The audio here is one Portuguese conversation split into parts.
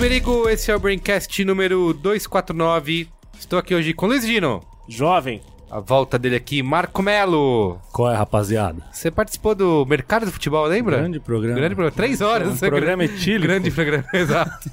Merigo, esse é o Braincast número 249. Estou aqui hoje com Luiz Dino. Jovem. A volta dele aqui, Marco Melo. Qual é, rapaziada? Você participou do Mercado do Futebol, lembra? Grande programa. Grande programa. Três horas. Um programa etílico. Grande programa, exato.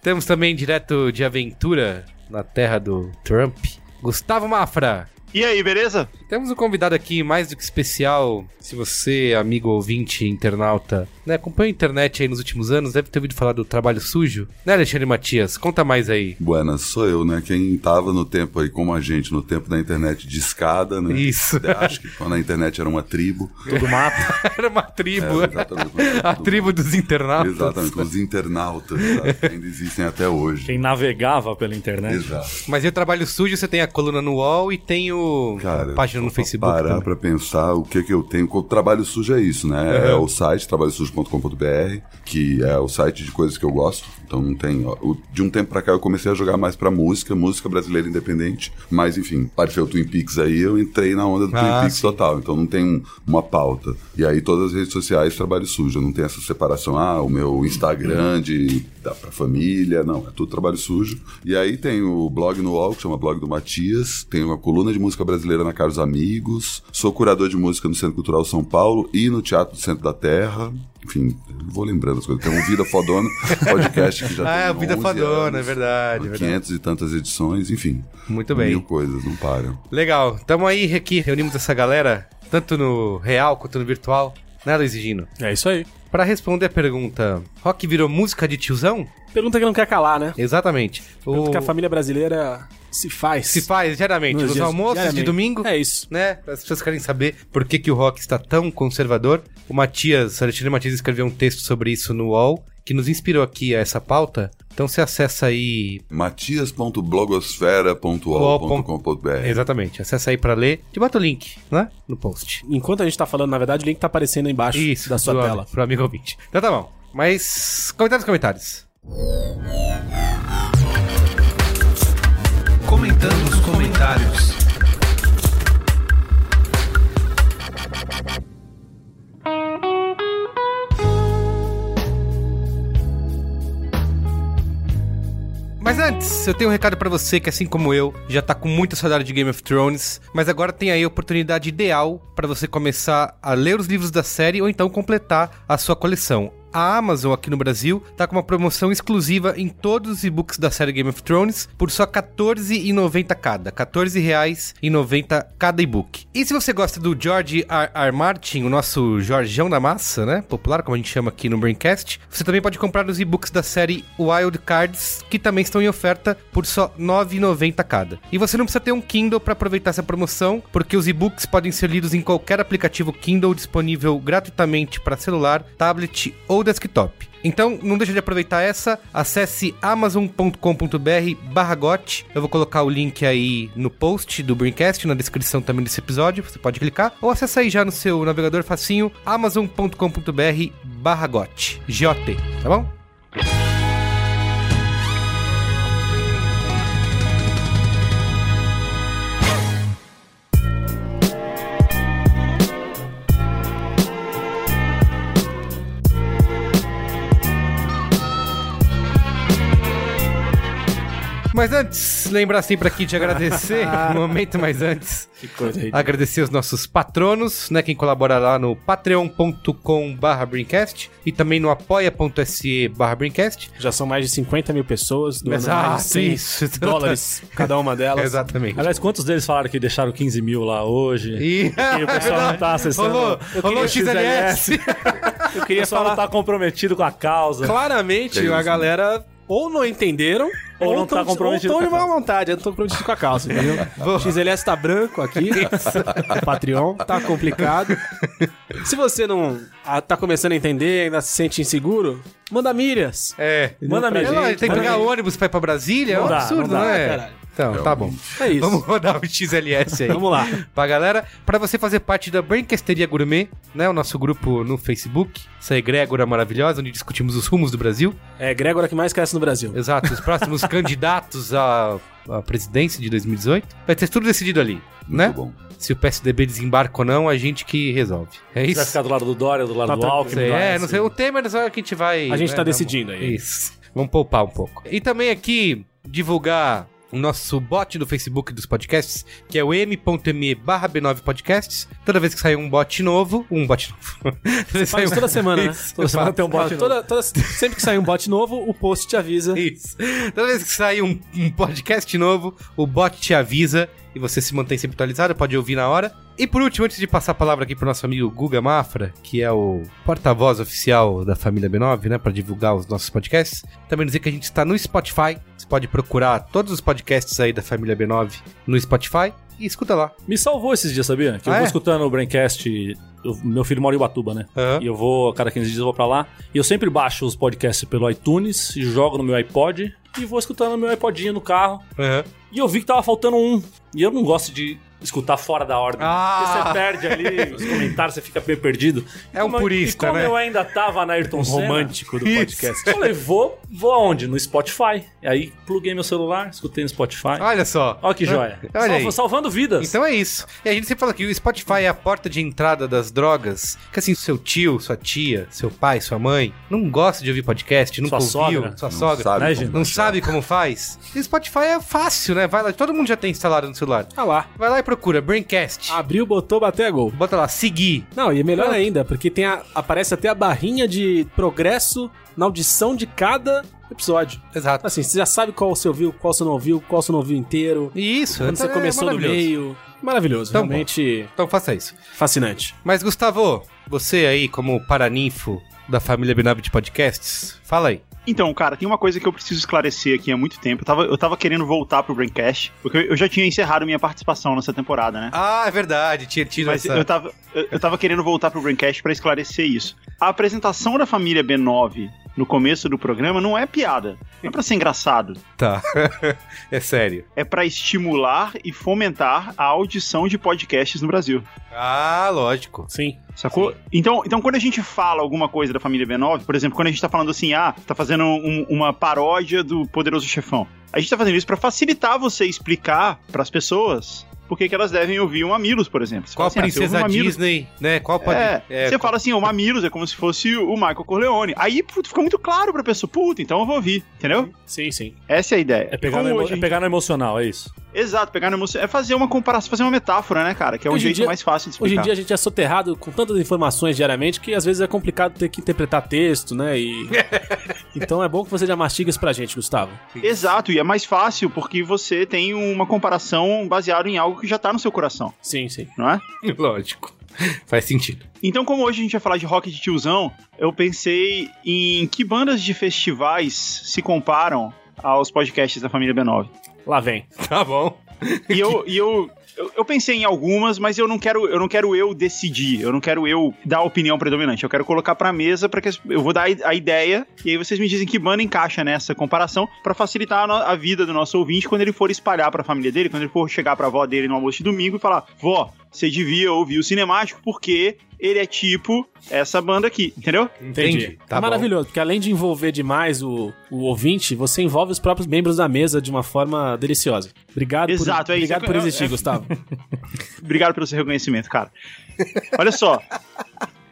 Temos também direto de aventura na terra do Trump, Gustavo Mafra. E aí, beleza? Temos um convidado aqui mais do que especial. Se você, amigo ouvinte, internauta, né, acompanha a internet aí nos últimos anos, deve ter ouvido falar do trabalho sujo. Né, Alexandre Matias? Conta mais aí. Buenas, sou eu, né? Quem tava no tempo aí como a gente, no tempo da internet de escada, né? Isso. Acho que quando a internet era uma tribo. Tudo mato. Era uma tribo. É, exatamente. a tribo dos internautas. Exatamente, os internautas, sabe? ainda existem até hoje. Quem navegava pela internet. Exato. Mas e o trabalho sujo, você tem a coluna no UOL e tem o Cara, a página no Facebook. Parar também. pra pensar o que que eu tenho. O trabalho sujo é isso, né? É o site trabalhosujo.com.br, que é o site de coisas que eu gosto. Então não tem. De um tempo pra cá eu comecei a jogar mais pra música, música brasileira independente. Mas enfim, apareceu o Twin Peaks aí, eu entrei na onda do Ah, Twin Peaks sim. total. Então não tem um- uma pauta. E aí todas as redes sociais trabalho sujo. Não tem essa separação. Ah, o meu Instagram de dá pra família. Não, é tudo trabalho sujo. E aí tem o blog no UOL, que chama Blog do Matias. Tem uma coluna de música brasileira na Caros Amigos. Sou curador de música no Centro Cultural São Paulo e no Teatro do Centro da Terra. Enfim, vou lembrando as coisas. Tem um Vida Fodona, podcast que já Ah, tem é, o Vida 11 Fodona, anos, é verdade, é verdade. 500 e tantas edições, enfim. Muito bem. Mil coisas, não param. Legal. Tamo aí aqui, reunimos essa galera, tanto no real quanto no virtual, né, Luiz e Gino? É isso aí. Pra responder a pergunta, rock virou música de tiozão? Pergunta que não quer calar, né? Exatamente. Pergunta O... que a família brasileira se faz. Se faz diariamente, Nos dias- almoços de domingo. É isso. né? As pessoas querem saber por que, que o rock está tão conservador. O Matias, Alexandre Matias escreveu um texto sobre isso no UOL, que nos inspirou aqui a essa pauta. Então você acessa aí. matias.blogosfera.ol.com.br Exatamente, acessa aí pra ler. Te bota o link, né? No post. Enquanto a gente tá falando, na verdade, o link tá aparecendo aí embaixo Isso, da sua pro, tela. Pro amigo ouvinte. Então tá bom. Mas. Comentários, comentários. Comentando os comentários. Mas antes, eu tenho um recado pra você que, assim como eu, já tá com muita saudade de Game of Thrones, mas agora tem aí a oportunidade ideal pra você começar a ler os livros da série ou então completar a sua coleção. A Amazon aqui no Brasil tá com uma promoção exclusiva em todos os e-books da série Game of Thrones por só R$ 14,90 cada. R$ 14,90 cada e-book. E se você gosta do George R. R. Martin, o nosso Jorjão da Massa, né? Popular, como a gente chama aqui no Braincast, você também pode comprar os e-books da série Wild Cards, que também estão em oferta por só R$ 9,90 cada. E você não precisa ter um Kindle para aproveitar essa promoção, porque os e-books podem ser lidos em qualquer aplicativo Kindle disponível gratuitamente para celular, tablet ou desktop. Então, não deixe de aproveitar essa. Acesse amazon.com.br barra GOT. Eu vou colocar o link aí no post do Braincast, na descrição também desse episódio. Você pode clicar. Ou acesse aí já no seu navegador facinho, amazon.com.br barra GOT. G-O-T, tá bom? Mas antes, lembrar sempre aqui de agradecer, um momento mais antes, Que coisa aí. agradecer os nossos patronos, né, quem colabora lá no patreon.com barra Brincast e também no apoia.se barra Brincast. Já são mais de 50 mil pessoas doando Exato, mais de 100 isso. dólares cada uma delas. Exatamente. Aliás, quantos deles falaram que deixaram 15 mil lá hoje? E, E o pessoal não tá acessando. Rolou, XLS. Eu queria não falar tá comprometido com a causa. claramente a galera ou não entenderam Ou não tão- tá comprometido Ou a de má vontade, eu não tô comprometido com a calça, entendeu? O XLS tá branco aqui, o Patreon, tá complicado. Se você não ah, tá começando a entender, ainda se sente inseguro, manda milhas. É. Manda. Não, gente, tem que pegar ônibus pra ir pra Brasília? É um Não dá, absurdo, não não, dá, é? caralho. Então, tá bom. É isso. Vamos rodar o XLS aí. Vamos lá. Pra galera, pra você fazer parte da Brancasteria Gourmet, né? O nosso grupo no Facebook, essa egrégora maravilhosa, onde discutimos os rumos do Brasil. É Grégora que mais cresce no Brasil. Exato, os próximos candidatos à, à presidência de 2018. Vai ter tudo decidido ali, né? Muito bom. Se o PSDB desembarca ou não, a gente que resolve. É Vai isso? ficar do lado do Dória, do lado Tá do. Alckmin. É, não sei, o Temer só que a gente vai... A gente né, tá vamos- decidindo aí. Isso. Vamos poupar um pouco. E também aqui, divulgar o nosso bot do Facebook dos podcasts, que é o m.me barra B9 Podcasts. Toda vez que sair um bot novo, um bot novo. Faz toda semana, né? Isso, Toda semana tem um bot toda- toda- sempre que sair um bot novo, o post te avisa. Isso. Toda vez que sair um, um podcast novo, o bot te avisa e você se mantém sempre atualizado, pode ouvir na hora. E por último, antes de passar a palavra aqui pro nosso amigo Guga Mafra, que é o porta-voz oficial da família B9, né, para divulgar os nossos podcasts, também dizer que a gente está no Spotify. Você pode procurar todos os podcasts aí da família B9 no Spotify e escuta lá. Me salvou esses dias, sabia? Que eu Ah, vou é? escutando o Braincast. eu- meu filho mora em Ubatuba, né? Aham. E eu vou, cada 15 dias eu vou pra lá. E eu sempre baixo os podcasts pelo iTunes, e jogo no meu iPod e vou escutando meu iPodinho no carro. Aham. E eu vi que tava faltando um. E eu não gosto de escutar fora da ordem. Ah. Porque você perde ali os comentários, você fica meio perdido. É um purista, e como né? eu ainda tava na Ayrton Um Senna, romântico do Isso. podcast. eu falei, vou, vou aonde? No Spotify. E aí pluguei meu celular, escutei no Spotify. Olha só. Olha que joia. Olha Salva- aí. salvando vidas. Então é isso. E a gente sempre fala que o Spotify é a porta de entrada das drogas. Que assim, seu tio, sua tia, seu pai, sua mãe não gosta de ouvir podcast, nunca Sua ouviu, sogra. sua Não sogra. sabe né, como gente? Não sabe como faz? E o Spotify é fácil, né? Vai lá, todo mundo já tem instalado no celular. Ah lá. Vai lá e procura Braincast. Abriu, botou, bateu a gol. Bota lá, seguir. Não, e é melhor Pronto. ainda, porque tem a- aparece até a barrinha de progresso na audição de cada episódio. Exato. Assim, você já sabe qual você ouviu, qual você não ouviu, qual você não ouviu inteiro. E isso. Quando você começou é no meio. Maravilhoso, Então, realmente Então faça isso. fascinante. Mas, Gustavo, você aí, como paraninfo da família B9 de podcasts, fala aí. Então, cara, tem uma coisa que eu preciso esclarecer aqui há muito tempo. Eu tava, eu tava querendo voltar pro Braincast, porque eu, já tinha encerrado minha participação nessa temporada, né? Ah, é verdade. Tinha tido Mas essa... eu tava, eu, eu tava querendo voltar pro Braincast pra esclarecer isso. A apresentação da família B9 no começo do programa não é piada. Não é pra ser engraçado. Tá. é sério. É pra estimular e fomentar a audição de podcasts no Brasil. Ah, lógico. Sim. Sacou? Então, então, quando a gente fala alguma coisa da família B9, por exemplo, quando a gente tá falando assim, ah, tá fazendo um- uma paródia do Poderoso Chefão, a gente tá fazendo isso pra facilitar você explicar pras pessoas por que que elas devem ouvir o Mamilos, por exemplo. Você Qual fala assim, ah, princesa Mamilos- Disney, né? Qual pode... É, você fala assim, o Mamilos é como se fosse o Michael Corleone. Aí puto, fica muito claro pra pessoa, puta, então eu vou ouvir, entendeu? Sim, sim. Essa é a ideia. É pegar, Como no, emo- hoje- é pegar no emocional, é isso. Exato, pegar no emoção. É fazer uma comparação, fazer uma metáfora, né, cara? Que é o Hoje em jeito dia- mais fácil de Hoje explicar. em dia a gente é soterrado com tantas informações diariamente que às vezes é complicado ter que interpretar texto, né? E... então é bom que você já mastiga isso pra gente, Gustavo. Exato, e é mais fácil porque você tem uma comparação baseada em algo que já tá no seu coração, Sim, sim. não é? Lógico. Faz sentido. Então, como hoje a gente vai falar de rock de tiozão, eu pensei em que bandas de festivais se comparam aos podcasts da família B9. Lá vem. Tá bom. E eu, e eu, eu, eu pensei em algumas, mas eu não quero eu não quero eu decidir, eu não quero eu dar a opinião predominante, eu quero colocar pra mesa para que eu vou dar a ideia e aí vocês me dizem que banda encaixa nessa comparação pra facilitar a, a vida do nosso ouvinte quando ele for espalhar pra família dele, quando ele for chegar pra avó dele no almoço de domingo e falar: "Vó, você devia ouvir o cinemático porque ele é tipo essa banda aqui", entendeu? Entendi. Tá é bom. maravilhoso, porque além de envolver demais o, o ouvinte, você envolve os próprios membros da mesa de uma forma deliciosa. Obrigado Exato, por, é isso. obrigado por É- existir, é- Gustavo. Obrigado pelo seu reconhecimento, cara. Olha só.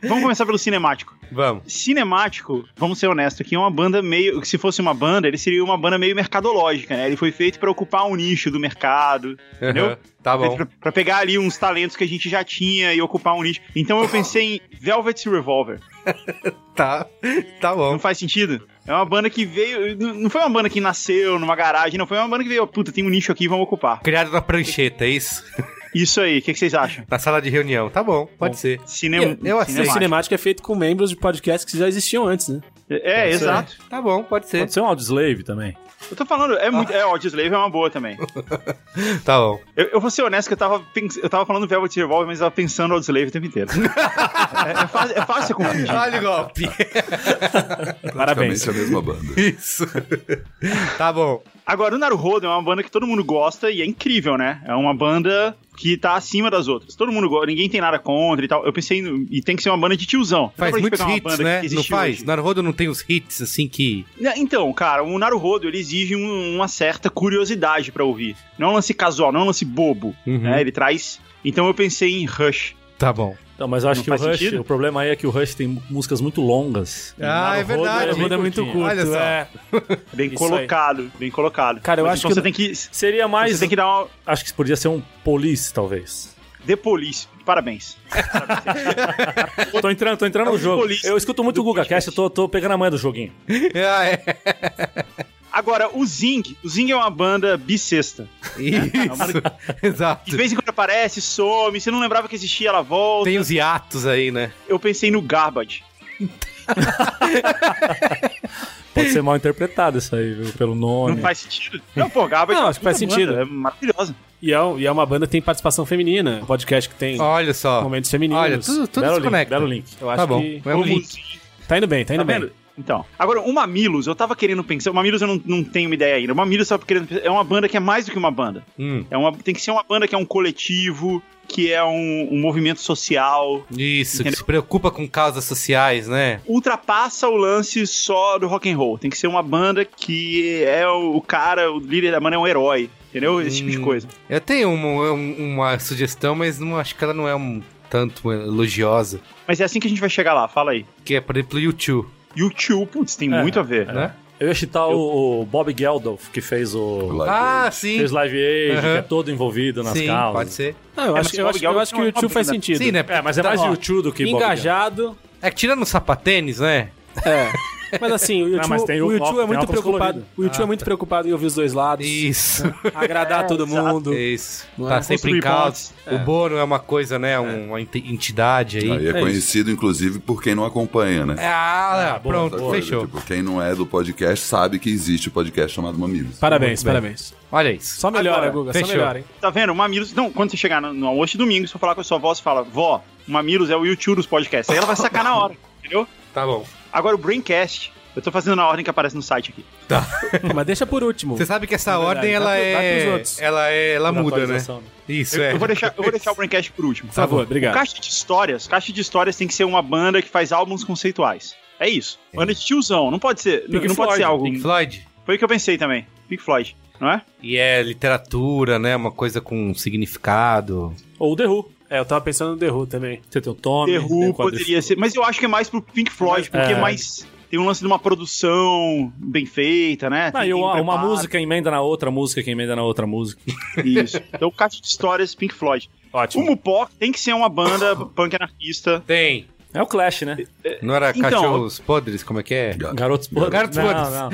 Vamos começar pelo cinemático. Vamos. Cinemático, vamos ser honestos aqui, é uma banda meio. Se fosse uma banda, ele seria uma banda meio mercadológica, né? Ele foi feito pra ocupar um nicho do mercado, entendeu? Aham. Tá bom. Pra, pra pegar ali uns talentos que a gente já tinha e ocupar um nicho. Então eu pensei em Velvet Revolver. Tá. Tá bom. Não faz sentido? É uma banda que veio. Não foi uma banda que nasceu numa garagem, não. Foi uma banda que veio, puta, tem um nicho aqui, vamos ocupar. Criado na prancheta, é isso? Isso aí, o que, que vocês acham? Na sala de reunião. Tá bom, pode ser. Cinema, Eu- eu aceito. O cinemático é feito com membros de podcasts que já existiam antes, né? É, exato. Tá bom, pode ser. Pode ser um Audioslave também. Eu tô falando, é muito. É, Audioslave é uma boa também. Tá bom. Eu, eu vou ser honesto que eu tava, pens- eu tava falando Velvet Revolver, mas eu tava pensando Audioslave o tempo inteiro. é, é fácil, é fácil confundir. Olha o golpe. Parabéns. A mesma banda. Isso. Tá bom. Agora, o Naruhodo é uma banda que todo mundo gosta e é incrível, né? É uma banda que tá acima das outras. Todo mundo gosta, ninguém tem nada contra e tal. Eu pensei, no- e tem que ser uma banda de tiozão. Faz muitos hits, né? Não faz? hoje. Naruhodo não tem os hits, assim, que... Né, Então, cara, o Naruhodo, ele exige um- uma certa curiosidade pra ouvir. Não é um lance casual, não é um lance bobo, Uhum. né? Ele traz... Então eu pensei em Rush. Tá bom. Não, mas eu acho Não que o Rush, sentido? o problema aí é que o Rush tem músicas muito longas. O Ah, é verdade. bem Muda é muito curto. Olha só. É. Bem Isso colocado, bem colocado. Cara, eu Mas acho então que você tem que... Seria mais. Você tem que dar uma... Acho que podia ser um Police, talvez. The Police. Parabéns. Tô entrando, tô entrando É no um jogo. Police Eu escuto muito o do Guga podcast. Cast, eu tô, tô pegando a manha do joguinho. Ah, é. Agora, o Zing. O Zing é uma banda bissexta. Isso. Exato. De vez em quando aparece, some. Você não lembrava que existia, ela volta. Tem os hiatos aí, né? Eu pensei no Garbage. Pode ser mal interpretado isso aí, viu? Pelo nome. Não faz sentido? Não, pô, Garbage Não, é uma acho que faz puta sentido. banda, É maravilhosa. E é, e é uma banda que tem participação feminina. Um podcast que tem Olha só. momentos femininos. Olha, tudo, tudo Belo se link, conecta. belo link. Eu acho Tá bom. que É. Zing, tá indo bem, tá Tá indo bem. vendo? Então, agora, o Mamilos, eu tava querendo pensar. O Mamilos eu não, não tenho uma ideia ainda. O Mamilos eu tava querendo pensar. É uma banda que é mais do que uma banda. Hum, É uma, tem que ser uma banda que é um coletivo, que é um, um movimento social. isso, que Entendeu? se preocupa com causas sociais, né? Ultrapassa o lance só do rock and roll. Tem que ser uma banda que é o, o cara, o líder da banda é um herói. Entendeu? Esse tipo de Hum. coisa. Eu tenho uma, um- uma sugestão, mas não acho que ela não é um tanto elogiosa. Mas é assim que a gente vai chegar lá, fala aí. Que é, por exemplo, YouTube, YouTube, putz, tem É, muito a ver. né? Eu ia citar o, o Bob Geldof, que fez o. Live Ah, Aid. sim. Fez Live Aid, Aham. que é todo envolvido nas Sim, causas. pode ser. Não, eu É, acho, mas eu o acho, eu acho que o é YouTube faz banda. sentido. Sim, né? É, mas é Tá, mais ó, YouTube do que Bob Geldof. Engajado. É que tirando o sapatênis, né? É. Mas assim, o YouTube, o óculos- é muito preocupado. colorido. O YouTube é muito preocupado em ouvir os dois lados. Isso. Agradar todo exato. mundo. Isso. Não tá é? sempre em pontes. O Bono é uma coisa, né? Uma enti- entidade aí. Aí é, É conhecido, inclusive, por quem não acompanha, né? Ah, Ah, boa, pronto, fechou. Tipo, quem não é do podcast sabe que existe o podcast chamado Mamilos. Parabéns, parabens. Olha isso. Só melhora, Agora, Guga, fechou. só melhora, hein? Tá vendo? O Mamilos. Não, quando você chegar no, no almoço de domingo, você for falar com a sua avó, você fala, vó, o Mamilos é o YouTube dos podcasts. Aí ela vai sacar na hora, entendeu? Tá bom. Agora o Braincast. Eu tô fazendo na ordem que aparece no site aqui. Pô, Mas deixa por último. Você sabe que essa É ordem, ela é... Ela é... Ela Por muda, né? Isso, Eu, é. eu vou deixar, eu vou deixar o Braincast por último. Por favor, obrigado. Caixa de Histórias. Caixa de Histórias tem que ser uma banda que faz álbuns conceituais. É isso. Banda de tiozão. Não pode ser. Não, Pink não pode ser algo. Pink Floyd. Foi o que eu pensei também. Pink Floyd, não é? E é literatura, né? Uma coisa com significado. Ou o The Who. É, eu tava pensando no The Who também. Você tem o Tommy. The tem Who o quadrif- poderia ser. Mas eu acho que é mais pro Pink Floyd, porque É. é mais. Tem um lance de uma produção bem feita, né? Ah, Tem- e tem uma, música emenda na outra música, que emenda na outra música. Isso. Então, Caixa de Histórias, Pink Floyd. O Ótimo. Mupoc tem que ser uma banda punk anarquista. Tem. É o Clash, né? Não era Então- cachorros podres? Como é que é? Garotos podres. Garotos não, podres. não.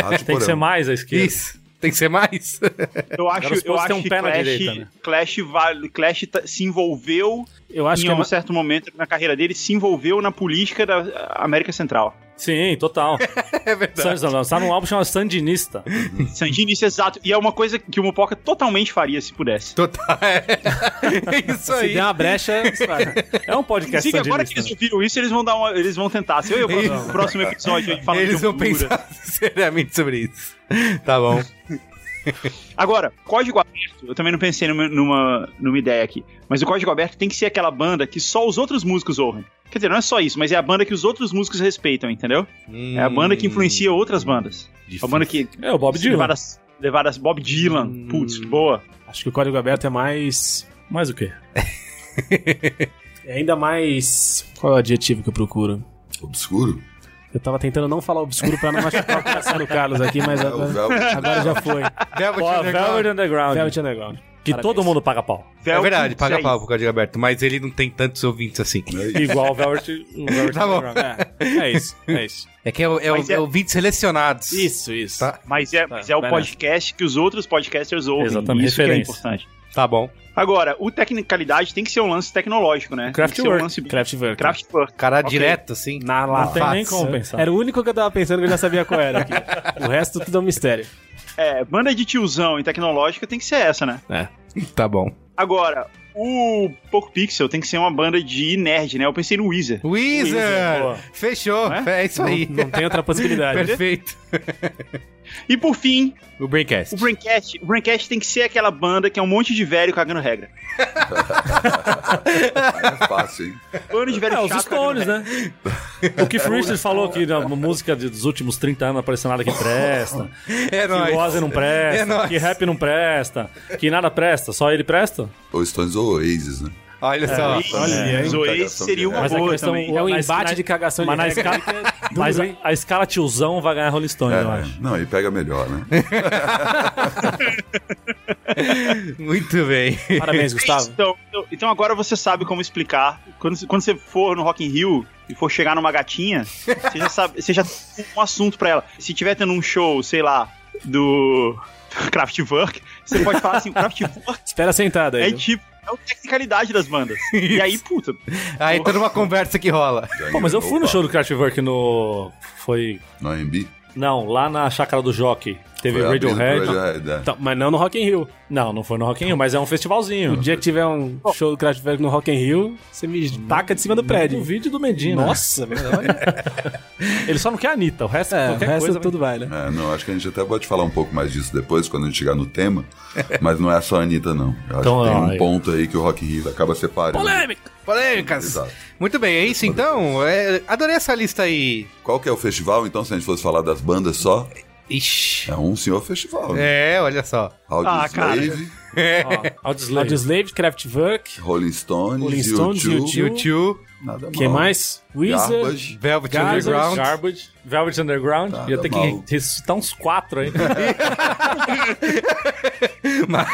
Rato Tem que ser mais à esquerda. Isso. Tem que ser mais? Eu acho, eu acho um que pé na Clash, direita, né? Clash, vale- Clash tá- se envolveu Eu acho em que é um uma... certo momento na carreira dele, se envolveu na política da América Central. Sim, total. é verdade. Lançaram um álbum chamado Sandinista. Sandinista, exato. E é uma coisa que o Mupoca totalmente faria se pudesse. Total. É, é isso Se aí. der uma brecha. É um podcast Inclusive, agora que eles ouviram isso, eles vão, dar uma, eles vão tentar. Se eu e o próximo episódio a gente fala Eles de vão pensar seriamente sobre isso. Tá bom. Agora, Código Aberto, eu também não pensei numa, numa, numa ideia aqui, mas o Código Aberto tem que ser aquela banda que só os outros músicos ouvem. Quer dizer, não é só isso, mas é a banda que os outros músicos respeitam, entendeu? É a banda que influencia outras bandas. A banda que. É o Bob Dylan. Levadas, levadas Bob Dylan. Putz, boa. Acho que o código aberto é mais. Mais o quê? É ainda mais. Qual é o adjetivo que eu procuro? Obscuro? Eu tava tentando não falar obscuro pra não machucar o coração do Carlos aqui, mas É agora, Velvet. agora já foi. Velvet Pô, Underground. Velvet Underground. Velvet Underground. Que Parabéns. todo mundo paga pau. É verdade, Velvet paga Seis. pau pro código aberto, mas ele não tem tantos ouvintes assim. É. Igual o Velvet, o Velvet Tá bom. Underground. É, é isso, é isso. É que é, o- é, o- é- é ouvintes selecionados. Isso, isso. Tá. Mas é, mas é o podcast que os outros podcasters ouvem. Exatamente, Isso que é importante. Tá bom. Agora, o tecnicalidade tem que ser um lance tecnológico, né? Ser um Craftwork. lance Craftwork. Craftwork. Cara Ok. direto, assim. Na Não tem nem como pensar. Era o único que eu tava pensando que eu já sabia qual era aqui. O resto tudo é um mistério. É, banda de tiozão e tecnológica tem que ser essa, né? É. Tá bom. Agora, o Poco Pixel tem que ser uma banda de nerd, né? Eu pensei no Weezer. Wizard! boa. Fechou. Não É, isso aí. Não tem outra possibilidade. Perfeito. E por fim, O Braincast. o Braincast. O Braincast tem que ser aquela banda que é um monte de velho cagando regra. É fácil, hein? Bando de velho É, os chato Stones, cagando né? O Keith Richards falou que na música dos últimos 30 anos não apareceu nada que presta. É Que o Ozzy não É presta, nóis. que rap não presta, que nada presta, só ele presta. Ou Stones ou Oasis, né? Olha só. Olha, hein? Zoe Cagação seria uma Mas boa questão- também. É um embate de cagação de Mas na regra. escala, mas a, a escala tiozão vai ganhar Rolling Stone, eu É, acho. não, aí pega melhor, né? Muito bem. Parabéns, Gustavo. Então, então- então agora você sabe como explicar. Quando, quando você for no Rock in Rio e for chegar numa gatinha, você já sabe, você já tem um assunto pra ela. Se tiver tendo um show, sei lá, do Kraftwerk, você pode falar assim, o Kraftwerk Espera sentado aí. é tipo, é a tecnicalidade das bandas. E aí, puta, Aí toda uma conversa que rola. Pô, mas eu fui no show do Kraftwerk no... Foi... No AMB? Não, lá na chácara do Jockey. Teve Foi Radiohead. Radiohead, é. Então, mas não no Rock in Rio. Não, não foi no Rock in Rio, mas é um festivalzinho. O dia que tiver um show do Kraftwerk no Rock in Rio, você me taca de cima do O prédio. vídeo do Medina. Nossa, velho. olha. Ele só não quer a Anitta, o resto, É, o qualquer resto coisa... tudo vai, né? É, não, acho que a gente até pode falar um pouco mais disso depois, quando a gente chegar no tema. Mas não é só a Anitta, não. Eu acho Então, que tem ó, um aí. ponto aí que o Rock in Rio acaba separando. Polêmica! Polêmicas. Exato. Muito bem, é isso então. É, adorei essa lista aí. Qual que é o festival, então, se a gente fosse falar das bandas só? Ixi. É um senhor festival, né? É, olha só. Ah. Audioslave, Audioslave. Audioslave, Kraftwerk, Rolling Stones, Rolling Stones, U2, U2. YouTube, nada quem mal. mais? Weezer, Garbage. Velvet Garbage, Underground. Garbage, Velvet Underground. Tá, Ia tá ter que mal. ressuscitar uns quatro aí. Mas-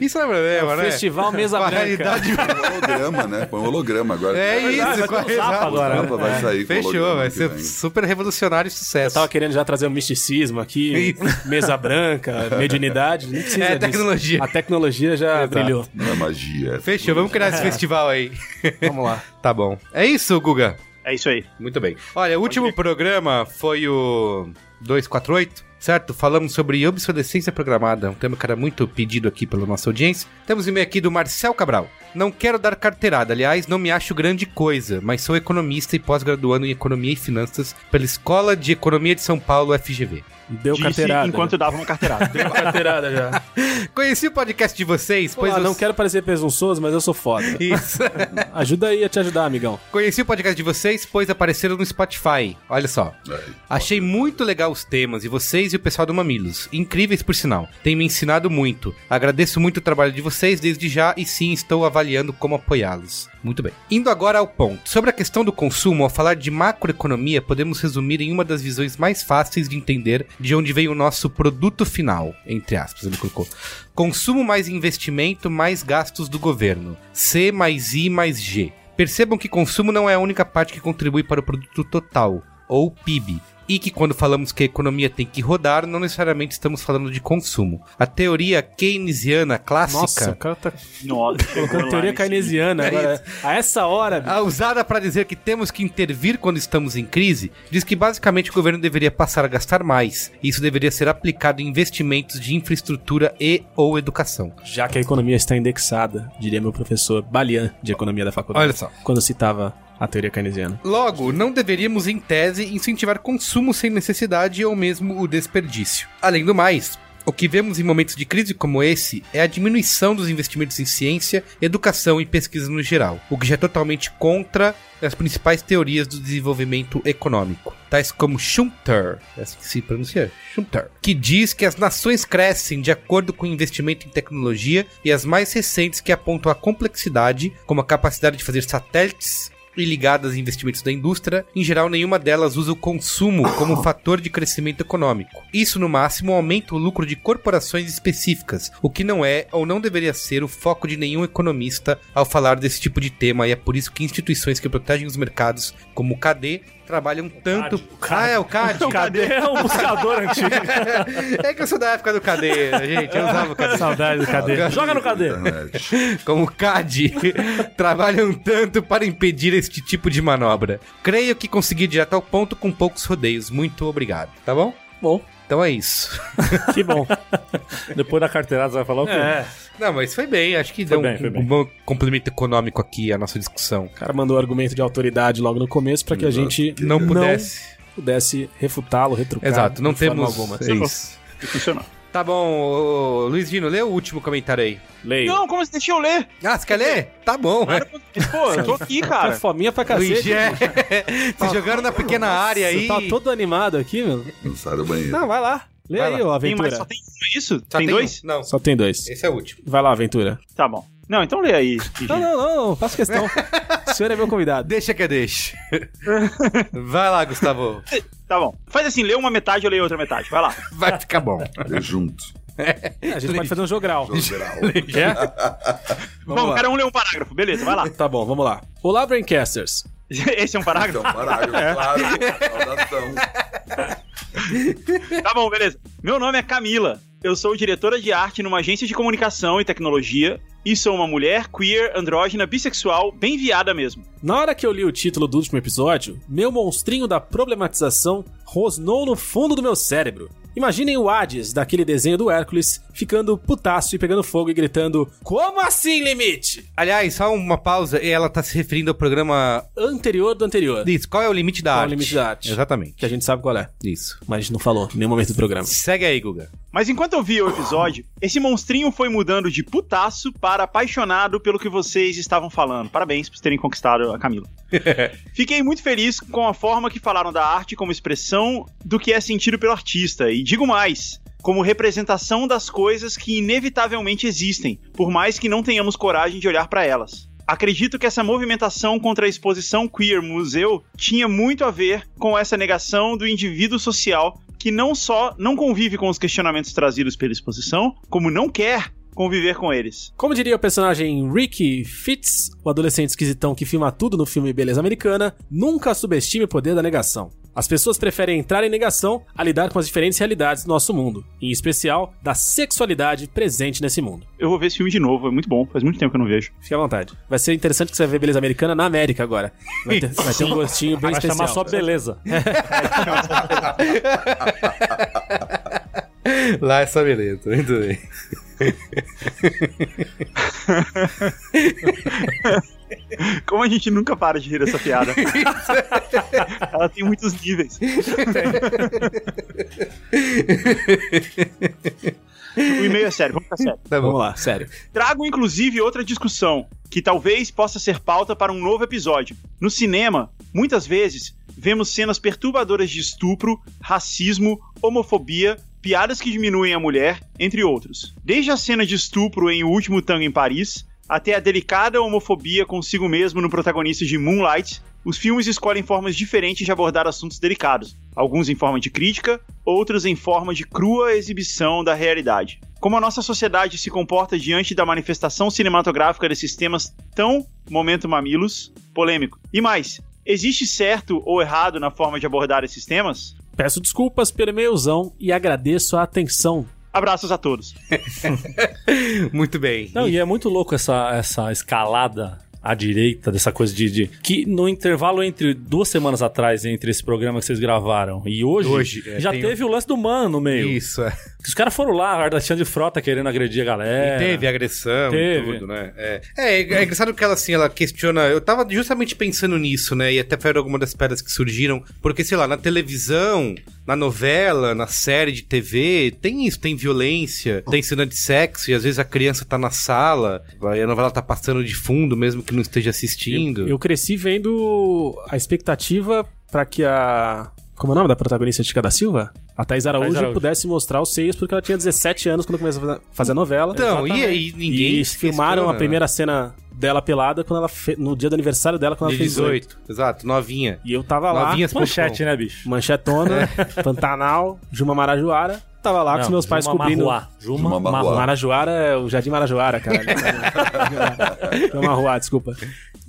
Isso não é problema, né? Festival Mesa Branca. realidade. Põe um holograma, né? Põe um holograma agora. É verdade, isso, vai com a ter um exato. agora, né? Vai sair com Fechou, vai ser super revolucionário e sucesso. Tava querendo já trazer um misticismo aqui, mesa branca, mediunidade. Não precisa É, disso. tecnologia. A tecnologia já brilhou. Não é magia. é Fechou, vamos criar esse festival aí. Vamos lá. Tá bom. É isso, Guga. é isso aí. Muito bem. Olha, o último programa foi o 248, certo? Falamos sobre obsolescência programada, um tema que era muito pedido aqui pela nossa audiência. Temos um e-mail aqui do Marcel Cabral. Não quero dar carteirada, aliás, não me acho grande coisa, mas sou economista e pós-graduando em Economia e Finanças pela Escola de Economia de São Paulo, FGV. Deu Disse carteirada. enquanto dava uma carteirada. Deu carteirada já. Conheci o podcast de vocês, Pois pois não os- quero parecer presunçoso, mas eu sou foda. Isso. Ajuda aí a te ajudar, amigão. Conheci o podcast de vocês, pois apareceram no Spotify. Olha só. É. Achei muito legal os temas e vocês e o pessoal do Mamilos. Incríveis por sinal. Tem me ensinado muito. Agradeço muito o trabalho de vocês desde já e sim estou avaliando como apoiá-los. Muito bem. Indo agora ao ponto. Sobre a questão do consumo, ao falar de macroeconomia, podemos resumir em uma das visões mais fáceis de entender de onde vem o nosso produto final, entre aspas, ele colocou. Consumo mais investimento mais gastos do governo. C mais I mais G. Percebam que consumo não é a única parte que contribui para o produto total, ou PIB. E que quando falamos que a economia tem que rodar, não necessariamente estamos falando de consumo. A teoria keynesiana clássica, Nossa, o cara tá Nossa, colocando teoria keynesiana. É Agora, a essa hora, bicho, a usada para dizer que temos que intervir quando estamos em crise, diz que basicamente o governo deveria passar a gastar mais. E isso deveria ser aplicado em investimentos de infraestrutura e ou educação. já que a economia está indexada, diria meu professor Balian, de economia da faculdade. Olha só. Quando citava a teoria keynesiana. Logo, não deveríamos, em tese, incentivar consumo sem necessidade ou mesmo o desperdício. Além do mais, o que vemos em momentos de crise como esse é a diminuição dos investimentos em ciência, educação e pesquisa no geral, o que já é totalmente contra as principais teorias do desenvolvimento econômico, tais como Schumpeter, é assim que se pronuncia, Schumpeter, que diz que as nações crescem de acordo com o investimento em tecnologia e as mais recentes que apontam a complexidade, como a capacidade de fazer satélites, e ligadas a investimentos da indústria, em geral nenhuma delas usa o consumo como fator de crescimento econômico. Isso, no máximo, aumenta o lucro de corporações específicas, o que não é ou não deveria ser o foco de nenhum economista ao falar desse tipo de tema, e é por isso que instituições que protegem os mercados, como o KD, trabalham tanto. CAD. Ah, é o CAD. Cadê o buscador antigo? é que eu sou da época do KD, gente. Eu usava o KD. Saudade do cadê? Joga no? Internet. Como CAD, trabalham tanto para impedir este tipo de manobra. Creio que consegui direto ao ponto com poucos rodeios. Muito obrigado. Tá bom? Bom, Então é isso. Que bom. depois da carteirada você vai falar o quê? É. Não, mas foi bem. Acho que deu bem, um, foi bem. um bom complemento econômico aqui à nossa discussão. O cara mandou argumento de autoridade logo no começo pra que a gente Não pudesse. pudesse refutá-lo, retrucar. Exato, não temos. alguma. É isso. E funcionou. Tá bom, ô, Luiz Dino, lê o último comentário aí. Leio. Não, como você deixa eu ler? Ah, você quer ler? Tá bom, é. Pô, eu tô aqui, Tá cara. fominha pra Luiz, cacete. é. Vocês jogaram na pequena área aí. Você tá todo animado aqui, meu? Não sai do banheiro. Não, vai lá. Lê Vai aí, lá. ô Tem Aventura. só tem um, é isso? Só tem dois? um? Não, Só tem dois. esse é o último. Vai lá, Aventura. Tá bom. Não, então lê aí. Não, não, não, não, faço questão. o senhor é meu convidado. Deixa que eu deixo. Vai lá, Gustavo. Tá bom. Faz assim, lê uma metade, eu leio outra metade. Vai lá. Vai ficar bom. É junto. A gente pode fazer um jogral. Geral. Vamos Bom, lá. cada um lê um parágrafo. Beleza, vai lá. Tá bom, vamos lá. Olá, Braincasters. Esse é um parágrafo? Então, parágrafo, claro. Saudação. Tá bom, beleza. Meu nome é Camila. Eu sou diretora de arte numa agência de comunicação e tecnologia. E sou uma mulher queer, andrógena, bissexual, bem viada mesmo. Na hora que eu li o título do último episódio, meu monstrinho da problematização rosnou no fundo do meu cérebro. Imaginem o Hades daquele desenho do Hércules ficando putaço e pegando fogo e gritando: Como assim, limite? Aliás, só uma pausa. Ela tá se referindo ao programa. Anterior do anterior. Isso, qual é o limite da Qual é o arte? limite da arte? Exatamente. Que a gente sabe qual é. Isso. Mas a gente não falou em nenhum momento do programa. Segue aí, Guga. Mas enquanto eu via o episódio, esse monstrinho foi mudando de putaço para apaixonado pelo que vocês estavam falando. Parabéns por terem conquistado a Camila. Fiquei muito feliz com a forma que falaram da arte como expressão do que é sentido pelo artista. E digo mais, como representação das coisas que inevitavelmente existem, por mais que não tenhamos coragem de olhar para elas. Acredito que essa movimentação contra a exposição queer museu tinha muito a ver com essa negação do indivíduo social que não só não convive com os questionamentos trazidos pela exposição, como não quer conviver com eles. Como diria o personagem Ricky Fitz, o adolescente esquisitão que filma tudo no filme Beleza Americana, nunca subestime o poder da negação. As pessoas preferem entrar em negação a lidar com as diferentes realidades do nosso mundo, em especial da sexualidade presente nesse mundo. Eu vou ver esse filme de novo, é muito bom, faz muito tempo que eu não vejo. Fique à vontade. Vai ser interessante que você vai ver Beleza Americana na América agora. Vai ter, vai ter um gostinho bem Vai especial. chamar só beleza. Lá é só beleza, muito bem. Como a gente nunca para de rir dessa piada. Ela tem muitos níveis. o e-mail é sério, vamos ficar sério. Tá. Vamos lá, sério. Trago inclusive outra discussão, que talvez possa ser pauta para um novo episódio. No cinema, muitas vezes, vemos cenas perturbadoras de estupro, racismo, homofobia, piadas que diminuem a mulher, entre outros. Desde a cena de estupro em O Último Tango em Paris, até a delicada homofobia consigo mesmo no protagonista de Moonlight, os filmes escolhem formas diferentes de abordar assuntos delicados, alguns em forma de crítica, outros em forma de crua exibição da realidade. Como a nossa sociedade se comporta diante da manifestação cinematográfica desses temas tão momento mamilos, polêmico. E mais, existe certo ou errado na forma de abordar esses temas? Peço desculpas pelo e-mailzão e agradeço a atenção. Abraços a todos. Muito bem. Não, e é muito louco essa, essa escalada à direita, dessa coisa de, de- Que no intervalo entre duas semanas atrás, entre esse programa que vocês gravaram e hoje, Hoje, é, já teve o lance do mano no meio. Isso, é. Os caras foram lá, Ardatiano de Frota querendo agredir a galera. Teve agressão Teve. e tudo, né? É, é, é engraçado que ela, assim, ela questiona... Eu tava justamente pensando nisso, né? E até foi alguma das pedras que surgiram. Porque, sei lá, na televisão, na novela, na série de TV, tem isso. Tem violência, tem cena de sexo. E às vezes a criança tá na sala. aí A novela tá passando de fundo, mesmo que não esteja assistindo. Eu cresci vendo a expectativa pra que a. Como é o nome da protagonista de da Silva? A Thais Araújo, Araújo. pudesse mostrar os seios, porque ela tinha 17 anos quando começou a fazer- a novela. Então, e aí ninguém E filmaram a questiona. primeira cena dela pelada quando ela fe... no dia do aniversário dela, quando De ela fez 18. 18. Exato, novinha. E eu tava lá, Novinhas Manchete, né, bicho? manchetona, Pantanal, Juma Marajoara. Tava lá com os Não, meus pais Juma cobrindo. Marruá. Juma, Juma. Marruá. Marajoara é o Jardim Marajoara, cara. Juma Marruá, desculpa.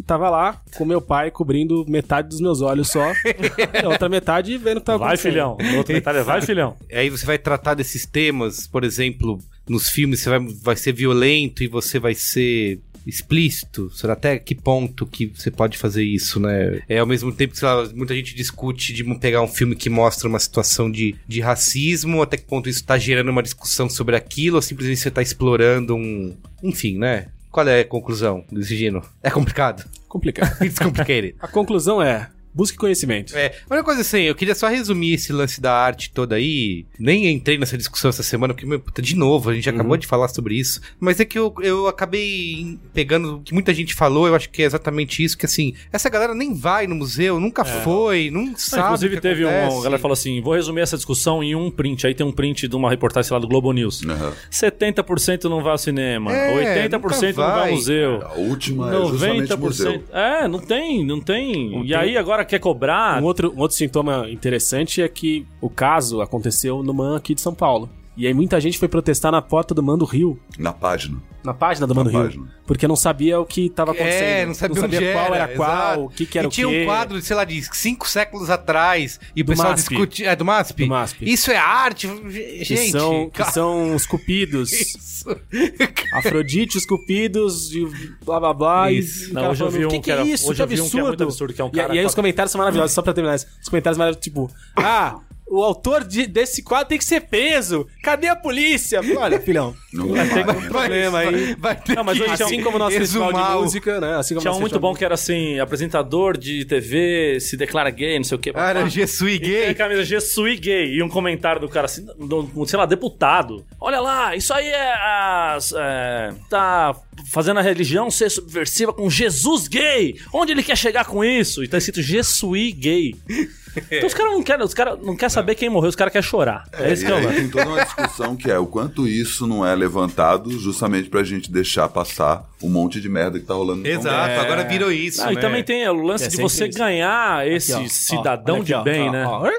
Tava lá com meu pai cobrindo metade dos meus olhos só. e a outra metade vendo o que tava Vai, filhão. O outro detalhe é vai, filhão. Aí você vai tratar desses temas, por exemplo, nos filmes você vai, vai ser violento e você vai ser explícito? Será até que ponto que você pode fazer isso, né? É ao mesmo tempo que, sei lá, muita gente discute de pegar um filme que mostra uma situação de, de racismo, até que ponto isso tá gerando uma discussão sobre aquilo, ou simplesmente você tá explorando um... Enfim, né? Qual é a conclusão, Luiz Gino? É complicado? Complicado. It's complicated. A conclusão é: busque conhecimento. É, uma coisa assim, eu queria só resumir esse lance da arte toda aí. Nem entrei nessa discussão essa semana, porque, meu, puta, de novo, a gente acabou de falar sobre isso. Mas é que eu, eu acabei pegando o que muita gente falou, eu acho que é exatamente isso, que assim, essa galera nem vai no museu, nunca foi, não sabe. Ah, Inclusive o que teve um, acontece. a galera falou assim, vou resumir essa discussão em um print. Aí tem um print de uma reportagem lá do Globo News. Aham. 70% não vai ao cinema, É, 80% não nunca vai ao vai. museu. A última é justamente museu. É, não tem, não tem. Não e tem. aí agora quer cobrar. Um outro, um outro sintoma interessante é que o caso aconteceu no MAN aqui de São Paulo. E aí muita gente foi protestar na porta do MAN do Rio, Na página. na página do MAN do Na Rio, página. porque não sabia o que estava acontecendo. É, não sabia, onde qual era, qual, exato. o que, que era e o tinha quê. um quadro, sei lá, de cinco séculos atrás, e o Do pessoal MASP. discutia... É, do MASP? Do MASP. Isso é arte? que Gente... são, que são os cupidos. Isso. Afrodite, os cupidos, de blá blá blá. Isso. E, o Não, hoje eu vi um que, que era- é isso? hoje que eu vi um que é muito absurdo, que é um E- cara E, aí os comentários são maravilhosos, só pra terminar isso. Os comentários maravilhosos, tipo, ah, o autor de- desse quadro tem que ser preso. Cadê a polícia? Olha, filhão, Não vai ter um problema aí. Vai ter Não, mas que hoje tinha Assim como o nosso festival de música, né? Assim como Tinha um muito bom que era assim, apresentador de TV se declara gay, não sei o que. Ah, era Jesui tem gay. a camisa Je suis gay. E um comentário do cara assim, do, sei lá, deputado. Olha lá, isso aí é, as, é. Tá fazendo a religião ser subversiva com Jesus gay. Onde ele quer chegar com isso? E tá escrito Je suis gay. Então os caras não querem, os caras não querem saber quem morreu, os caras querem chorar. É, esse e que é o aí lance. tem toda uma discussão que é o quanto isso não é levantado justamente pra gente deixar passar um monte de merda que tá rolando no Exato, É. agora virou isso, Ah, né? E também tem o lance É de você isso. ganhar esse Aqui, ó. cidadão Ó, de aqui, bem, Ó, né?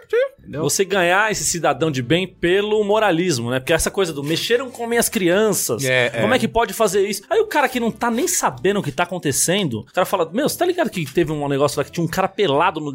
Você ganhar esse cidadão de bem pelo moralismo, né? Porque essa coisa do mexeram com minhas crianças. É, como é. é que pode fazer isso? Aí o cara que não tá nem sabendo o que tá acontecendo, o cara fala: Meu, você tá ligado que teve um negócio lá que tinha um cara pelado no,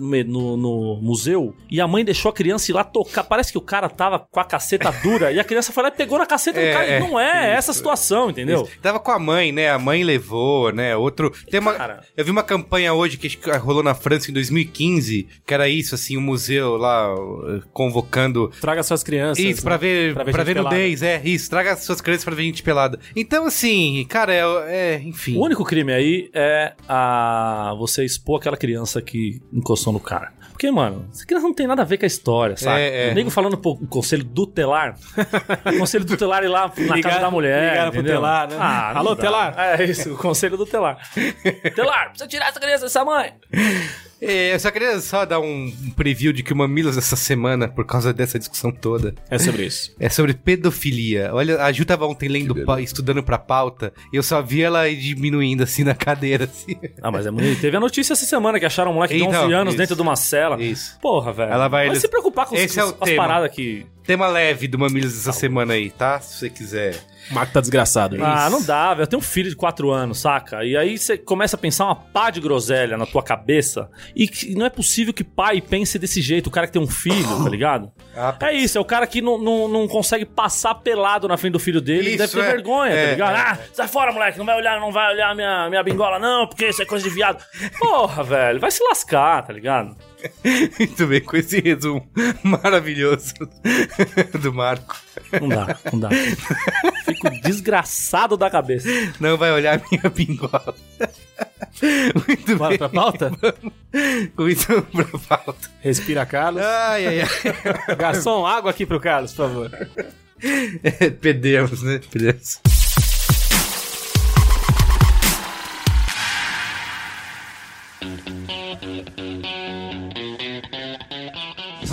no- no museu e a mãe deixou a criança ir lá tocar. Parece que o cara tava com a caceta dura e a criança foi lá e pegou na caceta É, do cara. é. E não é essa a situação, entendeu? Tava com a mãe, né? A mãe levou, né? Outro. Tem uma, Cara. eu vi uma campanha hoje que rolou na França em 2015, que era isso, assim, um museu lá uh, convocando. Traga suas crianças. Isso, pra né? ver, Pra pra ver ver, gente nudez, é, isso. Traga suas crianças pra ver gente pelada. Então, assim, cara, é, é enfim. O único crime aí é a você expor aquela criança que encostou no cara. Porque, mano, essa criança não tem nada a ver com a história, sabe? É, é. O nego falando pro conselho tutelar. o conselho tutelar ir lá na Ligar- casa da mulher. ligaram pro entendeu? telar, né? Ah, Alô, dá. telar? É isso, o conselho do telar. telar, precisa tirar essa criança dessa mãe. É, eu só queria só dar um preview de que o Mamilos essa semana, por causa dessa discussão toda, É sobre isso. é sobre pedofilia. Olha, a Ju tava ontem lendo, pa- estudando pra pauta, e eu só vi ela diminuindo assim na cadeira, assim. Ah, mas é muito. Teve a notícia essa semana que acharam um moleque de 11 Então, anos isso. dentro de uma cela. Isso. Porra, velho. Ela vai- Vai se preocupar com, os- Esse é o com as tema. paradas que. Tema leve do Mamilos essa semana aí, tá? Se você quiser. O Marco tá desgraçado. hein? Ah, não dá, velho. Eu tenho um filho de 4 anos, saca? E aí você começa a pensar uma pá de groselha na tua cabeça. E não é possível que pai pense desse jeito, o cara que tem um filho, tá ligado? Ah, É isso, é o cara que não, não, não consegue passar pelado na frente do filho dele e Isso, deve ter é. vergonha, É, tá ligado? é, ah, sai fora, moleque, não vai olhar, não vai olhar minha, minha bingola, não, porque isso é coisa de viado. Porra, velho, vai se lascar, tá ligado? Muito bem, com esse resumo maravilhoso do Marco. Não dá, não dá. Fico desgraçado da cabeça. Não vai olhar minha pingola. Muito Bora bem. pra pauta? Com isso pra pauta. Respira, Carlos. Ai, ai, ai. Garçom, água aqui pro Carlos, por favor. É, Perdemos, né? Perdemos.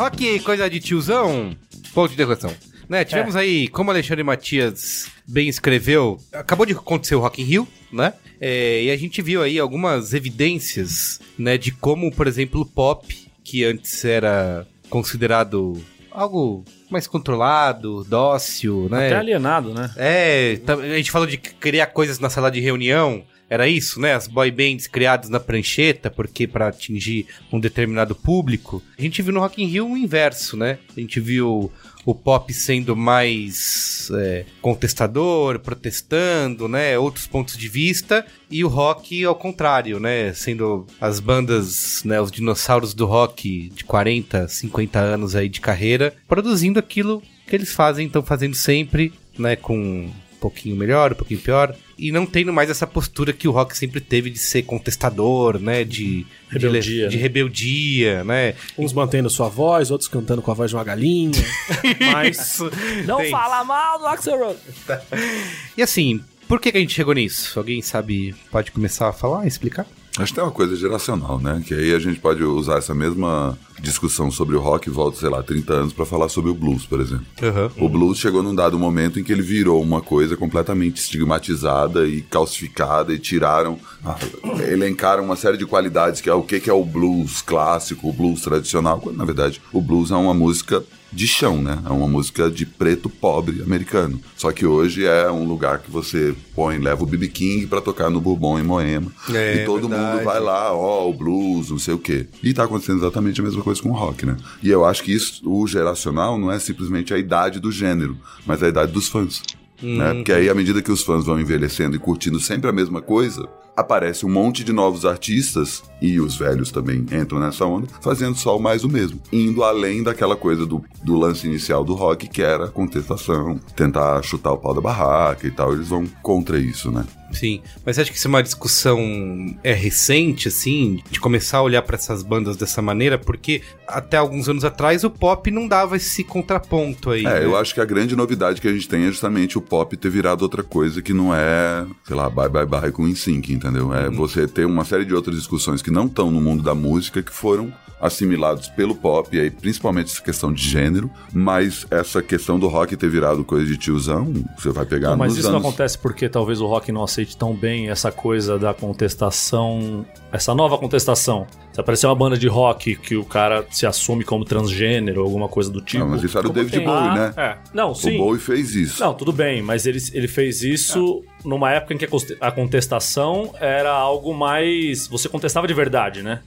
Rock, coisa de tiozão, ponto de interrogação. Né, tivemos aí, como Alexandre Matias bem escreveu, acabou de acontecer o Rock in Rio, né? É, e a gente viu aí algumas evidências, né, de como, por exemplo, o pop, que antes era considerado algo mais controlado, dócil, né? Até alienado, né? É, tá- a gente falou de criar coisas na sala de reunião. Era isso, né? As boy bands criadas na prancheta, porque para atingir um determinado público. A gente viu no Rock in Rio o inverso, né? A gente viu o pop sendo mais é, contestador, protestando, né, outros pontos de vista, e o rock ao contrário, né, sendo as bandas, né, os dinossauros do rock de 40, 50 anos aí de carreira, produzindo aquilo que eles fazem, estão fazendo sempre, né, com pouquinho melhor, um pouquinho pior, e não tendo mais essa postura que o rock sempre teve de ser contestador, né, de Rebeldia, de, de né? rebeldia, né? Uns mantendo sua voz, outros cantando com a voz de uma galinha. Mas Não Tem. fala mal do Axel Rose. E assim, por que, que a gente chegou nisso? Alguém sabe, pode começar a falar, explicar? Acho que tem uma coisa geracional, né? Que aí a gente pode usar essa mesma discussão sobre o rock e volta, sei lá, 30 anos pra falar sobre o blues, por exemplo. O blues chegou num dado momento em que ele virou uma coisa completamente estigmatizada e calcificada e tiraram, ah, elencaram uma série de qualidades que é o que, que é o blues clássico, o blues tradicional, quando na verdade o blues é uma música de chão, né? É uma música de preto pobre americano. Só que hoje é um lugar que você põe, leva o BB King pra tocar no Bourbon em Moema. É, e todo verdade. mundo vai lá, ó, o blues, não sei o quê. E tá acontecendo exatamente a mesma coisa com o rock, né? E eu acho que isso, o geracional não é simplesmente a idade do gênero, mas a idade dos fãs. Né? Porque aí, à medida que os fãs vão envelhecendo e curtindo sempre a mesma coisa, aparece um monte de novos artistas, e os velhos também entram nessa onda, fazendo só o mais o mesmo. Indo além daquela coisa do, do lance inicial do rock, que era a contestação, tentar chutar o pau da barraca e tal. Eles vão contra isso, né? Sim, mas acha que isso é uma discussão é recente, assim, de começar a olhar pra essas bandas dessa maneira? Porque até alguns anos atrás o pop não dava esse contraponto aí. É, né? eu acho que a grande novidade que a gente tem é justamente o pop ter virado outra coisa que não é, sei lá, bye bye bye com NSYNC, entendeu? É você ter uma série de outras discussões que não estão no mundo da música que foram assimilados pelo pop, e aí principalmente essa questão de gênero, mas essa questão do rock ter virado coisa de tiozão, você vai pegar Não, mas isso anos... não acontece porque talvez o rock não aceite tão bem essa coisa da contestação, essa nova contestação. Se aparecer uma banda de rock que o cara se assume como transgênero, alguma coisa do tipo. Não, mas isso era o David tem- Bowie, Ah, né? É. Não, sim. O Bowie fez isso. Não, tudo bem, mas ele, ele fez isso numa época em que a conte- a contestação era algo mais. Você contestava de verdade, né?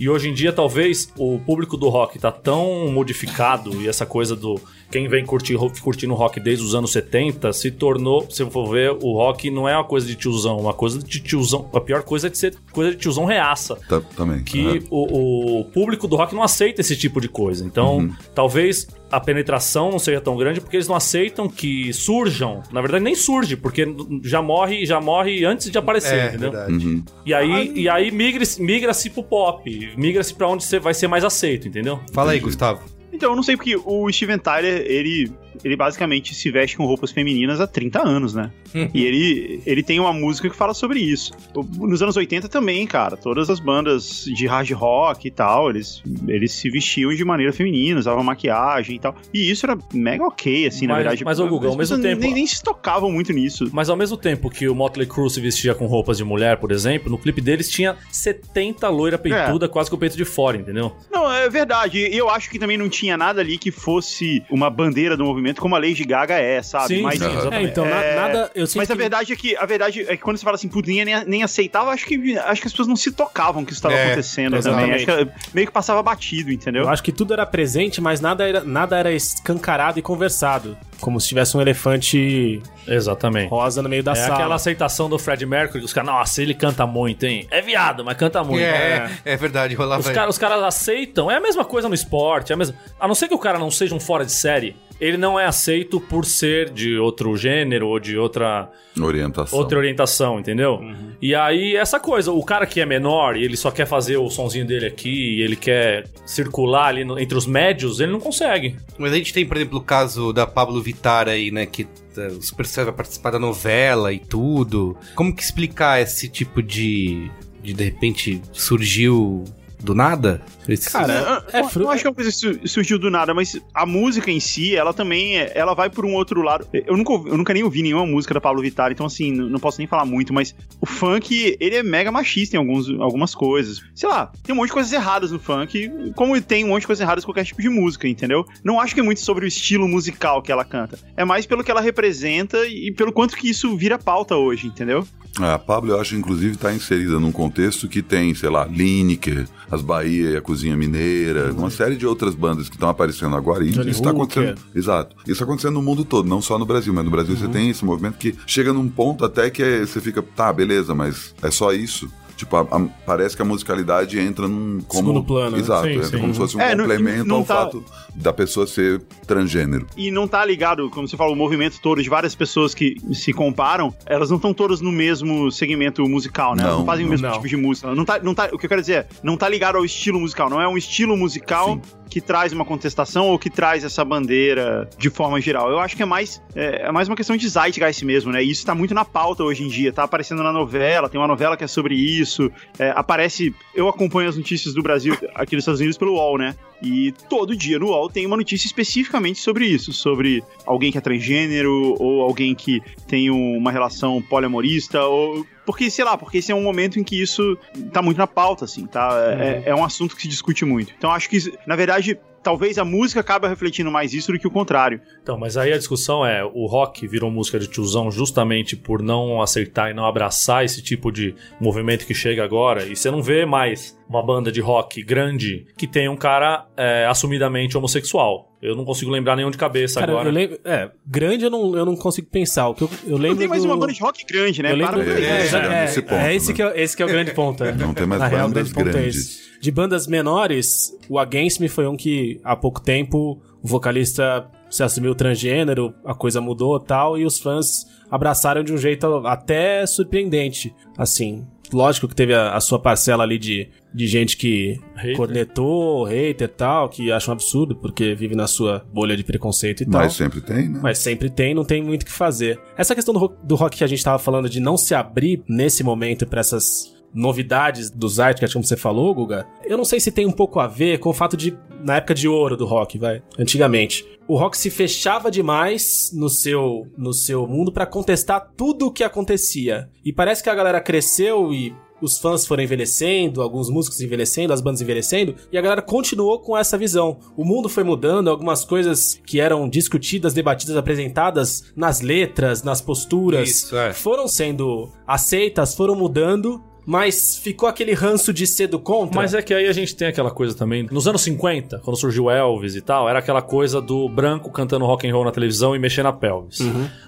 E hoje em dia, talvez, o público do rock tá tão modificado e essa coisa do. Quem vem curtir, curtindo rock desde os anos 70 se tornou, se for ver, o rock não é uma coisa de tiozão, uma coisa de tiozão. A pior coisa é de ser coisa de tiozão reaça Ta- também. que Aham. o, o público do rock não aceita esse tipo de coisa. Então, Uhum. talvez a penetração não seja tão grande porque eles não aceitam que surjam. Na verdade, nem surge, porque já morre, já morre antes de aparecer, É, entendeu? verdade. E aí, e aí migra-se migra-se pro pop, migra-se pra onde você vai ser mais aceito, entendeu? Fala aí, Gustavo. Então, eu não sei porque o Steven Tyler, ele, ele basicamente se veste com roupas femininas há 30 anos, né? e ele, ele tem uma música que fala sobre isso. O- Nos anos 80 também, cara, todas as bandas de hard rock e tal, eles, eles se vestiam de maneira feminina, usavam maquiagem e tal. E isso era mega ok, assim, na Mas- verdade. mas, ô, Guga, ao mesmo tempo- Nem, nem se tocavam muito nisso. Mas ao mesmo tempo que o Motley Crue se vestia com roupas de mulher, por exemplo, no clipe deles tinha 70 loira peituda, quase com o peito de fora, entendeu? Não, é verdade. E eu acho que também não tinha nada ali que fosse uma bandeira do movimento como a Lady Gaga é, sabe? Sim, Mas, sim, é, exatamente. então, na- É, nada. Eu sinto Mas a que- verdade é que a verdade é que quando você fala assim, ninguém nem, nem aceitava, acho que acho que as pessoas não se tocavam que isso estava É, acontecendo também. Acho exatamente. que meio que passava batido, entendeu? Eu acho que tudo era presente, mas nada era, nada era escancarado e conversado. Como se tivesse um elefante Exatamente. rosa no meio da É sala. aquela aceitação do Fred Mercury, que os caras, nossa, ele canta muito, hein? É viado, mas canta muito. É, é verdade, rolava Os, cara- os caras aceitam, é a mesma coisa no esporte, é a, mesma... a não ser que o cara não seja um fora de série, ele não é aceito por ser de outro gênero ou de outra, Orientação. outra orientação, entendeu? Uhum. E aí, essa coisa, o cara que é menor e ele só quer fazer o sonzinho dele aqui, e ele quer circular ali no- entre os médios, ele não consegue. Mas a gente tem, por exemplo, o caso da Pablo Vittar aí, né? Que eh, o Super Céu vai participar da novela e tudo. Como que explicar esse tipo de. de de repente surgiu do nada? Esse- Cara, Eu- é eu não acho que é uma coisa que su- surgiu do nada, mas a música em si, ela também, é- ela vai por um outro lado. Eu nunca, eu nunca nem ouvi nenhuma música da Pablo Vittar, então assim, não posso nem falar muito, mas o funk, ele é mega machista em alguns, algumas coisas. Sei lá, tem um monte de coisas erradas no funk, como tem um monte de coisas erradas em qualquer tipo de música, entendeu? Não acho que é muito sobre o estilo musical que ela canta. É mais pelo que ela representa e pelo quanto que isso vira pauta hoje, entendeu? A Pablo, eu acho, inclusive, está inserida num contexto que tem, sei lá, Lineker, as Bahia e a Cozinha Mineira, uma série de outras bandas que estão aparecendo agora. E Johnny isso está acontecendo. Exato. Isso tá acontecendo no mundo todo, não só no Brasil. Mas no Brasil você tem esse movimento que chega num ponto até que você fica, tá, beleza, mas é só isso. Tipo, a- a- parece que a musicalidade entra num. Como, Segundo plano, né? Exato, Sim, entra sim. como se fosse um É, não- complemento não ao tá- fato da pessoa ser transgênero. E não tá ligado, como você falou, o movimento todo de várias pessoas que se comparam, elas não estão todas no mesmo segmento musical, né? elas Não, não fazem o mesmo não. tipo de música. Não tá, não tá, o que eu quero dizer é, não tá ligado ao estilo musical, não é um estilo musical Sim. Que traz uma contestação ou que traz essa bandeira de forma geral. Eu acho que é mais, é, é mais uma questão de zeitgeist mesmo, né? E isso tá muito na pauta hoje em dia, tá aparecendo na novela, tem uma novela que é sobre isso, é, aparece... Eu acompanho as notícias do Brasil aqui nos Estados Unidos pelo UOL, né? E todo dia no UOL tem uma notícia especificamente sobre isso, sobre alguém que é transgênero ou alguém que tem uma relação poliamorista ou porque sei lá, porque esse é um momento em que isso tá muito na pauta assim, tá? É, é um assunto que se discute muito. Então acho que na verdade talvez a música acabe refletindo mais isso do que o contrário. Então, mas aí a discussão é: o rock virou música de tiozão justamente por não aceitar e não abraçar esse tipo de movimento que chega agora. E você não vê mais uma banda de rock grande que tem um cara é, assumidamente homossexual. Eu não consigo lembrar nenhum de cabeça Cara, agora. eu lembro. É, grande eu não, eu não consigo pensar. O que eu, eu lembro. Não tem mais do- uma banda de rock grande, né? Eu lembro. Para. É, É, é, nesse ponto, é esse, né? que é, esse que é o grande ponto. é. Não tem mais Na real, o bandas grande ponto é grandes. esse. De bandas menores, o Against Me foi um que há pouco tempo o vocalista se assumiu transgênero, a coisa mudou tal, e os fãs abraçaram de um jeito até surpreendente. Assim, lógico que teve a, a sua parcela ali de, de gente que Hater. cornetou, hater e tal, que acha um absurdo porque vive na sua bolha de preconceito e tal. Mas sempre tem, né? Mas sempre tem, não tem muito o que fazer. Essa questão do, ro- do rock que a gente tava falando de não se abrir nesse momento pra essas novidades do Zeitgeist, como você falou, Guga, eu não sei se tem um pouco a ver com o fato de, na época de ouro do rock, vai, antigamente, o rock se fechava demais no seu, no seu mundo pra contestar tudo o que acontecia. E parece que a galera cresceu e os fãs foram envelhecendo, alguns músicos envelhecendo, as bandas envelhecendo, e a galera continuou com essa visão. O mundo foi mudando, algumas coisas que eram discutidas, debatidas, apresentadas nas letras, nas posturas, Isso, é. foram sendo aceitas, foram mudando, mas ficou aquele ranço de ser do contra. Mas é que aí a gente tem aquela coisa também. Nos anos 50, quando surgiu Elvis e tal, era aquela coisa do branco cantando rock and roll na televisão e mexendo na pelvis.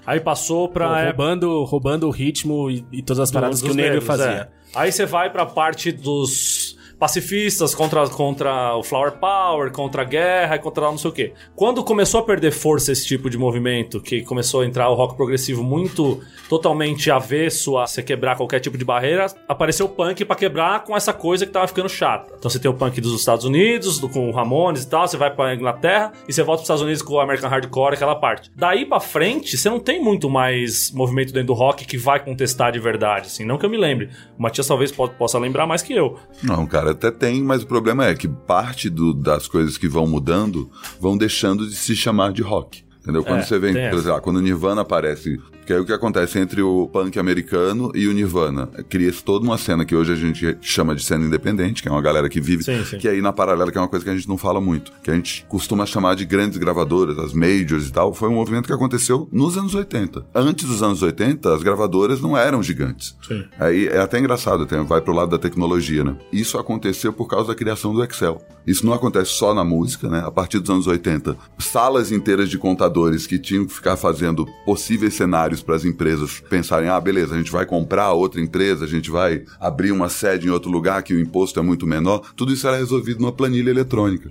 Aí passou pra época roubando, roubando o ritmo e, e todas as paradas que o negro fazia. é. Aí você vai pra parte dos pacifistas contra, contra o Flower Power, contra a guerra contra não sei o quê. Quando começou a perder força esse tipo de movimento, que começou a entrar o rock progressivo muito totalmente avesso a se quebrar qualquer tipo de barreira, apareceu o punk pra quebrar com essa coisa que tava ficando chata. Então você tem o punk dos Estados Unidos, do, com o Ramones e tal, você vai pra Inglaterra e você volta pros Estados Unidos com o American Hardcore, aquela parte. Daí pra frente, você não tem muito mais movimento dentro do rock que vai contestar de verdade, assim. Não que eu me lembre. O Matias talvez po- possa lembrar mais que eu. Não, cara, até tem, mas o problema é que parte do- das coisas que vão mudando vão deixando de se chamar de rock. Entendeu? Quando É, você vem, por exemplo, quando o Nirvana aparece, que é o que acontece entre o punk americano e o Nirvana. Cria-se toda uma cena que hoje a gente chama de cena independente, que é uma galera que vive, Sim, sim. que aí na paralela, que é uma coisa que a gente não fala muito, que a gente costuma chamar de grandes gravadoras, as majors e tal, foi um movimento que aconteceu nos anos 80. Antes dos anos 80, as gravadoras não eram gigantes. Sim. Aí é até engraçado, tem- vai pro lado da tecnologia, né? Isso aconteceu por causa da criação do Excel. Isso não acontece só na música, né? A partir dos anos 80, salas inteiras de contadores que tinham que ficar fazendo possíveis cenários para as empresas pensarem: ah, beleza, a gente vai comprar outra empresa, a gente vai abrir uma sede em outro lugar que o imposto é muito menor. Tudo isso era resolvido numa planilha eletrônica.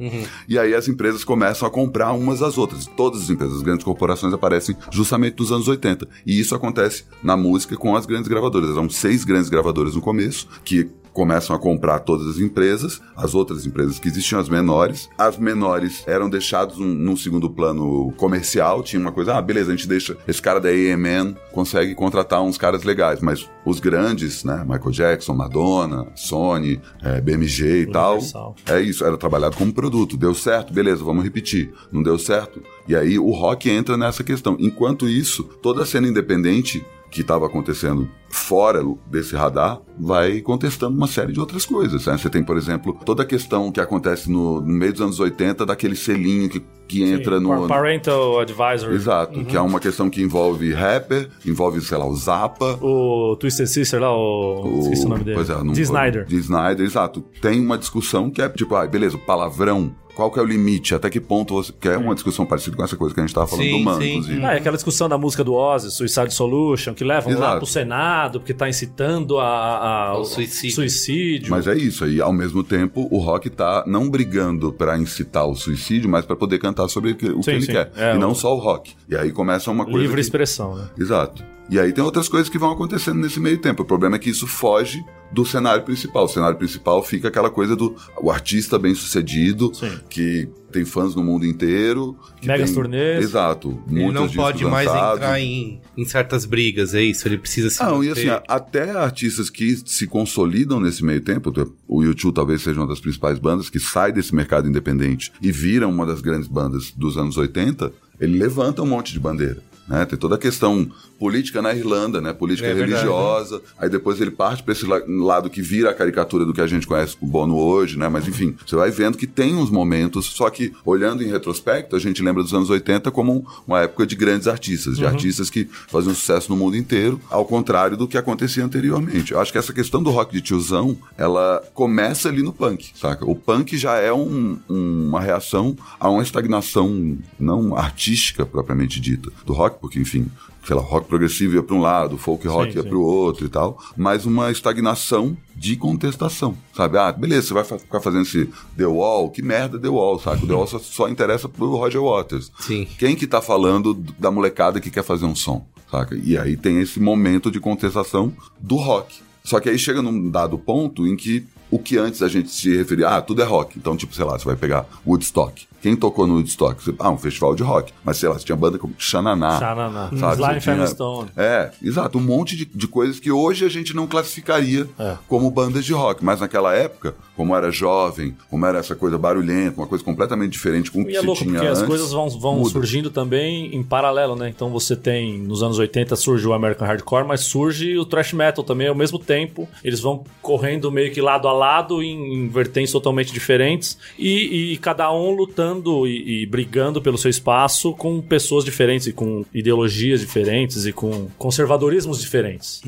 E aí as empresas começam a comprar umas às outras. Todas as empresas, as grandes corporações aparecem justamente nos anos 80. E isso acontece na música com as grandes gravadoras. Eram seis grandes gravadoras no começo, que começam a comprar todas as empresas, as outras empresas que existiam, as menores. As menores eram deixadas num, num segundo plano comercial, tinha uma coisa, ah, beleza, a gente deixa esse cara da AMN, consegue contratar uns caras legais, mas os grandes, né, Michael Jackson, Madonna, Sony, é, BMG e tal, Universal. é isso, era trabalhado como produto. Deu certo, beleza, vamos repetir. Não deu certo? E aí o rock entra nessa questão. Enquanto isso, toda a cena independente que estava acontecendo fora desse radar vai contestando uma série de outras coisas. né? Você tem, por exemplo, toda a questão que acontece no, no meio dos anos 80 daquele selinho que, que entra no. Parental Advisor. Exato, que é uma questão que envolve rapper, envolve, sei lá, o Zappa. O Twisted Sister lá, o... Esqueci o nome dele. Pois é, não- Dee Snyder. Dee Snyder, exato. Tem uma discussão que é tipo, ah, beleza, palavrão. Qual que é o limite? Até que ponto você. Que é uma discussão parecida com essa coisa que a gente tava falando Sim, do Man, sim. inclusive. Ah, é aquela discussão da música do Ozzy, Suicide Solution, que levam lá Exato. pro Senado, porque tá incitando a, a- Ao o suicídio. suicídio. Mas é isso, aí ao mesmo tempo o rock tá não brigando pra incitar o suicídio, mas pra poder cantar sobre o que, o que Sim, ele sim. quer. É, e não o- só o rock. E aí começa uma coisa. Livre que- expressão, né? Exato. E aí tem outras coisas que vão acontecendo nesse meio tempo. O problema é que isso foge do cenário principal. O cenário principal fica aquela coisa do o artista bem sucedido, Sim. que tem fãs no mundo inteiro. que Megas tem- turnês. Exato. Ele não pode mais lançados. entrar em, em certas brigas, é isso? Ele precisa se Não, e manter. assim, até artistas que se consolidam nesse meio tempo, o YouTube talvez seja uma das principais bandas que sai desse mercado independente e vira uma das grandes bandas dos anos 80, ele levanta um monte de bandeira. Né? Tem toda a questão política na Irlanda, né? política É verdade, religiosa. Aí depois ele parte para esse la- lado que vira a caricatura do que a gente conhece com o Bono hoje, né? Mas enfim, você vai vendo que tem uns momentos, só que olhando em retrospecto, a gente lembra dos anos 80 como um- uma época de grandes artistas, de Uhum. artistas que faziam sucesso no mundo inteiro, ao contrário do que acontecia anteriormente. Eu acho que essa questão do rock de tiozão, ela começa ali no punk, saca? O punk já é um- um- uma reação a uma estagnação não artística propriamente dita do rock, porque enfim, sei lá, rock progressivo ia para um lado, folk rock Sim, ia para o outro e tal, mas uma estagnação de contestação, sabe? Ah, beleza, você vai ficar fazendo esse The Wall, que merda The Wall, sabe? O The Wall só, só interessa pro Roger Waters. Sim. Quem que tá falando da molecada que quer fazer um som, saca? E aí tem esse momento de contestação do rock. Só que aí chega num dado ponto em que o que antes a gente se referia, ah, tudo é rock. Então, tipo, sei lá, você vai pegar Woodstock. Quem tocou no Woodstock? Ah, um festival de rock. Mas, sei lá, você tinha banda como Xananá. Xananá. Sabe? Sly Você tinha- Stone. É, exato. Um monte de, de coisas que hoje a gente não classificaria É. como bandas de rock. Mas naquela época, como era jovem, como era essa coisa barulhenta, uma coisa completamente diferente com o que E é louco, tinha porque antes. as coisas vão, vão muda. surgindo também em paralelo, né? Então você tem, nos anos 80 surge o American Hardcore, mas surge o Thrash Metal também ao mesmo tempo. Eles vão correndo meio que lado a lado em, em vertentes totalmente diferentes e, e cada um lutando e, e brigando pelo seu espaço com pessoas diferentes e com ideologias diferentes e com conservadorismos diferentes.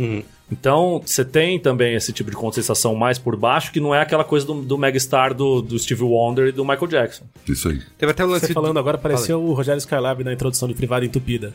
Então, você tem também esse tipo de contestação mais por baixo, que não é aquela coisa do, do megastar do, do Steve Wonder e do Michael Jackson. Isso aí. Teve até o lance Você falando agora pareceu o Rogério Skylab na introdução de Privada Entupida.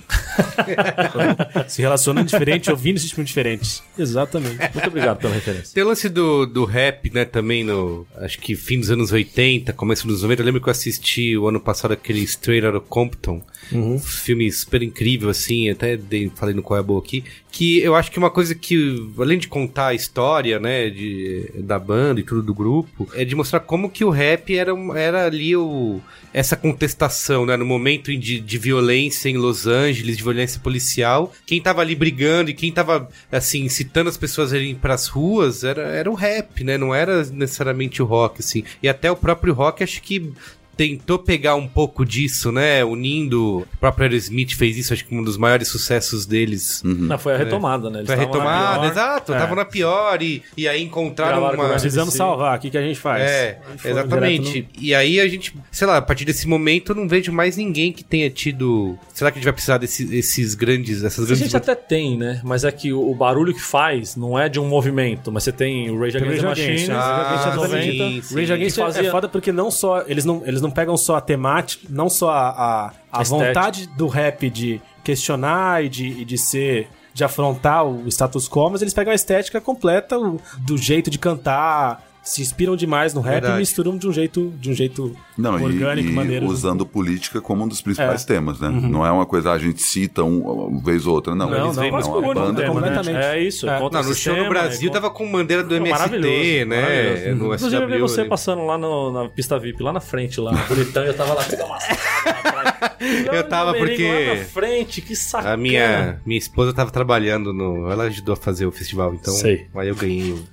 Se relacionando diferente, ouvindo esse tipo diferente. Exatamente. Muito obrigado pela referência. Tem o lance do, do rap, né, também no. Acho que fim dos anos 80, começo dos 90. Eu lembro que eu assisti o ano passado aquele Straight Outta Compton. Um filme super incrível, assim, até dei, falei no Qual é a Boa aqui. Que eu acho que uma coisa que, além de contar a história, né, de, da banda e tudo do grupo, é de mostrar como que o rap era, era ali o, essa contestação, né, no momento de, de violência em Los Angeles, de violência policial. Quem tava ali brigando e quem tava, assim, incitando as pessoas a irem pras ruas era, era o rap, né, não era necessariamente o rock, assim. E até o próprio rock, acho que tentou pegar um pouco disso, né? Unindo. O próprio Aerosmith fez isso, acho que um dos maiores sucessos deles. Não, foi a retomada, né? Eles Foi a estavam na retomada, pior. exato, É. estavam na pior e, e aí encontraram Gravaram uma. Precisamos salvar, o que, que a gente faz? É, exatamente. direto E aí a gente, sei lá, a partir desse momento eu não vejo mais ninguém que tenha tido. Será que a gente vai precisar desses esses grandes, essas A grandes. gente até tem, né? Mas é que o, o barulho que faz não é de um movimento, mas você tem o Rage no- Against the Machine, Rage Against é Ah, sim, sim. Rage Against é- fazia- é foda porque não só eles não, eles não pegam só a temática, não só a, a, a vontade do rap de questionar e de, e de ser de afrontar o status quo, mas eles pegam a estética completa o- do jeito de cantar, se inspiram demais no rap Verdade. e misturam de um jeito, de um jeito Não, e- orgânico, e, maneiro. usando política como um dos principais É. temas, né? Não é uma coisa a gente cita um, uma vez ou outra, não. Não, Eles não, vêm, não, que o a banda tema, né? Completamente. É isso. É. contra Não, no show no Brasil é tava com bandeira do MST, maravilhoso, né? maravilhoso. No Inclusive, eu vi você ali. passando lá no- na pista VIP, lá na frente, lá, bonitão, e eu tava lá com uma Eu tava porque- Lá na frente, que sacana. A minha, minha esposa tava trabalhando no. Ela ajudou a fazer o festival, então. Sei. Aí eu ganhei. o-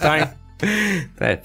Tá, hein? É.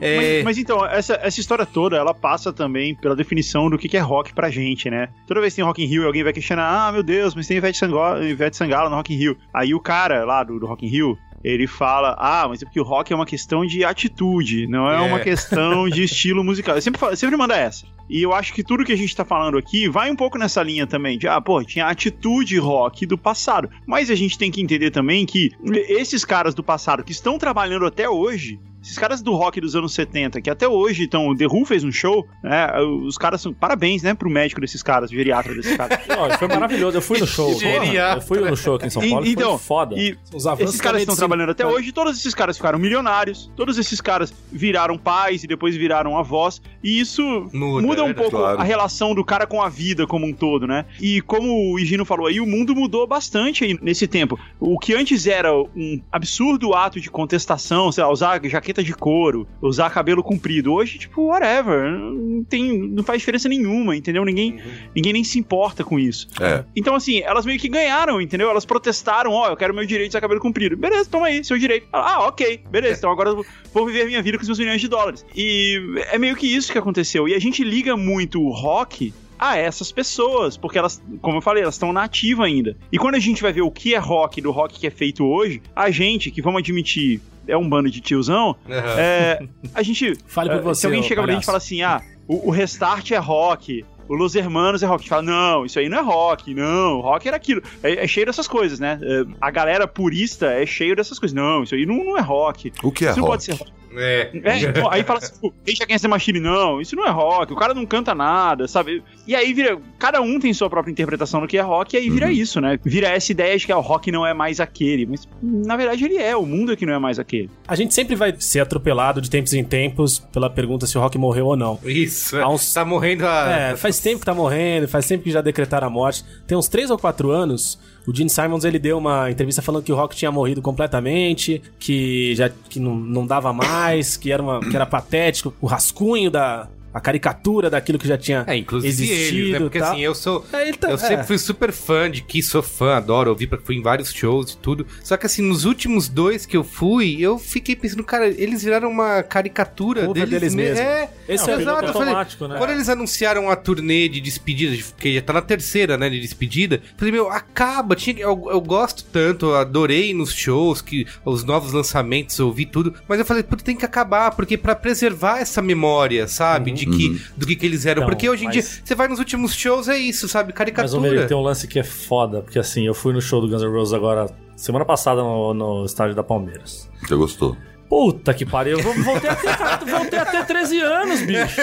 É, Mas, mas então, essa, essa história toda, ela passa também pela definição do que que é rock pra gente, né? Toda vez que tem Rock in Rio, alguém vai questionar, ah, meu Deus, mas tem Ivete Sangalo, Ivete Sangalo no Rock in Rio. Aí o cara lá do, do Rock in Rio, ele fala, ah, mas é porque o rock é uma questão de atitude, não é, É. uma questão de estilo musical. Eu sempre, falo- sempre manda essa. E eu acho que tudo que a gente tá falando aqui vai um pouco nessa linha também, de, ah, pô, tinha a atitude rock do passado. Mas a gente tem que entender também que esses caras do passado que estão trabalhando até hoje, esses caras do rock dos anos 70, que até hoje estão. O The Who fez um show, né? Os caras são. Parabéns, né, pro médico desses caras, geriatra desses caras. Não, foi maravilhoso. Eu fui no show. Genial. Eu fui no show aqui em São Paulo. E- então, foi foda. E Os avanços esses caras estão medicina. trabalhando até É. hoje, todos esses caras ficaram milionários, todos esses caras viraram pais e depois viraram avós, e isso Muda, muda, um verdade. pouco Claro. a relação do cara com a vida como um todo, né? E como o Higino falou aí, o mundo mudou bastante aí nesse tempo. O que antes era um absurdo ato de contestação, sei lá, usar jaqueta de couro, usar cabelo comprido, hoje, tipo, whatever, não, tem, não faz diferença nenhuma, entendeu? Ninguém, ninguém nem se importa com isso. É. Então, assim, elas meio que ganharam, entendeu? Elas protestaram, ó, eu quero meu direito de usar cabelo comprido. Beleza, toma aí, seu direito. Ah, ok, beleza, então agora eu vou viver a minha vida com os meus milhões de dólares. E é meio que isso que aconteceu. E a gente liga muito o rock a essas pessoas, porque elas, como eu falei, elas estão na ativa ainda. E quando a gente vai ver o que é rock do rock que é feito hoje, a gente, que vamos admitir, é um bando de tiozão, aham. é, a gente. Fale por é, você, Se alguém chega pra gente e fala assim, ah, o, o Restart é rock. O Los Hermanos é rock. A gente fala, não, isso aí não é rock, não, rock era aquilo. É, é cheio dessas coisas, né? É, a galera purista é cheio dessas coisas. Não, isso aí não, não é rock. O que é isso não rock? pode ser rock. É. É, então, aí fala assim, deixa quem é machine, não, isso não é rock, o cara não canta nada, sabe? E aí vira, cada um tem sua própria interpretação do que é rock, e aí vira Uhum. isso, né? Vira essa ideia de que o rock não é mais aquele, mas na verdade ele é, o mundo é que não é mais aquele. A gente sempre vai ser atropelado de tempos em tempos pela pergunta se o rock morreu ou não. Isso. Há uns- Tá morrendo a. É, faz tempo que tá morrendo, faz tempo que já decretaram a morte. Tem uns 3 ou 4 anos, o Gene Simons ele deu uma entrevista falando que o rock tinha morrido completamente, que já que não, não dava mais, que era, uma, que era patético, o rascunho da a caricatura daquilo que já tinha É, inclusive existido. eles, né? Porque tal. assim, eu sou. É, ele tá- eu sempre é. fui super fã de Kiss, sou fã, adoro ouvir, porque fui em vários shows e tudo. Só que assim, nos últimos dois que eu fui, eu fiquei pensando, cara, eles viraram uma caricatura Cover deles, deles me- mesmo. É, Esse é é o exato. Eu falei, automático, né? Quando eles anunciaram a turnê de despedida, que já tá na terceira, né, de despedida, eu falei, meu, acaba, tinha, que- eu, eu gosto tanto, eu adorei nos shows, que os novos lançamentos, eu ouvi tudo, mas eu falei, puta, tem que acabar, porque pra preservar essa memória, sabe, de que, do que, que eles eram, Então, porque hoje em mas- dia, você vai nos últimos shows, é isso, sabe, Mas o caricatura. Meire, tem um lance que é foda, porque assim, eu fui no show do Guns N' Roses agora, semana passada, no, no estádio da Palmeiras. Você gostou? Puta que pariu, eu voltei a ter, voltei a ter 13 anos, bicho.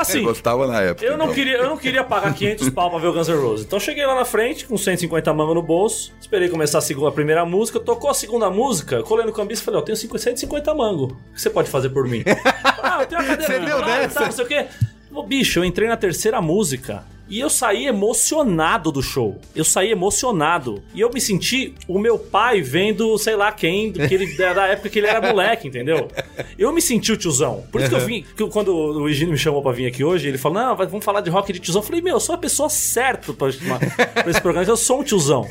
Assim, gostava na época. eu não, então. queria, eu não queria pagar 500 pau pra ver o Guns N' Roses. Então cheguei lá na frente, com 150 mangos no bolso, esperei começar a, segunda, a primeira música, tocou a segunda música, colei no cambista e falei, ó, tenho 50, 150 mangos, o que você pode fazer por mim? ah, eu tenho uma cadeira Você deu e dessa? tal, não sei o quê. Ô, bicho, eu entrei na terceira música e eu saí emocionado do show. Eu saí emocionado. E eu me senti o meu pai vendo, sei lá quem, que ele, da época que ele era moleque, entendeu? Eu me senti o tiozão. Por isso que eu vim, que eu- quando o Egino me chamou pra vir aqui hoje, ele falou: Não, vamos falar de rock de tiozão. Eu falei: Meu, eu sou a pessoa certa pra, pra esse programa, eu sou um tiozão.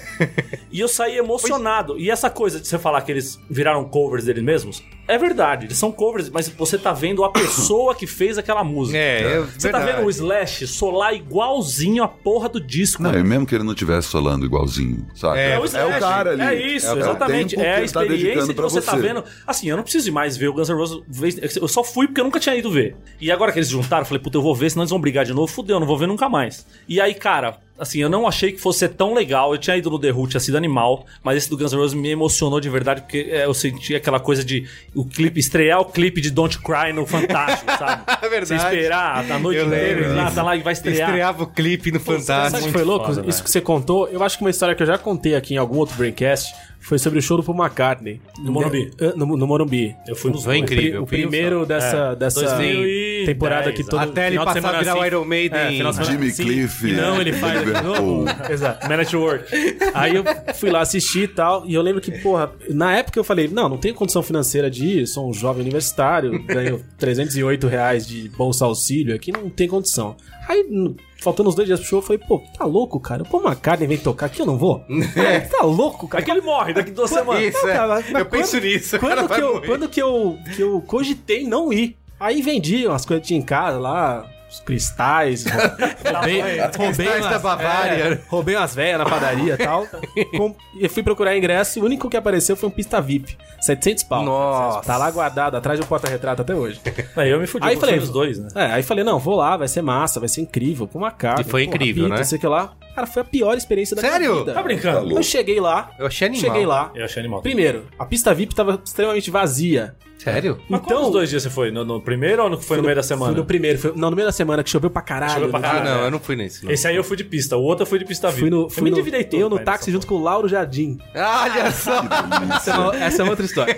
E eu saí emocionado. E essa coisa de você falar que eles viraram covers deles mesmos, é verdade, eles são covers, mas você tá vendo a pessoa que fez aquela música. É, é Você tá verdade. vendo o Slash solar igualzinho a porra do disco. Não, e mesmo que ele não estivesse solando igualzinho, saca? É, É, o Slash. o cara ali. É isso, é, exatamente. É, a tá experiência dedicando que pra você, tá vendo. Assim, eu não preciso mais ver o Guns N' Roses. Eu só fui porque eu nunca tinha ido ver. E agora que eles juntaram, eu falei, puta, eu vou ver, senão eles vão brigar de novo. Fudeu, eu não vou ver nunca mais. E aí, cara, assim, eu não achei que fosse ser tão legal. Eu tinha ido no The Who, tinha sido animal. Mas esse do Guns N' Roses me emocionou de verdade, porque é, eu senti aquela coisa de o clipe, estrear o clipe de Don't Cry no Fantástico, sabe? É verdade. Você esperar a noite lembro lá, tá lá e vai estrear. Estreava o clipe no Sabe Fantástico. o que foi louco? foda, Isso que você contou, eu acho que uma história que eu já contei aqui em algum outro Braincast foi sobre o show do Paul McCartney. No Morumbi. Eh, No, no Morumbi. Eu fui nos dois. incrível. O primeiro dessa, É, dessa 2010, temporada que todo Até ele passar a semana virar o assim- Iron Maiden. É, final de semana Jimmy assim, Cliff, e não, ele faz Liverpool. Exato. Man at Work. Aí eu fui lá assistir e tal, e eu lembro que, porra, na época eu falei, não, não tenho condição financeira de ir, sou um jovem universitário, ganho 308 reais de bolsa auxílio, aqui não tem condição. Aí, faltando uns dois dias pro show, eu falei, pô, tá louco, cara? Pô, uma carne vem tocar aqui, eu não vou? É, tá louco, cara? Aqui ele morre daqui duas semanas. Isso, é. Cara, mas Eu quando- penso nisso. Quando que, eu, quando que, eu, que eu cogitei não ir? Aí vendi umas coisas que tinha em casa lá, os cristais, roubei, roubei cristais da umas- Bavária. é, roubei umas velhas na padaria e tal. Com- e fui procurar ingresso e o único que apareceu foi um pista VIP. 700 pau. Nossa. Tá lá guardado atrás do porta-retrato até hoje. Aí eu me fudi. Aí eu falei, nos dois, né? É, aí falei, não, vou lá, vai ser massa, vai ser incrível, com uma cara. E foi incrível, né? Sei que lá. Cara, foi a pior experiência da Sério? minha vida. Tá brincando? Eu cheguei lá, Eu achei animal. cheguei lá. Eu achei animal. Primeiro, a pista VIP tava extremamente vazia. Sério? Mas qual dos dois dias você foi? No, no primeiro ou no, foi no meio da semana? Fui no primeiro, foi- não, no meio da semana que choveu pra caralho. Choveu pra né? Ah, caralho. não, eu não fui nesse. não. Esse aí eu fui de pista, o outro eu fui de pista VIP. Fui no, eu fui me no, dividei todo, eu no táxi junto com o Lauro Jardim. Olha só. Essa é, uma, essa é outra história.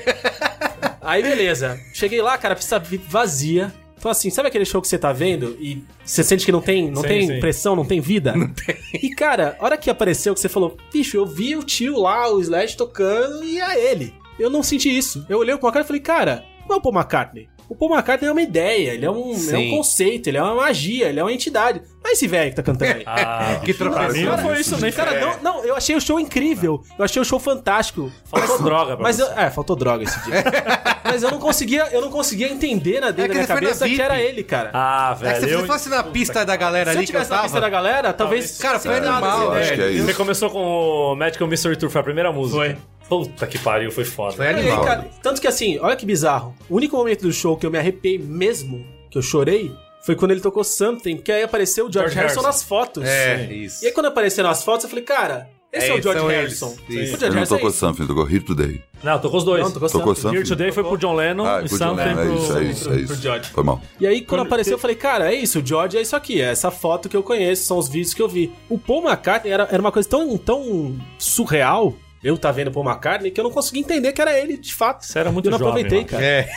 Aí, beleza. Cheguei lá, cara, a pista VIP vazia. Então, assim, sabe aquele show que você tá vendo e você sente que não tem, não Sim, tem sim. pressão, não tem vida? Não tem. E, cara, a hora que apareceu que você falou, bicho, eu vi o tio lá, o Slash tocando e é ele. Eu não senti isso. Eu olhei com a cara e falei, cara, não é o Paul McCartney. O Paul McCartney é uma ideia, ele é um, ele é um conceito, ele é uma magia, ele é uma entidade. Mas esse velho que tá cantando aí. Ah, Que troca pra mim não foi isso nem, Cara, não, não, eu achei o show incrível. Eu achei o show fantástico. Faltou droga pra Mas você. eu, é, faltou droga esse dia. mas eu não conseguia, eu não conseguia entender na, dentro É da minha cabeça que era ele, cara. Ah, É que velho. se eu... você fosse na pista da galera Se eu ali que eu tivesse na pista da galera, talvez. Cara, foi animal, assim, acho né? que é isso. Você começou com o Magical Mystery Tour, foi a primeira música. Foi. Puta que pariu, foi foda. Foi aí, animal. cara, tanto que assim, olha que bizarro. O único momento do show que eu me arrepiei mesmo, que eu chorei, foi quando ele tocou Something, que aí apareceu o George, George Harrison, Harrison. nas fotos. É, isso. E aí quando apareceram as fotos, eu falei, cara, esse é, É, o George Harrison. Isso. O George Ele não é tocou isso. Something, tocou Here Today. Não, tocou os dois. Não, tocou Tocou Something. Here Today foi pro John Lennon Ah, e é Something Lennon, é pro... isso, é isso, é pro isso. George. Foi mal. E aí, quando Quando- apareceu, eu falei, cara, é isso, o George é isso aqui, é essa foto que eu conheço, são os vídeos que eu vi. O Paul McCartney era, era uma coisa tão, tão surreal, eu tá vendo o Paul McCartney, que eu não conseguia entender que era ele, de fato. Você era muito eu não jovem, aproveitei, mano. cara. É.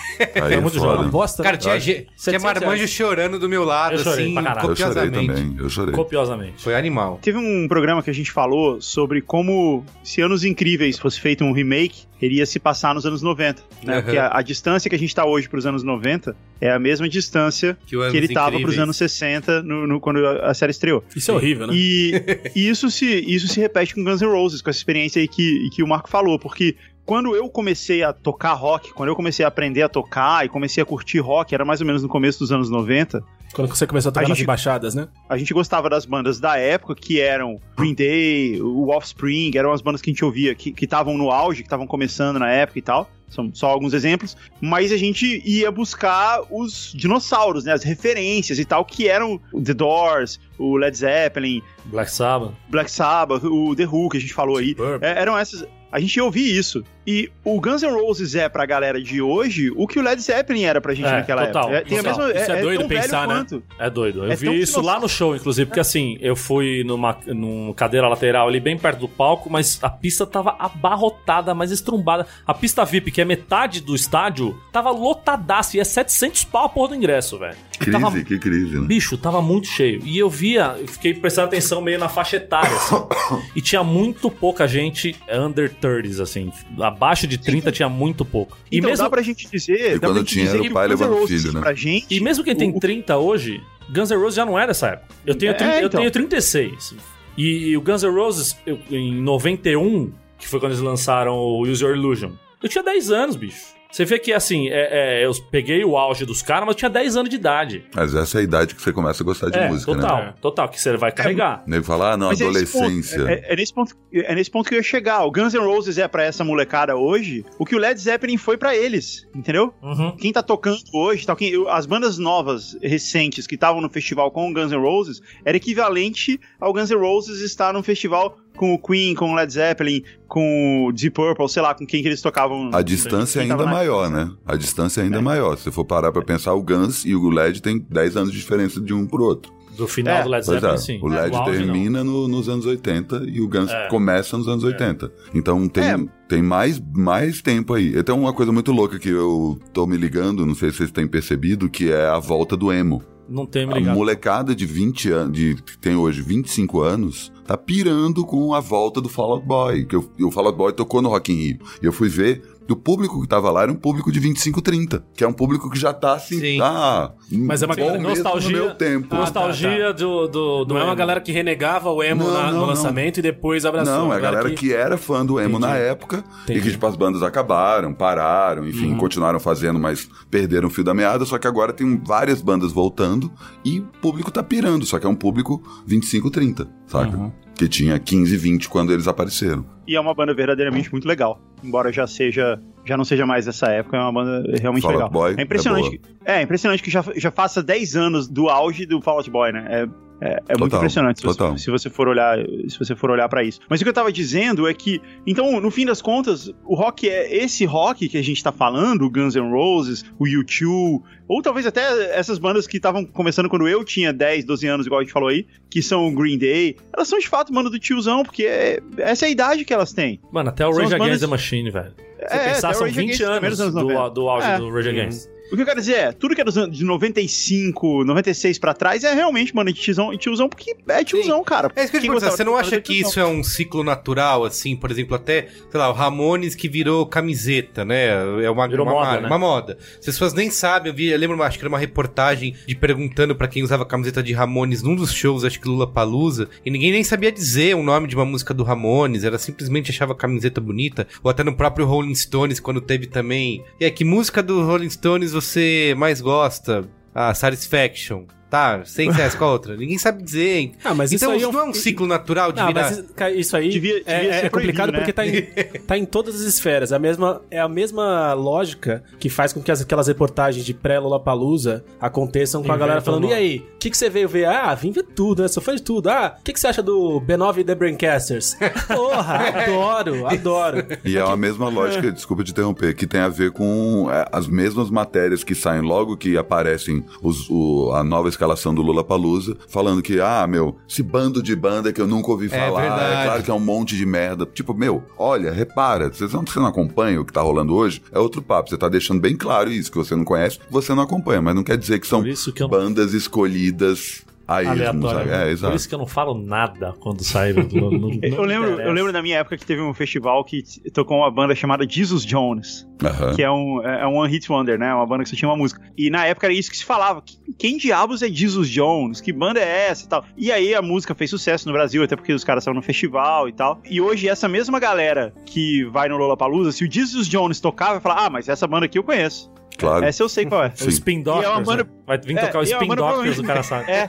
Aí é muito foda. Uma bosta. Cara, né? tinha, ge- tinha 700 marmanjo reais. chorando do meu lado, Eu chorei assim, caralho. Eu chorei copiosamente. também, eu chorei. Copiosamente. Foi animal. Teve um programa que a gente falou sobre como se Anos Incríveis fosse feito um remake, ele ia se passar nos anos 90. Né? Uhum. Porque a, a distância que a gente tá hoje pros anos 90 é a mesma distância Que, que ele tava Incríveis. pros anos 60 no, no- quando a a série estreou. Isso é horrível, né? E, e isso, se, isso se repete com Guns N' Roses, com essa experiência aí que, que o Marco falou, porque quando eu comecei a tocar rock, quando eu comecei a aprender a tocar e comecei a curtir rock, era mais ou menos no começo dos anos 90, Quando você começou a tocar A nas gente- embaixadas, né? a gente gostava das bandas da época, que eram Green Day, o Offspring, eram as bandas que a gente ouvia, que estavam no auge, que estavam começando na época e tal. São só alguns exemplos. Mas a gente ia buscar os dinossauros, né? As referências e tal, que eram The Doors, o Led Zeppelin, Black Sabbath. Black Sabbath, o The Who, que a gente falou aí. É, eram essas. A gente ia ouvir isso. E o Guns N' Roses é pra galera de hoje o que o Led Zeppelin era pra gente É, naquela total, época. É, tem a total. mesma, Isso é doido tão velho pensar, né? quanto. É doido. Eu É vi isso lá no show, inclusive, porque assim, eu fui numa, numa cadeira lateral ali bem perto do palco, mas a pista tava abarrotada, mas estrumbada. A pista VIP, que é metade do estádio, tava lotadaça e é 700 pau a porra do ingresso, velho. Crise, tava- que crise, né? Bicho, tava muito cheio. E eu via, eu fiquei prestando atenção meio na faixa etária, assim. e tinha muito pouca gente under 30s, assim. Abaixo de 30 tinha muito pouco. E Então mesmo, dá pra gente dizer. E dá quando tinha, dizer era o que pai levando Roses filho, né? Pra gente, e mesmo quem tem o- 30 hoje, Guns N' Roses já não era essa época. Eu tenho, É, trin- eu então. tenho 36. E, o Guns N' Roses, eu- em 91, que foi quando eles lançaram o Use Your Illusion, eu tinha 10 anos, bicho. Você vê que, assim, é- é, eu peguei o auge dos caras, mas eu tinha 10 anos de idade. Mas essa é a idade que você começa a gostar de é, música, total, né? total, que você vai carregar. O nego fala, ah, não, Mas é adolescência. É, é nesse ponto, é nesse ponto que eu ia chegar. O Guns N' Roses é pra essa molecada hoje o que o Led Zeppelin foi pra eles, entendeu? Uhum. Quem tá tocando hoje, tal, quem, as bandas novas, recentes, que estavam no festival com o Guns N' Roses, era equivalente ao Guns N' Roses estar num festival com o Queen, com o Led Zeppelin, com o Deep Purple, sei lá, com quem que eles tocavam. A distância ainda é na- maior, né? A distância ainda é. maior. Se você for parar pra pensar, o Guns e o Led tem 10 anos de diferença de um pro outro. Do final É, do Led Pois Zeppelin, é, sim. o LED termina no- nos anos 80 e o Guns É. começa nos anos 80. Então tem, É. tem mais, mais tempo aí. Tem uma coisa muito louca que eu tô me ligando, não sei se vocês têm percebido, que é a volta do emo. Não tem me A molecada de 20 anos, de, que tem hoje 25 anos, tá pirando com a volta do Fall Out Boy. Que eu- o Fall Out Boy tocou no Rock in Rio. E eu fui ver, o público que tava lá era um público de 25, 30. Que é um público que já tá assim, Sim. tá... Mas é uma mesmo nostalgia- no meu tempo. Nostalgia do, do, do Não é uma galera que renegava o emo Não, na- não, no não. lançamento e depois abraçou. Não, é Uma a galera que... era fã do emo Entendi. na época e Entendi. que, tipo, as bandas acabaram, pararam, enfim, continuaram fazendo, mas perderam o fio da meada. Só que agora tem várias bandas voltando e o público tá pirando. Só que é um público 25, 30, saca? Que tinha 15, 20 quando eles apareceram. E é uma banda verdadeiramente muito legal. Embora já seja. Já não seja mais dessa época, é uma banda realmente Fall legal. Boy é impressionante. é que, é impressionante que já, já faça 10 anos do auge do Fall Out Boy, né? É, é, é muito Total, impressionante se você, se você for olhar, se você for olhar para isso. Mas o que eu tava dizendo é que, então, no fim das contas, o rock é esse rock que a gente tá falando, o Guns N' Roses, o U2, ou talvez até essas bandas que estavam começando quando eu tinha 10, 12 anos, igual a gente falou aí, que são o Green Day, elas são de fato banda do tiozão, porque é- essa é a idade que elas têm. Mano, até o Rage Against bandas- the Machine, velho. Se É, você pensar, são Rage 20 Against também anos do, 90. do auge É. do Rage Against. O que eu quero dizer é, tudo que é dos anos de 95, 96 pra trás é realmente, mano, de tiozão, tiozão porque é tiozão, cara. É isso que eu te perguntar, gostava você não acha que isso é um ciclo natural, assim, por exemplo, até, sei lá, o Ramones que virou camiseta, né? É uma, Virou uma, moda, marca, né? uma moda. As pessoas nem sabem, eu, vi, eu lembro, acho que era uma reportagem de perguntando pra quem usava camiseta de Ramones num dos shows, acho que Lula Palusa, e ninguém nem sabia dizer o nome de uma música do Ramones, era simplesmente achava a camiseta bonita, ou até no próprio Rolling Stones, quando teve também. E aí, que música do Rolling Stones você mais gosta? Ah, Satisfaction. Tá, sem qual a outra? Ninguém sabe dizer. Ah, mas isso então, isso não é um ciclo natural de Ah, virar... mas isso- aí Devia- é- devia é, ser é complicado proibido, porque né? tá em, tá em todas as esferas. É a mesma, é a mesma lógica que faz com que as- aquelas reportagens de pré-Lollapalooza aconteçam com a galera falando, e nome. aí, o que, que você veio ver? Ah, vim ver tudo, né? Sou fã de tudo. Ah, o que, que você acha do B9 e The Braincasters? Porra, adoro, adoro. E é a mesma lógica, desculpa te interromper, que tem a ver com é, as mesmas matérias que saem logo que aparecem os- o- a nova escalação do Lula Palusa, falando que, ah, meu, esse bando de banda que eu nunca ouvi falar, é, verdade. claro que é um monte de merda. Tipo, meu, olha, repara, você não, você não acompanha o que tá rolando hoje, é outro papo. Você tá deixando bem claro isso, que você não conhece, você não acompanha, mas não quer dizer que são não- bandas escolhidas a esmo, Aleatório. sabe? É, Por exato. isso que eu não falo nada quando sai do. do- no- Eu lembro, interessa. eu lembro da minha época que teve um festival que tocou uma banda chamada Jesus Jones, que é um, é um One Hit Wonder, né? Uma banda que só tinha uma música. E na época era isso que se falava. Quem, quem diabos é Jesus Jones? Que banda é essa e tal? E aí a música fez sucesso no Brasil, até porque os caras estavam no festival e tal. E hoje essa mesma galera que vai no Lollapalooza, se o Jesus Jones tocar, vai falar, ah, mas essa banda aqui eu conheço. Claro. Essa eu sei qual é. O Spin Doctors. E é uma banda- né? Vai vir É, tocar o é uma Spin Doctors, o cara sabe. É,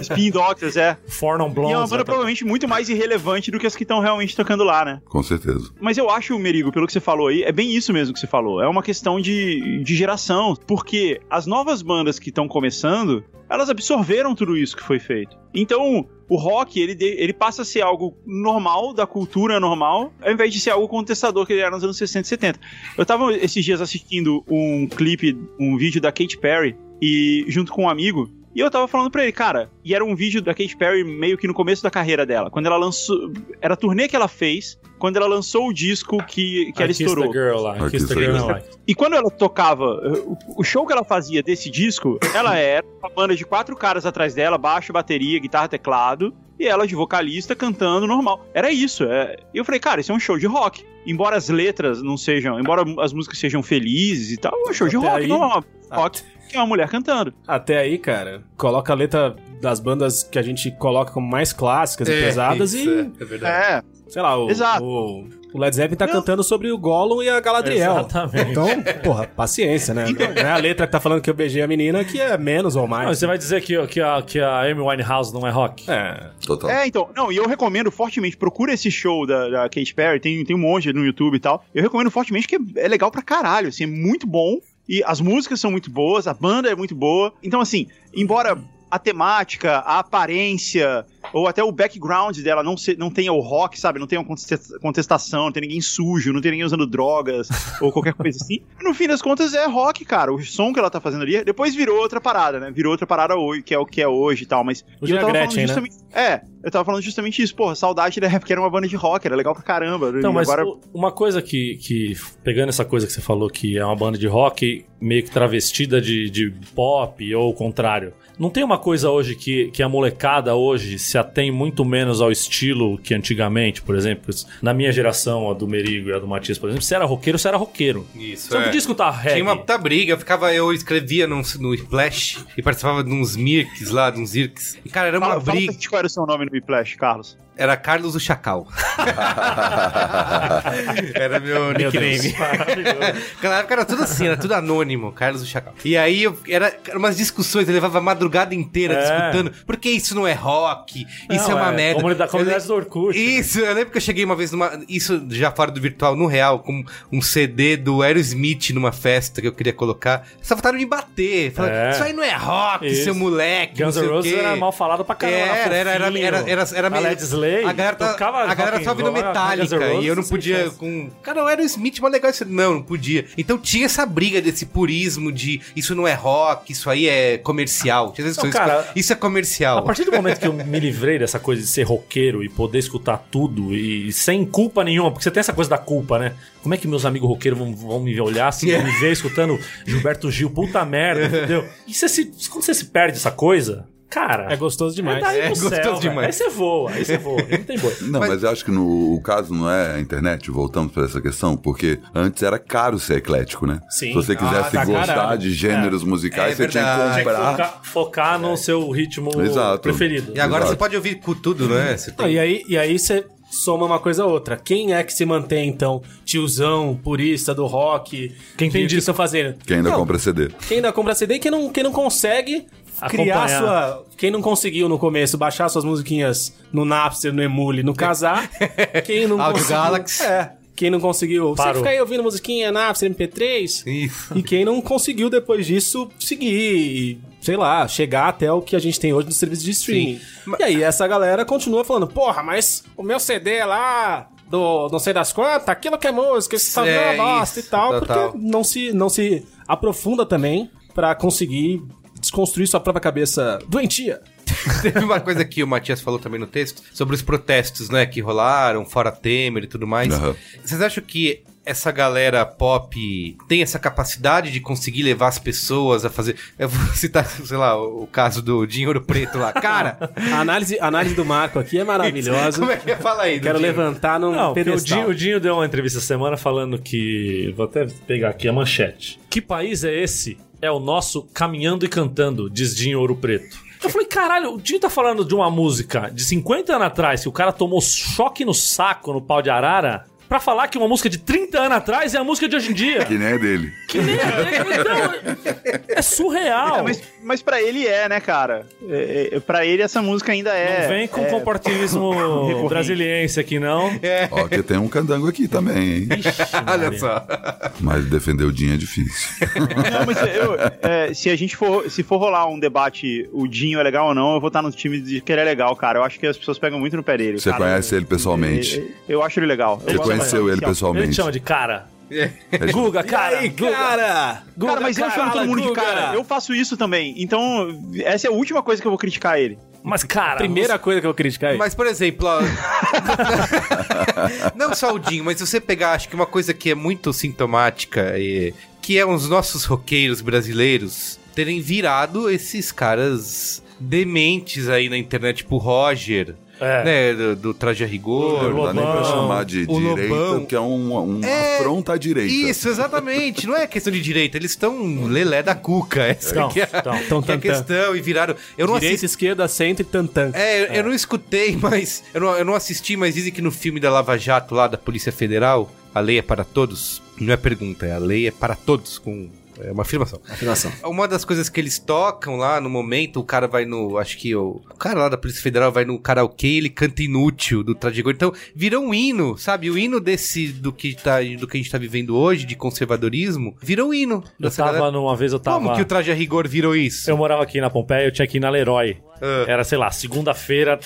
Spin Doctors, é. Four Non E é Blondes. uma banda tocar. provavelmente muito mais irrelevante do que as que estão realmente tocando lá, né? Com certeza. Mas eu acho, Merigo, pelo que você falou aí, é bem isso mesmo que você falou. É uma questão de, de geração. Porque as novas bandas que estão começando, elas absorveram tudo isso que foi feito. Então, o rock, ele, ele passa a ser algo normal, da cultura normal, ao invés de ser algo contestador que ele era nos anos 60 e 70. Eu tava esses dias assistindo um clipe, um vídeo da Katy Perry, e junto com um amigo, e eu tava falando pra ele, cara, e era um vídeo da Katy Perry meio que no começo da carreira dela, quando ela lançou, era a turnê que ela fez, quando ela lançou o disco que, que I ela estourou. the Girl lá. I I Girl Like. E quando ela tocava, o- show que ela fazia desse disco, ela era uma banda de quatro caras atrás dela, baixo, bateria, guitarra, teclado, e ela de vocalista cantando normal. Era isso. é. E eu falei, cara, isso é um show de rock. Embora as letras não sejam, embora as músicas sejam felizes e tal, é um show de Até rock, aí- não é uma rock que é uma mulher cantando. Até aí, cara, coloca a letra das bandas que a gente coloca como mais clássicas e pesadas isso, e, é, é verdade. É, sei lá, o, Exato. o, o Led Zeppelin tá Não. cantando sobre o Gollum e a Galadriel. Exatamente. Então, porra, paciência, né? Não é a letra que tá falando que eu beijei a menina que é menos ou Não, mais. você vai dizer que, que, a, que a Amy Winehouse não é rock? É, Total. É, então, não, e eu recomendo fortemente, procura esse show da, da Katy Perry, tem, tem um monte no YouTube e tal. Eu recomendo fortemente que é, é legal pra caralho, assim, é muito bom. E as músicas são muito boas, a banda é muito boa. Então, assim, embora a temática, a aparência ou até o background dela não, se, não tenha o rock, sabe? Não tenha uma contesta- contestação, não tem ninguém sujo, não tem ninguém usando drogas ou qualquer coisa assim. No fim das contas é rock, cara. O som que ela tá fazendo ali, depois virou outra parada, né? Virou outra parada hoje, que é o que é hoje e tal, mas Hoje e é a Gretchen, né? justamente, é, eu tava falando justamente isso, porra, saudade da época que era uma banda de rock, era legal pra caramba. Então, mas agora uma coisa que, que, pegando essa coisa que você falou, que é uma banda de rock meio que travestida de, de pop ou o contrário, não tem uma coisa hoje que, que a molecada hoje se atém muito menos ao estilo que antigamente, por exemplo, na minha geração, a do Merigo e a do Matias, por exemplo, se era roqueiro, você era roqueiro. Isso, Você não é. podia escutar reggae. Tinha uma puta briga, eu ficava, eu escrevia num, no Splash e participava de uns Mirks lá, de uns Irks. E, cara, era uma Fala, fala briga. gente qual era o seu nome no Whiplash, Carlos. Era Carlos o Chacal. era meu nickname. Naquela época era tudo assim, era tudo anônimo, Carlos o Chacal. E aí eu, era, era umas discussões, eu levava a madrugada inteira É. disputando, porque isso não é rock, isso Não, é uma é, merda. comunidade- comunidade do Orkut, né? Isso, eu lembro que eu cheguei uma vez numa. Isso já fora do virtual, no real, com um CD do Aerosmith numa festa que eu queria colocar. Só faltaram me bater. Falaram, É. isso aí não é rock, Isso. seu moleque. Guns N' Roses quê." era mal falado pra caramba. Era, era, era, fofinho. era, era, era a meio- Led Slay A galera, tá- tocava a galera só ouvindo N' Metallica e eu não podia com... Cara, o Aerosmith, mas legal isso. Não, não podia. Então tinha essa briga desse purismo de isso não é rock, isso aí é comercial. Tinha Não, isso, cara, isso é comercial. A partir do momento que eu me livrei dessa coisa de ser roqueiro e poder escutar tudo e sem culpa nenhuma, porque você tem essa coisa da culpa, né? Como é que meus amigos roqueiros vão, vão me olhar se vão me ver escutando Gilberto Gil, puta merda, entendeu? E você se, quando você se perde essa coisa, cara. É gostoso demais. É daí É pro gostoso céu, demais. Aí você voa, aí você voa, aí não tem boi. Não, mas, eu acho que no o caso não é a internet, voltamos para essa questão, porque antes era caro ser eclético, né? Sim. Se você quisesse Ah, tá gostar caralho. de gêneros musicais, É você tinha verdade. que Tinha que comprar. focar, focar no seu ritmo Exato. preferido. E agora Exato. você pode ouvir com tudo, né? Você Não, tem... e aí, e aí você soma uma coisa a outra. Quem é que se mantém, então, tiozão, purista do rock? Quem tem que estão fazendo? Quem ainda Não, compra CD. Quem ainda compra CD e quem não, quem não consegue criar Acompanhar. sua. Quem não conseguiu no começo baixar suas musiquinhas no Napster, no Emule, no Casar. quem não Audio conseguiu. Galaxy. É. Quem não conseguiu. Você Parou. fica aí ouvindo musiquinha Napster, MP3. Isso. E quem não conseguiu depois disso seguir e, sei lá, chegar até o que a gente tem hoje no serviço de streaming. E aí essa galera continua falando, porra, mas o meu CD lá do não sei das quantas, aquilo que é música, esse só É, é bosta e tal, total. porque não se, não se aprofunda também pra conseguir desconstruir sua própria cabeça doentia. Teve uma coisa que o Matias falou também no texto sobre os protestos, né, que rolaram, fora Temer e tudo mais. Aham. Vocês acham que essa galera pop tem essa capacidade de conseguir levar as pessoas a fazer. Eu vou citar, sei lá, o caso do Dinheiro Preto lá. Cara, A análise, a análise do Marco aqui é maravilhosa. como é que é? Fala aí. Quero Dinheiro? levantar num Não, porque o pedestal. Dinho, o Dinho deu uma entrevista essa semana falando que. Vou até pegar aqui a manchete. Que país é esse? É o nosso Caminhando e Cantando, diz Dinho Ouro Preto. Eu falei, caralho, o Dinho tá falando de uma música de 50 anos atrás, que o cara tomou choque no saco no pau de arara, pra falar que uma música de 30 anos atrás é a música de hoje em dia. Que nem é dele. Que nem então, é surreal. É, mas, mas pra ele é, né, cara? É, é, pra ele essa música ainda é. Não vem com é, comportismo recorrente. brasiliense aqui, não. Ó, que tem um candango aqui também, hein? Olha só. Mas defender o Dinho é difícil. Não, mas eu, é, se a gente for, se for rolar um debate, o Dinho é legal ou não, eu vou estar no time de que ele é legal, cara. Eu acho que as pessoas pegam muito no pé dele. Você cara. conhece ele pessoalmente? Eu, eu acho ele legal. Você Eu conheceu ele Ele te pessoalmente? chama de cara. É, Guga, cara. Guga. cara! Cara, mas eu chamo todo mundo de Guga. cara. Eu faço isso também. Então, essa é a última coisa que eu vou criticar ele. Mas, cara. Primeira coisa que eu vou criticar é Mas, por exemplo, ó, não só o Dinho, mas se você pegar, acho que uma coisa que é muito sintomática, e, que é os nossos roqueiros brasileiros terem virado esses caras dementes aí na internet, tipo o Roger, É. né, do, do Traje a Rigor. Não dá nem pra chamar de o direita, Lobão. que é um, um É, afronta à direita. Isso, exatamente. Não é questão de direita, eles estão lelé da cuca. Essa Estão, que é, que é a tão. questão. E viraram. Eu não Direita, assisti. esquerda, centro e tantã. É, eu, eu não escutei, mas. Eu não, eu não assisti, mas dizem que no filme da Lava Jato lá da Polícia Federal, a lei é para todos. Não é pergunta, é a lei é para todos, com. É uma afirmação. Afirmação. Uma das coisas que eles tocam lá no momento, o cara vai no. Acho que o, o cara lá da Polícia Federal vai no karaokê e ele canta inútil do Tradigor. Então, virou um hino, sabe? O hino desse. Do que, tá, do que a gente tá vivendo hoje, de conservadorismo, virou um hino. Eu tava galera. numa vez, eu tava. Como que o Traje a Rigor virou isso? Eu morava aqui na Pompeia, eu tinha que ir na Leroy. Ah. Era, sei lá, segunda-feira,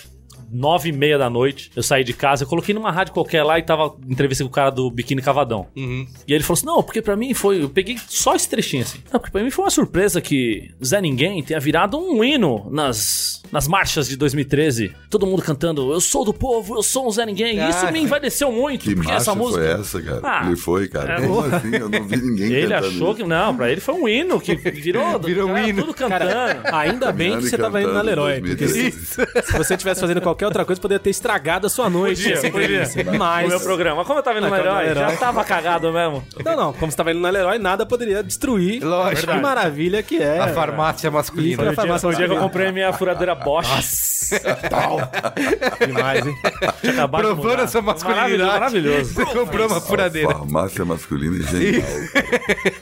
nove e meia da noite. Eu saí de casa, eu coloquei numa rádio qualquer lá e tava entrevista com o cara do Biquíni Cavadão. Uhum. E ele falou assim: não, porque pra mim foi. Eu peguei só esse trechinho assim. Não, porque pra mim foi uma surpresa que Zé Ninguém tenha virado um hino nas, nas marchas de 2013. Todo mundo cantando: Eu sou do povo, eu sou um Zé Ninguém. Ah. Isso me envaideceu muito, Que porque marcha essa música. foi essa, cara? Ah, ele foi, cara. é, Como assim? Eu não vi ninguém Ele cantando achou isso. que. Não, pra ele foi um hino que virou. Virou um cara, hino. Tudo cantando. Ainda bem que você tava indo na Leroy. Porque se, 2013. se você estivesse fazendo qualquer outra coisa, poderia ter estragado a sua noite. Podia, podia. entrevista. O Mas. meu programa. Como eu tava indo no quando Leroy, era já Leroy. tava cagado mesmo. Não, não. Como você tava indo na Leroy, nada poderia destruir. Lógico. Que maravilha que é. A farmácia masculina. Foi a Foi o dia, foi o dia que eu comprei minha furadeira Bosch. Demais, hein? Provando essa masculinidade. Maravilhoso. Você comprou uma furadeira. Farmácia masculina é genial.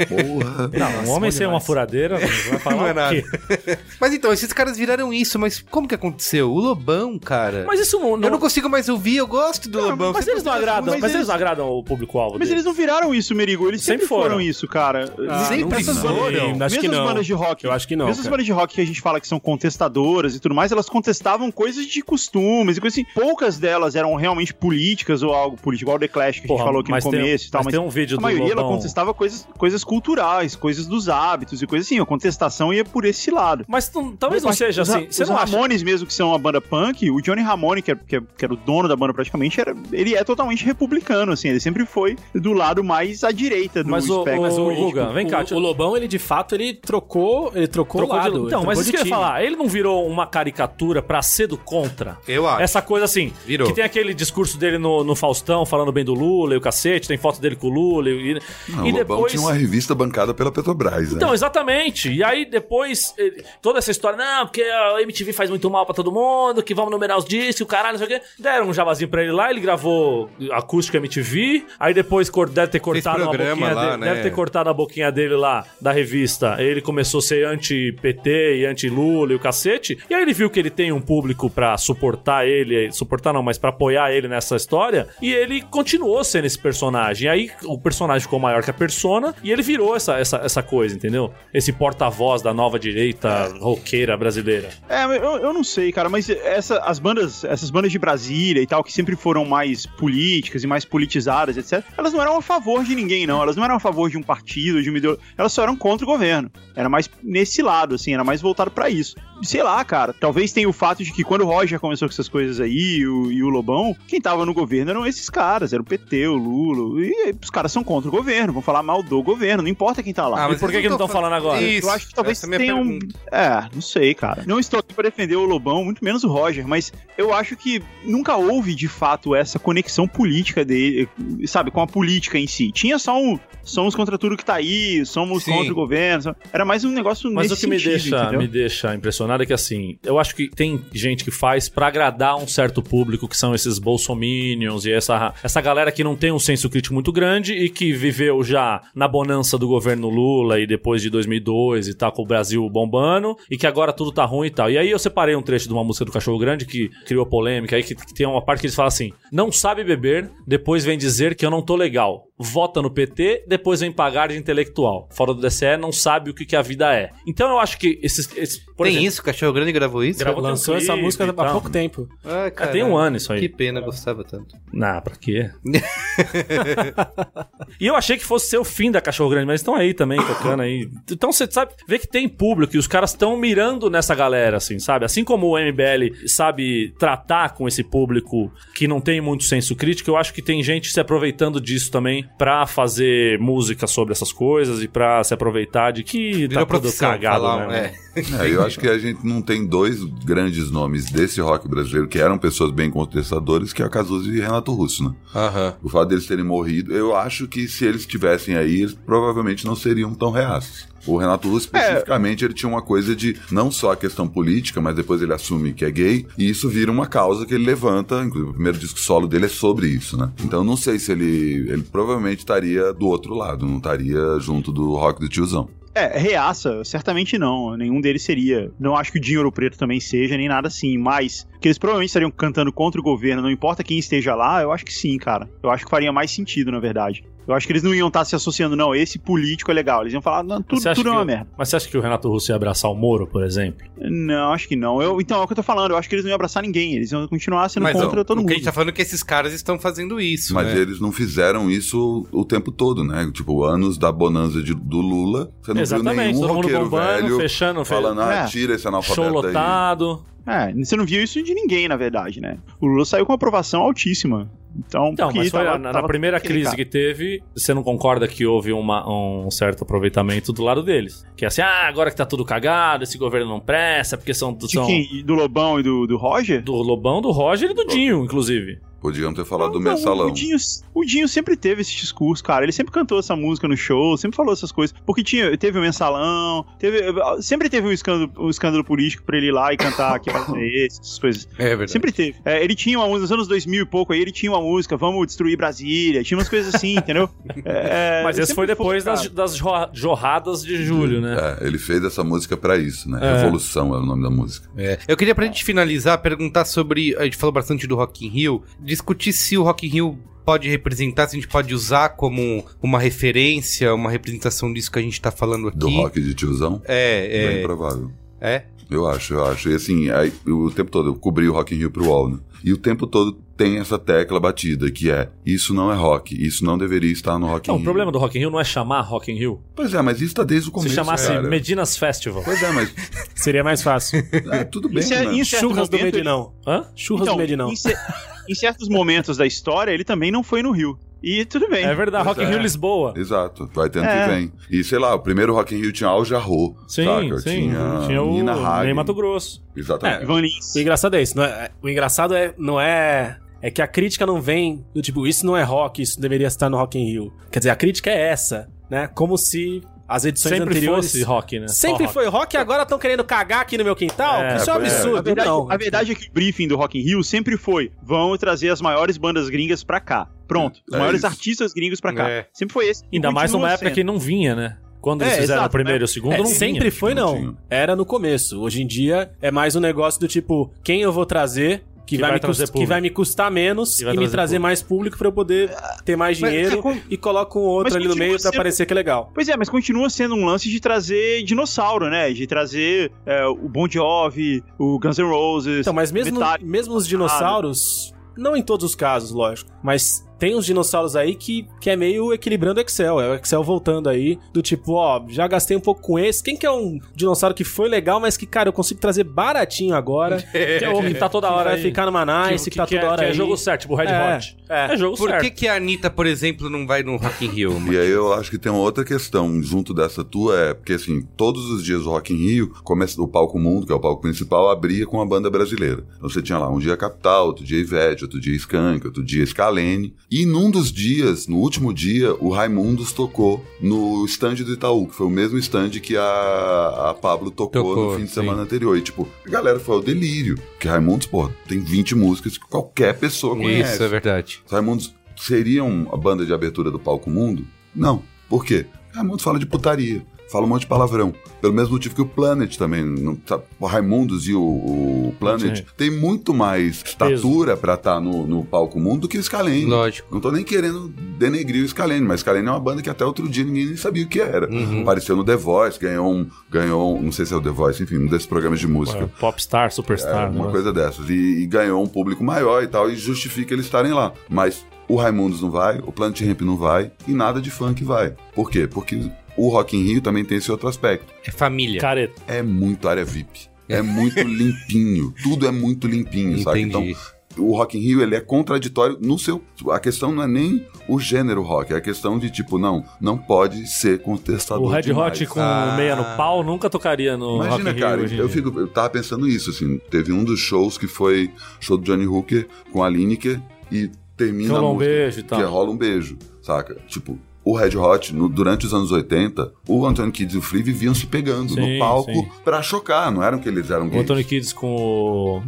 Porra. Não, um homem sem uma furadeira vai falar Não é o nada. quê? Mas então, esses caras viraram isso, mas como que aconteceu? O Lobão, cara. Mas isso não... não- Eu não consigo mais ouvir, eu gosto do Lobão. mas Sempre eles não agradam, mas eles não agradam o público-alvo Mas deles. eles não viraram isso, Merigo. Eles sempre, Sempre foram. foram. isso, cara. Sempre Essas foram. bandas- Acho Mesmo que as não. bandas de rock. Eu acho que não, Mesmo as bandas de rock que a gente fala que são contestadoras e tudo mais, elas contestavam coisas de costumes e coisas assim. Poucas delas eram realmente políticas ou algo político, igual o The Clash que a gente Porra, falou aqui no mas tem- começo e tal. mas Mas tem um vídeo a do maioria ela Lobão. contestava coisas, coisas culturais, coisas dos hábitos e coisas assim. A contestação ia por esse lado. Mas talvez não Os- seja os, assim. Você os não acha... Ramones mesmo, que são uma banda punk, o Johnny Ramone, que, é- que, é- que era o dono da banda praticamente, era, ele é totalmente republicano, assim. Ele sempre foi do lado mais à direita do Mas o- espectro mas o. Guga, vem cá, o, o Lobão, ele de fato, ele trocou, ele trocou, Trocou o de- lado. Então, ele mas trocou isso de que eu ia falar, ele não virou uma caricatura pra ser do contra? Eu acho. Essa coisa assim, Virou. que tem aquele discurso dele no, no Faustão falando bem do Lula e o cacete, tem foto dele com o Lula e, Não, e o Lobão depois... tinha uma revista bancada pela Petrobras, né? Então, exatamente. E aí depois, ele- toda essa história, não, porque a MTV faz muito mal pra todo mundo, que vamos numerar os discos, o caralho, não sei o quê. Deram um jabazinho pra ele lá, ele gravou acústico MTV, aí depois deve ter cortado a programa boquinha lá, dele, né? deve ter cortado a boquinha dele lá, da revista. Ele começou a ser anti-PT e anti-Lula e o cacete, e aí ele viu que ele tem um público pra suportar ele, suportar não, mas pra apoiar ele nessa história, e ele continuou sendo esse personagem. Aí o personagem ficou maior que a persona, e ele virou essa, essa, essa coisa, entendeu? Esse porta-voz da nova direita roqueira brasileira. É, eu, eu não sei, cara, mas essa, as bandas, essas bandas de Brasília e tal, que sempre foram mais políticas e mais politizadas, etc., elas não eram a favor de ninguém, não. Elas não eram a favor de um partido, de uma ideologia. Elas só eram contra o governo. Era mais nesse lado, assim, era mais voltado pra isso. Sei lá, cara, talvez tenha o fato de que quando o Roger começou com essas coisas aí, e o, e o Lobão, quem tava no governo eram esses caras, era o PT, o Lula, e os caras são contra o governo, vão falar mal do governo, não importa quem tá lá. Ah, E mas por que eles que não tão tão falando agora? Isso. Eu acho que talvez é tenha um. É, não sei, cara. Não estou aqui para defender o Lobão, muito menos o Roger, mas eu acho que nunca houve de fato essa conexão política dele, sabe, com a política em si. Tinha só um. Somos contra tudo que tá aí, somos Sim. contra o governo. Era mais um negócio Mas nesse o que me deixa, entendeu? me deixa impressionado é que assim, eu acho que tem gente que faz pra agradar um certo público, que são esses bolsominions e essa, essa galera que não tem um senso crítico muito grande e que viveu já na bonança do governo Lula e depois de 2002 e tal, com o Brasil bombando, e que agora tudo tá ruim e tal. E aí eu separei um trecho de uma música do Cachorro Grande que criou polêmica, aí que, que tem uma parte que eles falam assim: não sabe beber, depois vem dizer que eu não tô legal. Vota no PT, depois vem pagar de intelectual. Fora do DCE, não sabe o que, que a vida é. Então eu acho que esses. esses por Tem exemplo, isso? Cachorro Grande gravou isso? Gravou Lançou essa música há tal. pouco tempo. Ah, É, caralho. tem um ano isso aí. Que pena, gostava tanto. Não, pra quê? e eu achei que fosse ser o fim da Cachorro Grande, mas estão aí também, tocando aí. Então você sabe, vê que tem público e os caras estão mirando nessa galera, assim, sabe? Assim como o MBL sabe tratar com esse público que não tem muito senso crítico, eu acho que tem gente se aproveitando disso também pra fazer música sobre essas coisas e pra se aproveitar de que Virou tá tudo cagado, falar, né? é. É, eu acho que a gente não tem dois grandes nomes desse rock brasileiro que eram pessoas bem contestadoras, que é a Cazuza e Renato Russo, né? Aham. O fato deles terem morrido, eu acho que se eles estivessem aí, eles provavelmente não seriam tão reaços. O Renato Russo, especificamente, ele tinha uma coisa de não só a questão política, mas depois ele assume que é gay, e isso vira uma causa que ele levanta. Inclusive, o primeiro disco solo dele é sobre isso, né? Então, não sei se ele. Ele provavelmente estaria do outro lado, não estaria junto do rock do tiozão. É, reaça, certamente não. Nenhum deles seria. Não acho que o Dinheiro Preto também seja, nem nada assim. Mas que eles provavelmente estariam cantando contra o governo, não importa quem esteja lá, eu acho que sim, cara. Eu acho que faria mais sentido, na verdade. Eu acho que eles não iam estar se associando, não. Esse político é legal. Eles iam falar, não, tudo, tudo é uma o- merda. Mas você acha que o Renato Russo ia abraçar o Moro, por exemplo? Não, acho que não. Eu, então, é o que eu tô falando. Eu acho que eles não iam abraçar ninguém. Eles iam continuar sendo Mas contra ó, todo o que mundo. a gente tá falando é que esses caras estão fazendo isso, Mas né? eles não fizeram isso o tempo todo, né? Tipo, anos da bonança de- do Lula, você não Exatamente, viu nenhum todo mundo roqueiro bombando, velho fechando, fe- falando, ah, É. tira esse Show analfabeto aí. lotado. É, você não viu isso de ninguém, na verdade, né? O Lula saiu com uma aprovação altíssima. Então, Então, mas foi tava- na, na tava primeira aquele crise cara. que teve, você não concorda que houve uma- um certo aproveitamento do lado deles? Que é assim, ah, agora que tá tudo cagado, esse governo não presta, porque são, De são quem? Do Lobão e do, do Roger? do Lobão, do Roger e do Dinho, inclusive. Podiam ter falado do Não, mensalão. O Dinho, o Dinho sempre teve esse discurso, cara. Ele sempre cantou essa música no show, sempre falou essas coisas. Porque tinha, teve o mensalão, teve, sempre teve um escândalo, um escândalo político pra ele ir lá e cantar que vai ser esse, essas coisas. É verdade. Sempre teve. É, ele tinha uma música, nos anos 2000 e pouco aí, ele tinha uma música, vamos destruir Brasília, tinha umas coisas assim, entendeu? É, Mas esse foi depois das, das jo- jorradas de julho, né? É, ele fez essa música pra isso, né? É. Revolução é o nome da música. É. Eu queria, pra gente finalizar, perguntar sobre. A gente falou bastante do Rock in Rio. Discutir se o Rock in Rio pode representar, se a gente pode usar como uma referência, uma representação disso que a gente tá falando aqui. Do rock de tiozão, É, bem é. provável. É. Eu acho, eu acho. E assim, aí, o tempo todo eu cobri o Rock in Rio pro UOL, né? E o tempo todo tem essa tecla batida, que é, isso não é rock, isso não deveria estar no Rock Não, in o Rio. problema do Rock in Rio não é chamar Rock in Rio. Pois é, mas isso tá desde o Se começo, chamasse cara. Medinas Festival. Pois é, mas Seria mais fácil. é, tudo bem, Isso é- né? em certo Churras do momento, Medinão. Hã? Churras Então, do Medinão. Em, em certos momentos da história, ele também não foi no Rio. E tudo bem. É verdade, Pois Rock in é. Rio Lisboa. Exato, vai tendo É. que vem. E sei lá, o primeiro Rock in Rio tinha Al Jarreau, Sim, saca? sim. Tinha, Tinha, o Nina Hagen. Ney Mato Grosso. Exatamente. Ivan Lins. O engraçado é isso. Não é, o engraçado é, não é. É que a crítica não vem do tipo, isso não é rock, isso deveria estar no Rock in Rio. Quer dizer, a crítica é essa, né? Como se as edições Sempre anteriores. fosse rock, né? Sempre rock. foi rock e agora estão querendo cagar aqui no meu quintal? É, isso é um é. absurdo. A verdade, não. a verdade é que o briefing do Rock in Rio sempre foi: vamos trazer as maiores bandas gringas pra cá. Pronto. Os É maiores isso. artistas gringos pra cá. É. Sempre foi esse. Ainda mais numa época sendo. que não vinha, né? Quando eles É, fizeram exato, o primeiro né? e o segundo, É, não sempre vinha. foi, Não. Era no começo. Hoje em dia é mais um negócio do tipo, quem eu vou trazer que, Que vai, vai me trazer cust- que vai me custar menos Que e vai me trazer público. mais público pra eu poder ter mais Mas dinheiro é com- e coloca um outro Mas ali no meio pra sendo- parecer que é legal. Pois é, mas continua sendo um lance de trazer dinossauro, né? De trazer é, o Bon Jovi, o Guns N' Roses. Então, mas mesmo, Metallica. mesmo os dinossauros, não em todos os casos, lógico, mas tem uns dinossauros aí que, que é meio equilibrando o Excel. É o Excel voltando aí, do tipo, ó, já gastei um pouco com esse. Quem que é um dinossauro que foi legal, mas que, cara, eu consigo trazer baratinho agora? Que é o que tá toda que hora vai aí. ficar numa nice, que, tá que toda é, hora que é jogo certo, tipo Red É, Hot. é. É jogo Por certo. que, que a Anitta, por exemplo, não vai no Rock in Rio? E aí eu acho que tem uma outra questão junto dessa tua, é porque assim, todos os dias o Rock in Rio, começa, o palco mundo, que é o palco principal, abria com a banda brasileira. Então você tinha lá um dia Capital, outro dia Ivete, outro dia Skank, outro dia Scalene. E num dos dias, no último dia, o Raimundos tocou no stand do Itaú, que foi o mesmo stand que a, a Pablo tocou, Tocou, no fim de sim. semana anterior. E tipo, a galera foi ao delírio. Que Raimundos, pô, tem 20 músicas que qualquer pessoa conhece. Isso, é verdade. Os Raimundos seriam a banda de abertura do palco mundo? Não. Por quê? Raimundos fala de putaria, fala um monte de palavrão. Pelo mesmo motivo que o Planet também. Não, tá- o Raimundos e o, o Planet Sim. tem muito mais estatura pra estar no, no palco mundo do que o Scalene. Lógico. Não tô nem querendo denegrir o Scalene, mas Scalene é uma banda que até outro dia ninguém nem sabia o que era. Uhum. Apareceu no The Voice, ganhou um, ganhou um, não sei se é o The Voice, enfim, um desses programas de música. É, Popstar, Superstar. É, uma né? coisa dessas. E, e ganhou um público maior e tal, e justifica eles estarem lá. Mas o Raimundos não vai, o Planet Ramp não vai, e nada de funk vai. Por quê? Porque o Rock in Rio também tem esse outro aspecto. É família. Careta. É muito área VIP. É muito limpinho. Tudo é muito limpinho, sabe? Entendi. Então, o Rock in Rio, ele é contraditório no seu... A questão não é nem o gênero rock, é a questão de, tipo, não, não pode ser contestador O Red demais. Hot com Ah. meia no pau nunca tocaria no Rock Imagina, in Rio cara, em eu, fico, eu tava pensando isso, assim, teve um dos shows que foi show do Johnny Hooker com a Lineker e termina Rola a um música, beijo e tal. que rola um beijo, saca? Tipo, o Red Hot, no- durante os anos 80, o Anthony Kidd e o Flea viviam se pegando Sim, no palco sim. pra chocar, não eram que eles eram O gays. Anthony Kids com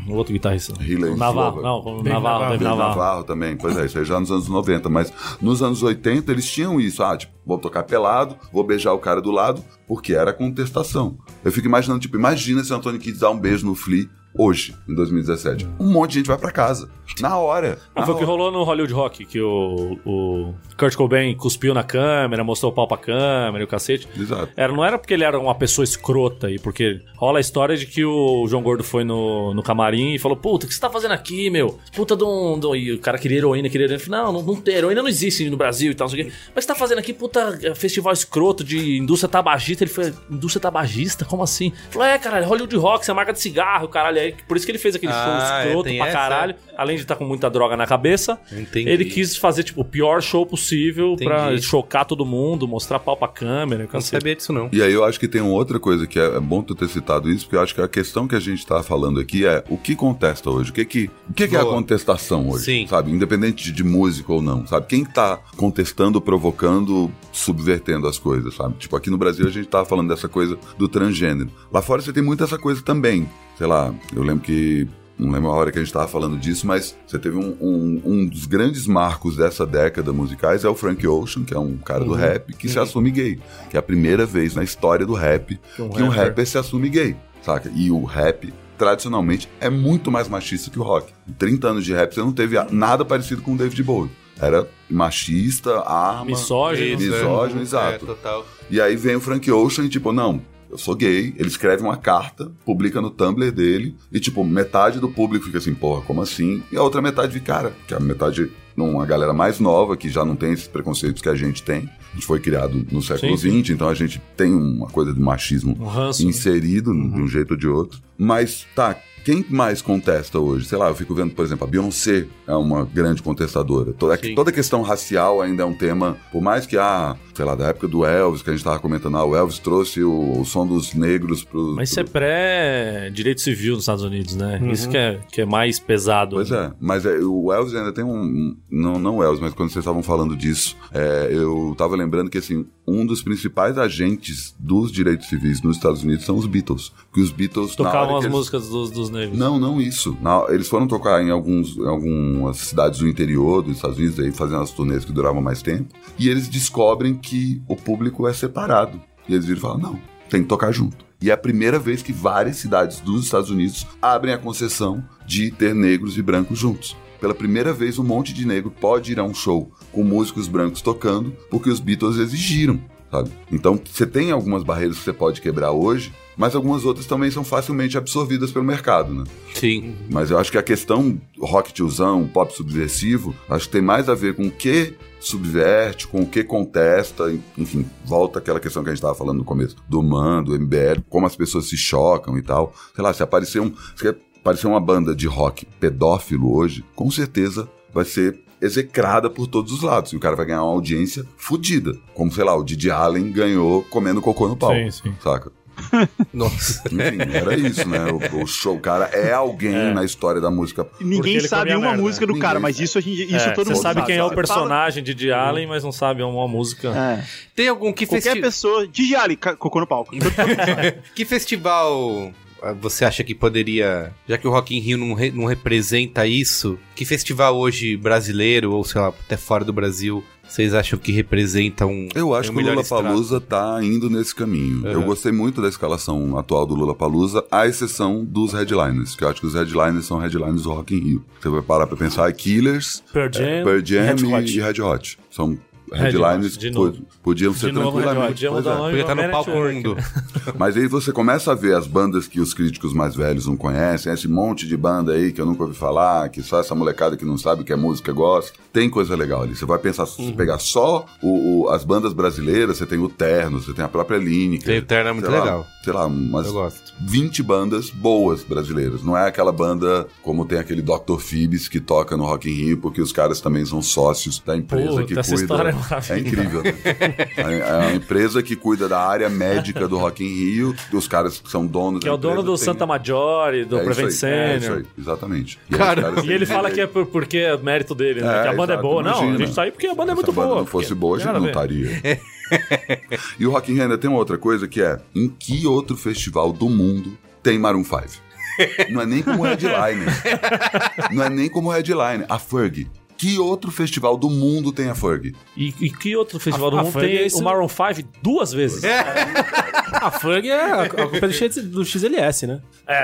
o, o outro guitarrista. Hillary o Navarro. Não, com o Navarro. Navarro. Navarro. Navarro também, pois é, isso aí já nos anos 90, mas nos anos 80 eles tinham isso, ah, tipo, vou tocar pelado, vou beijar o cara do lado, porque era contestação. Eu fico imaginando, tipo, imagina se o Anthony Kidd dá um beijo no Flea hoje, em 2017? Um monte de gente vai pra casa. Na hora. Ah, Na foi o que rolou no Hollywood Rock, que o, o Kurt Cobain cuspiu na câmera, mostrou o pau pra câmera e o cacete. Exato. Era, não era porque ele era uma pessoa escrota e porque rola a história de que o João Gordo foi no, no camarim e falou: Puta, o que você tá fazendo aqui, meu? Puta de um. de um-" E o cara queria heroína, queria heroína. Falou, Não, não, não tem heroína, não existe no Brasil e tal, não sei o quê. Mas você tá fazendo aqui, puta, é, festival escroto de indústria tabagista. Ele foi: Indústria tabagista? Como assim? Ele falou: É, caralho, Hollywood Rock, você é marca de cigarro, caralho. É por isso que ele fez aquele Ah, show é, escroto tem pra essa? caralho. Além de estar com muita droga na cabeça, Entendi. ele quis fazer, tipo, o pior show possível pra Entendi. chocar todo mundo, mostrar pau pra câmera. e Não sabia disso, não. E aí eu acho que tem uma outra coisa que é, é bom tu ter citado isso, porque eu acho que a questão que a gente tá falando aqui é o que contesta hoje, o que que, o que, que é a contestação hoje, Sim. sabe? Independente de, de música ou não, sabe? Quem tá contestando, provocando, subvertendo as coisas, sabe? Tipo, aqui no Brasil a gente tava falando dessa coisa do transgênero. Lá fora você tem muito essa coisa também. Sei lá, eu lembro que não lembro a hora que a gente tava falando disso, mas você teve um, um, um dos grandes marcos dessa década musicais é o Frank Ocean, que é um cara do rap que se assume gay. Que é a primeira vez na história do rap que um, rapper. rapper se assume gay, saca? E o rap, tradicionalmente, é muito mais machista que o rock. Em 30 anos de rap, você não teve nada parecido com o David Bowie. Era machista, arma... Misógino. Misógino, É, exato. total. E aí vem o Frank Ocean e tipo, não, eu sou gay. Ele escreve uma carta, publica no Tumblr dele, e tipo, metade do público fica assim, porra, como assim? E a outra metade fica, cara, que a metade, uma galera mais nova, que já não tem esses preconceitos que a gente tem. A gente foi criado no século XX, então a gente tem uma coisa de machismo Um ranço. né? inserido de um jeito ou de outro. Mas tá, quem mais contesta hoje? Sei lá, eu fico vendo, por exemplo, a Beyoncé é uma grande contestadora. Toda, Sim. toda questão racial ainda é um tema, por mais que, ah, sei lá, da época do Elvis, que a gente tava comentando, ah, o Elvis trouxe o, o som dos negros pro. Mas isso é pro- pré-direito civil nos Estados Unidos, né? Isso que é, que é mais pesado. Pois é, mas é, o Elvis ainda tem um. Não, não o Elvis, mas quando vocês estavam falando disso, é, eu tava lembrando que assim, um dos principais agentes dos direitos civis nos Estados Unidos são os Beatles. Que os Beatles. Tocavam as eles- músicas dos, dos negros. Não, não isso. Na- eles foram tocar em, alguns, em algumas cidades do interior dos Estados Unidos, aí, fazendo as turnês que duravam mais tempo. E eles descobrem que o público é separado. E eles viram e falam: não, tem que tocar junto. E é a primeira vez que várias cidades dos Estados Unidos abrem a concessão de ter negros e brancos juntos. Pela primeira vez, um monte de negro pode ir a um show com músicos brancos tocando, porque os Beatles exigiram, sabe? Então, você tem algumas barreiras que você pode quebrar hoje, mas algumas outras também são facilmente absorvidas pelo mercado, né? Sim. Mas eu acho que a questão rock tiozão, pop subversivo, acho que tem mais a ver com o que subverte, com o que contesta, enfim, volta àquela questão que a gente estava falando no começo, do MAN, do MBL, como as pessoas se chocam e tal. Sei lá, se aparecer, um, se aparecer uma banda de rock pedófilo hoje, com certeza vai ser execrada por todos os lados. E o cara vai ganhar uma audiência fodida. Como, sei lá, o Didi Allen ganhou comendo cocô no pau. Sim, sim. Saca? Nossa. Enfim, era isso, né? O, o show, o cara é alguém na história da música. Ninguém sabe uma merda. música do cara, Ninguém mas isso, a gente, isso É, todo mundo sabe quem é o personagem de Didi Allen, mas não sabe uma música. É. Tem algum que Qualquer festival. pessoa. Didi ca- cocô no palco. Que festival você acha que poderia. Já que o Rock in Rio não, re- não representa isso, que festival hoje brasileiro, ou sei lá, até fora do Brasil, vocês acham que representa um. Eu acho um que o Lula? Palusa tá indo nesse caminho. Eu gostei muito da escalação atual do Lula Palusa, à exceção dos headliners, que eu acho que os headliners são headliners do Rock in Rio. Você vai parar pra pensar, é Killers, Pearl Jam, é, Pearl Jam Red e, Hot. e Red Hot. São Red headliners novo. podiam ser De novo, tranquilamente. Pois é. Podia estar no palco Network. mundo. Mas aí você começa a ver as bandas que os críticos mais velhos não conhecem, esse monte de banda aí que eu nunca ouvi falar, que só essa molecada que não sabe o que é música gosta. Tem coisa legal ali. Você vai pensar, se Uhum. você pegar só o- o- as bandas brasileiras, você tem o Terno, você tem a própria Lineker. Tem o Terno, é muito sei lá, legal. sei lá, umas Eu gosto. 20 bandas boas brasileiras. Não é aquela banda como tem aquele Dr. Phoebs que toca no Rock in Rio, porque os caras também são sócios da empresa Puta, que cuida. história é maravilhosa. incrível. né? É é a empresa que cuida da área médica do Rock in Rio, os caras que são donos Que é o dono do têm- Santa Maggiore, do É isso Prevent aí, é isso Senior. aí, exatamente. E Cara, E ele fala que é por- porque é mérito dele, né? É, que a banda exato, é boa. Não, a imagina. gente tá aí porque a banda é Se muito a banda boa. não fosse boa, a gente não estaria. e o Rock in Rio ainda tem uma outra coisa que é, em que outro festival do mundo tem Maroon 5? Não é nem como headliner. Não é nem como headliner. A Ferg. Que outro festival do mundo tem a Ferg? E, e que outro festival A- do a mundo Ferg tem é isso- o Maroon 5 duas vezes? É, A Ferg é a, a culpa é do, X- do XLS, né?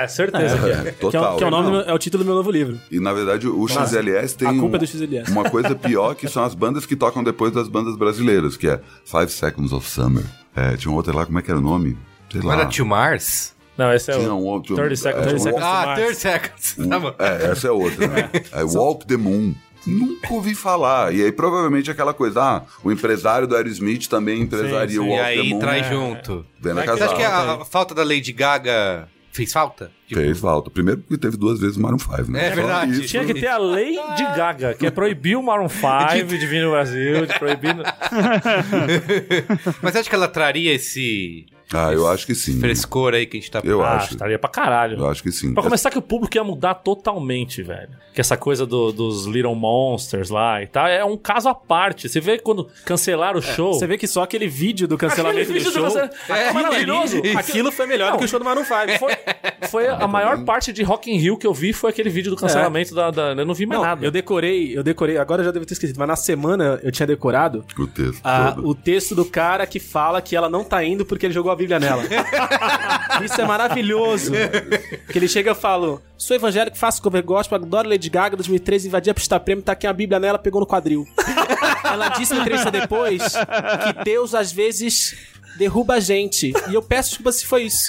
certeza que é. É, Que é, total. o- que é o nome, meu- é o título do meu novo livro. E na verdade o XLS tem a culpa um- é do XLS. uma coisa pior que são as bandas que tocam depois das bandas brasileiras, que é Five Seconds of Summer. É, tinha um outro lá, como é que era o nome? Sei Não lá. era Tio Mars? Não, esse é Tinha o um outro. 30 Seconds. é, 30 Seconds. Ah, Mars. 30 seconds. um- Tá bom. é, essa é outra. Né? É Walk the Moon. Nunca ouvi falar. E aí, provavelmente, aquela coisa, ah, o empresário do Aerosmith também empresaria sim. o E Walk the aí Moon. traz junto. Vendo a Você acha que a, a falta da Lady Gaga fez falta? Tipo, Fez falta. Primeiro porque teve duas vezes o Maroon 5, né? É Só verdade. isso. Tinha que ter a lei de Gaga, que é proibir o Maroon 5 de vir no Brasil, de proibir... no- Mas acho que ela traria esse Ah, eu acho que sim. frescor aí que a gente tá... Eu Ah, acho. estaria pra caralho. Eu acho que sim. Pra começar que o público ia mudar totalmente, velho. Que essa coisa do- dos Little Monsters lá e tal, é um caso à parte. Você vê quando cancelaram o show... Você vê que só aquele vídeo do cancelamento Aquele vídeo do do show... cancela- É maravilhoso. Aquilo foi melhor do que o show do Maroon 5. Foi, foi a maior parte de Rock in Rio que eu vi foi aquele vídeo do cancelamento da, da- Eu não vi mais Não, nada. eu decorei, eu decorei, agora eu já devo ter esquecido, mas na semana eu tinha decorado O texto a- o texto do cara que fala que ela não tá indo porque ele jogou a Bíblia nela. Isso é maravilhoso. Que ele chega e fala: Sou evangélico, faço cover gospel, adoro Lady Gaga, 2013 invadi a pista prêmio, tá aqui a Bíblia nela, pegou no quadril. Ela disse uma entrevista depois que Deus às vezes derruba a gente. E eu peço desculpa se foi isso.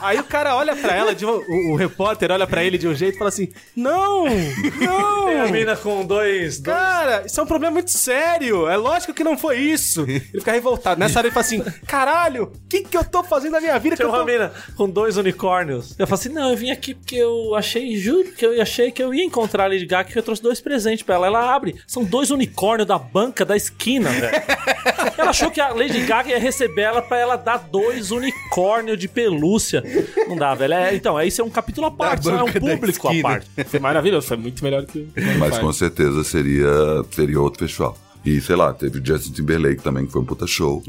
Aí o cara olha pra ela, de o, o repórter olha pra ele de um jeito e fala assim: Não! Não! Tem a mina com dois. dois... Cara, isso é um problema muito sério. É lógico que não foi isso. Ele fica revoltado. Nessa hora ele fala assim: caralho, o que, que eu tô fazendo na minha vida? Que Tem eu uma tô... mina com dois unicórnios. Eu falo assim: não, eu vim aqui porque eu achei, juro que eu achei que eu ia encontrar a Lady Gaga que eu trouxe dois presentes pra ela. Ela abre, são dois unicórnios da banca da esquina, velho. ela achou que a Lady Gaga ia receber ela pra ela dar dois unicórnios de pelúcia. Não dá, velho. É, então, é, isso é um capítulo à parte, é um da público à parte. Foi maravilhoso, foi muito melhor que o. Mas com certeza seria, seria outro festival. E sei lá, teve o Justin Timberlake também, que foi um puta show.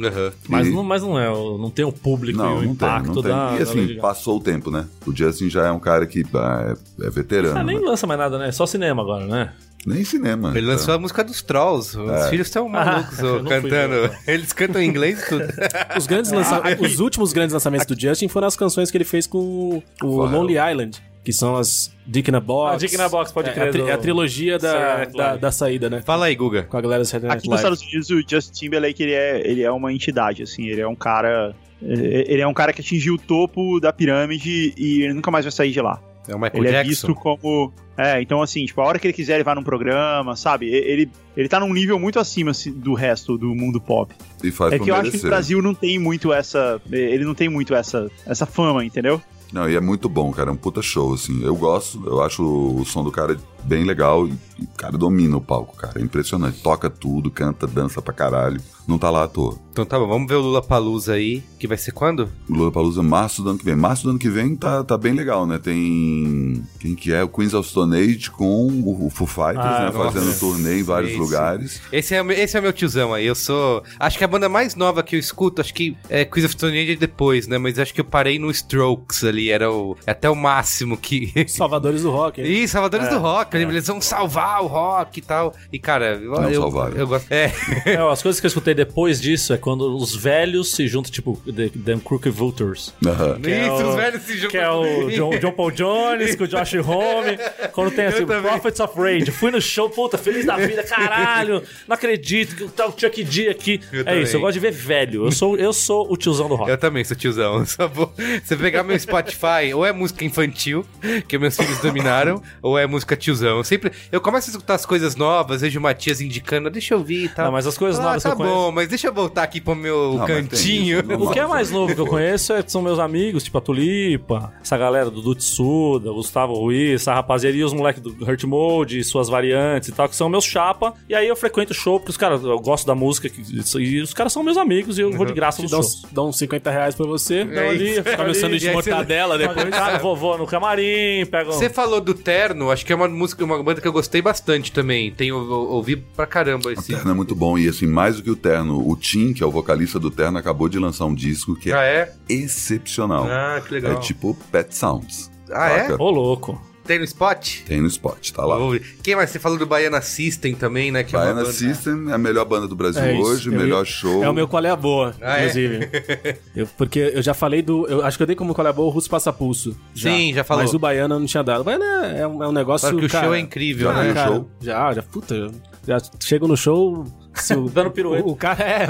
Mas, E- não, mas não é, não tem o público Não, e o não tem, impacto não tem. da. e da assim, Gaga. passou o tempo, né? O Justin já é um cara que é, é veterano. Ah, nem né? lança mais nada, né? Só cinema agora, né? Nem cinema. Ele então. lançou a música dos Trolls. Os É. filhos estão malucos Ah, não fui cantando. ver. Eles cantam em inglês e tudo. Os, grandes lança... Os últimos grandes lançamentos do Justin foram as canções que ele fez com o Pharrell. Lonely Island, que são as Dick in a Box. Ah, Dick in a Box, pode é, crer, É a, tri- do- é a trilogia da, da, da saída, né? Fala aí, Guga. Com a galera do Saturday Night Aqui nos. Estados Unidos, o Justin Timberlake, ele é, ele é uma entidade, assim, ele é um cara... Ele é um cara que atingiu o topo da pirâmide e ele nunca mais vai sair de lá. É o Michael Ele é Jackson. visto como. É, então assim, tipo, a hora que ele quiser ele vai num programa, sabe? Ele, ele tá num nível muito acima assim, do resto do mundo pop. E faz é que eu acho que merecer. o Brasil não tem muito essa. Ele não tem muito essa, essa fama, entendeu? Não, e é muito bom, cara. É um puta show, assim. Eu gosto, eu acho o som do cara bem legal e, o cara domina o palco, cara. É impressionante. Toca tudo, canta, dança pra caralho. Não tá lá à toa. Então tá bom, vamos ver o Lula Palusa aí, que vai ser quando? Lula Palusa março do ano que vem. Março do ano que vem tá, tá bem legal, né? Tem. Quem que é? O Queens of Stone Age com o, o Foo Fighters, Ah, né? nossa. Fazendo turnê em vários Sim, lugares. Esse é, o meu- esse é o meu tiozão aí. Eu sou. Acho que a banda mais nova que eu escuto, acho que é Quiz of Stone Age é depois, né? Mas acho que eu parei no Strokes ali. Era o, é até o máximo que. Salvadores do Rock. hein? Ih, Salvadores do Rock, eles vão salvar o rock e tal. E, cara, eu, Não eu, salvaram. eu gosto. É, É, as coisas que eu escutei depois disso é quando os velhos se juntam, tipo, The, The Crooked Vultures. Aham. é isso, o- os velhos se juntam. Que é o John, John Paul Jones com o Josh Homme. Quando tem assim. Prophets of Rage. Fui no show, puta, feliz da vida, caralho. Não acredito que tá o Chuck D aqui. Eu é também. isso, eu gosto de ver velho. Eu sou, eu sou o tiozão do rock. Eu também sou tiozão. Só vou... Você pegar meu Spotify, ou é música infantil, que meus filhos dominaram, ou é música tiozão. Eu sempre. Eu começo a escutar as coisas novas, vejo o Matias indicando, deixa eu ouvir e tal. Não, mas as coisas ah, novas tá que eu conheço- bom, mas deixa eu voltar aqui pro meu Não, cantinho. isso, O que é mais novo que eu conheço é- são meus amigos, tipo a Tulipa, essa galera do Dutsuda, Gustavo Ruiz, essa rapaziada e os moleques do Hurt Mode, suas variantes e tal, que são meus chapa. E aí eu frequento o show, porque os caras, eu gosto da música, que- e os caras são meus amigos e eu vou de graça no dão, show. uns- dão uns 50 reais pra você. Então ali, eu fico Come ali, sanduíche e de mortadela depois. Vou no camarim, pego. Você falou do Terno, acho que é uma música, uma banda que eu gostei bastante também. Tenho ouvi pra caramba O esse. Terno é muito bom. E assim, mais do que o Terno, o Tim, que é o vocalista do Terno, acabou de lançar um disco que é Ah, é? excepcional. Ah, que legal. É tipo Pet Sounds. Ah, é? Ô, louco. Tem no Spot? Tem no Spot, tá lá. Quem mais? Você falou do Baiana System também, né? Que é Baiana banda- System é a melhor banda do Brasil É hoje, Eu melhor ia- show. É o meu qual é a boa, Ah, é? inclusive. Eu- porque eu já falei do. Eu acho que eu dei como qual é a boa o Russo Passapulso. Sim, já falou. Mas o Baiano eu não tinha dado. O Baiano é, é um, é um negócio. Claro que o cara, show é incrível, já, né? cara, Show. Já, já, puta. Já chego no show. Se o, Dando pirueta. O, o cara é.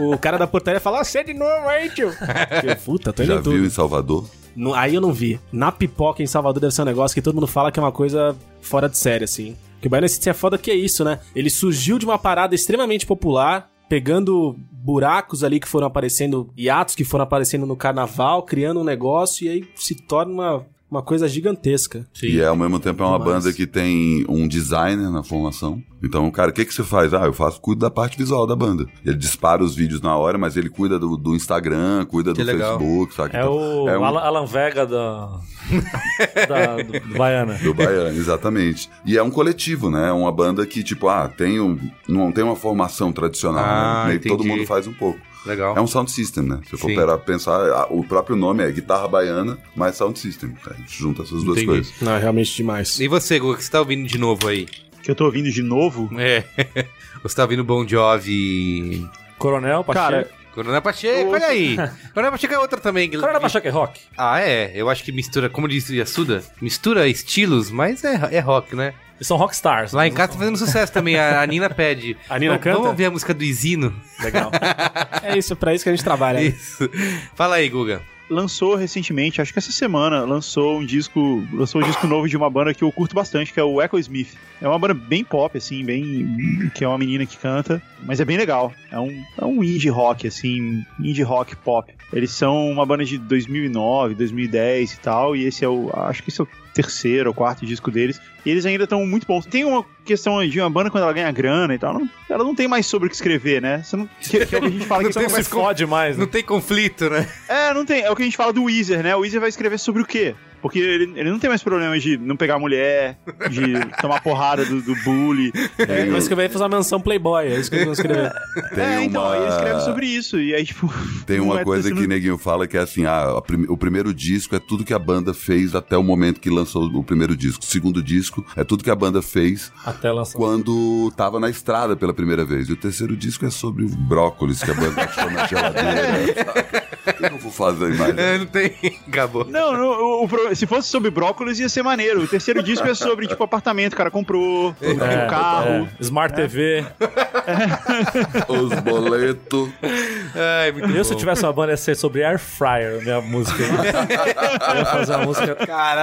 O, o cara da portaria fala, ah, você é de novo aí, tio. Que, puta, tô indo Já tudo. viu em Salvador? No- aí eu não vi. Na pipoca em Salvador deve ser um negócio que todo mundo fala que é uma coisa fora de série, assim. Que o Baiano System é foda que é isso, né? Ele surgiu de uma parada extremamente popular, pegando buracos ali que foram aparecendo, hiatos que foram aparecendo no carnaval, criando um negócio e aí se torna uma, uma coisa gigantesca. E é, ao mesmo tempo é uma Demais. banda que tem um designer na formação. Então, cara, o que, que você faz? Ah, eu faço, cuido da parte visual da banda. Ele dispara os vídeos na hora, mas ele cuida do, do Instagram, cuida Que do legal. Facebook, sabe? É Então, o é um- Alan, Alan Vega da, da do, do Baiana. Do Baiano, exatamente. E é um coletivo, né? É uma banda que, tipo, ah, tem um, não tem uma formação tradicional, Ah, né? Meio que todo mundo faz um pouco. Legal. É um sound system, né? Se for parar pra pensar, o próprio nome é guitarra baiana, mas sound system. A gente junta essas duas Entendi. coisas. Não, é realmente demais. E você, Guga, que você tá ouvindo de novo aí? Que eu tô ouvindo de novo. É. Você tá ouvindo Bon Jovi... Coronel Pacheco. Cara, Coronel Pacheco, olha aí. Coronel Pacheco é outra também. que- Coronel Pacheco é rock? Ah, é. Eu acho que mistura, como disse Yasuda, mistura estilos, mas é, é rock, né? Eles são rockstars. Lá em casa tá fazendo sucesso também. A, a Nina pede. A Nina "Vamos- canta? Vamos ouvir a música do Isino? Legal. É isso, é pra isso que a gente trabalha. né? Isso. Fala aí, Guga. Lançou recentemente, acho que essa semana, lançou um disco, lançou um disco novo de uma banda que eu curto bastante, que é o Echo Smith. É uma banda bem pop, assim, bem. que é uma menina que canta, mas é bem legal. É um, é um indie rock, assim, indie rock pop. Eles são uma banda de 2009, 2010 e tal, e esse é o. acho que esse é o terceiro ou quarto disco deles. E eles ainda estão muito bons. Tem uma questão de uma banda quando ela ganha grana e tal, não- ela não tem mais sobre o que escrever, né? Você não, que, que é o que a gente fala Não que tem são- mais mais, né? Não tem conflito, né? é, não tem. É o que a gente fala do Weezer, né? O Weezer vai escrever sobre o quê? Porque ele, ele não tem mais problema de não pegar mulher, de tomar porrada do, do bully. É, eu escrevi fazer uma menção Playboy, é isso que eu vou escrever. Tem é, então, uma- aí ele escreve sobre isso. E aí, tipo. Tem não uma é- coisa que não- Neguinho fala que é assim: ah, o primeiro disco é tudo que a banda fez até o momento que lançou o primeiro disco. O segundo disco é tudo que a banda fez Até lançar. quando tava na estrada pela primeira vez. E o terceiro disco é sobre o brócolis que a banda achou na geladeira. sabe? O que eu vou fazer mais? É, não tem. Acabou. Não, não, o- o se fosse sobre brócolis ia ser maneiro. O terceiro disco é sobre, tipo, apartamento, o cara comprou, o É, carro. é. Smart TV. Os boletos. Eu, se eu tivesse uma banda, ia ser sobre Air Fryer, minha música. eu ia fazer uma música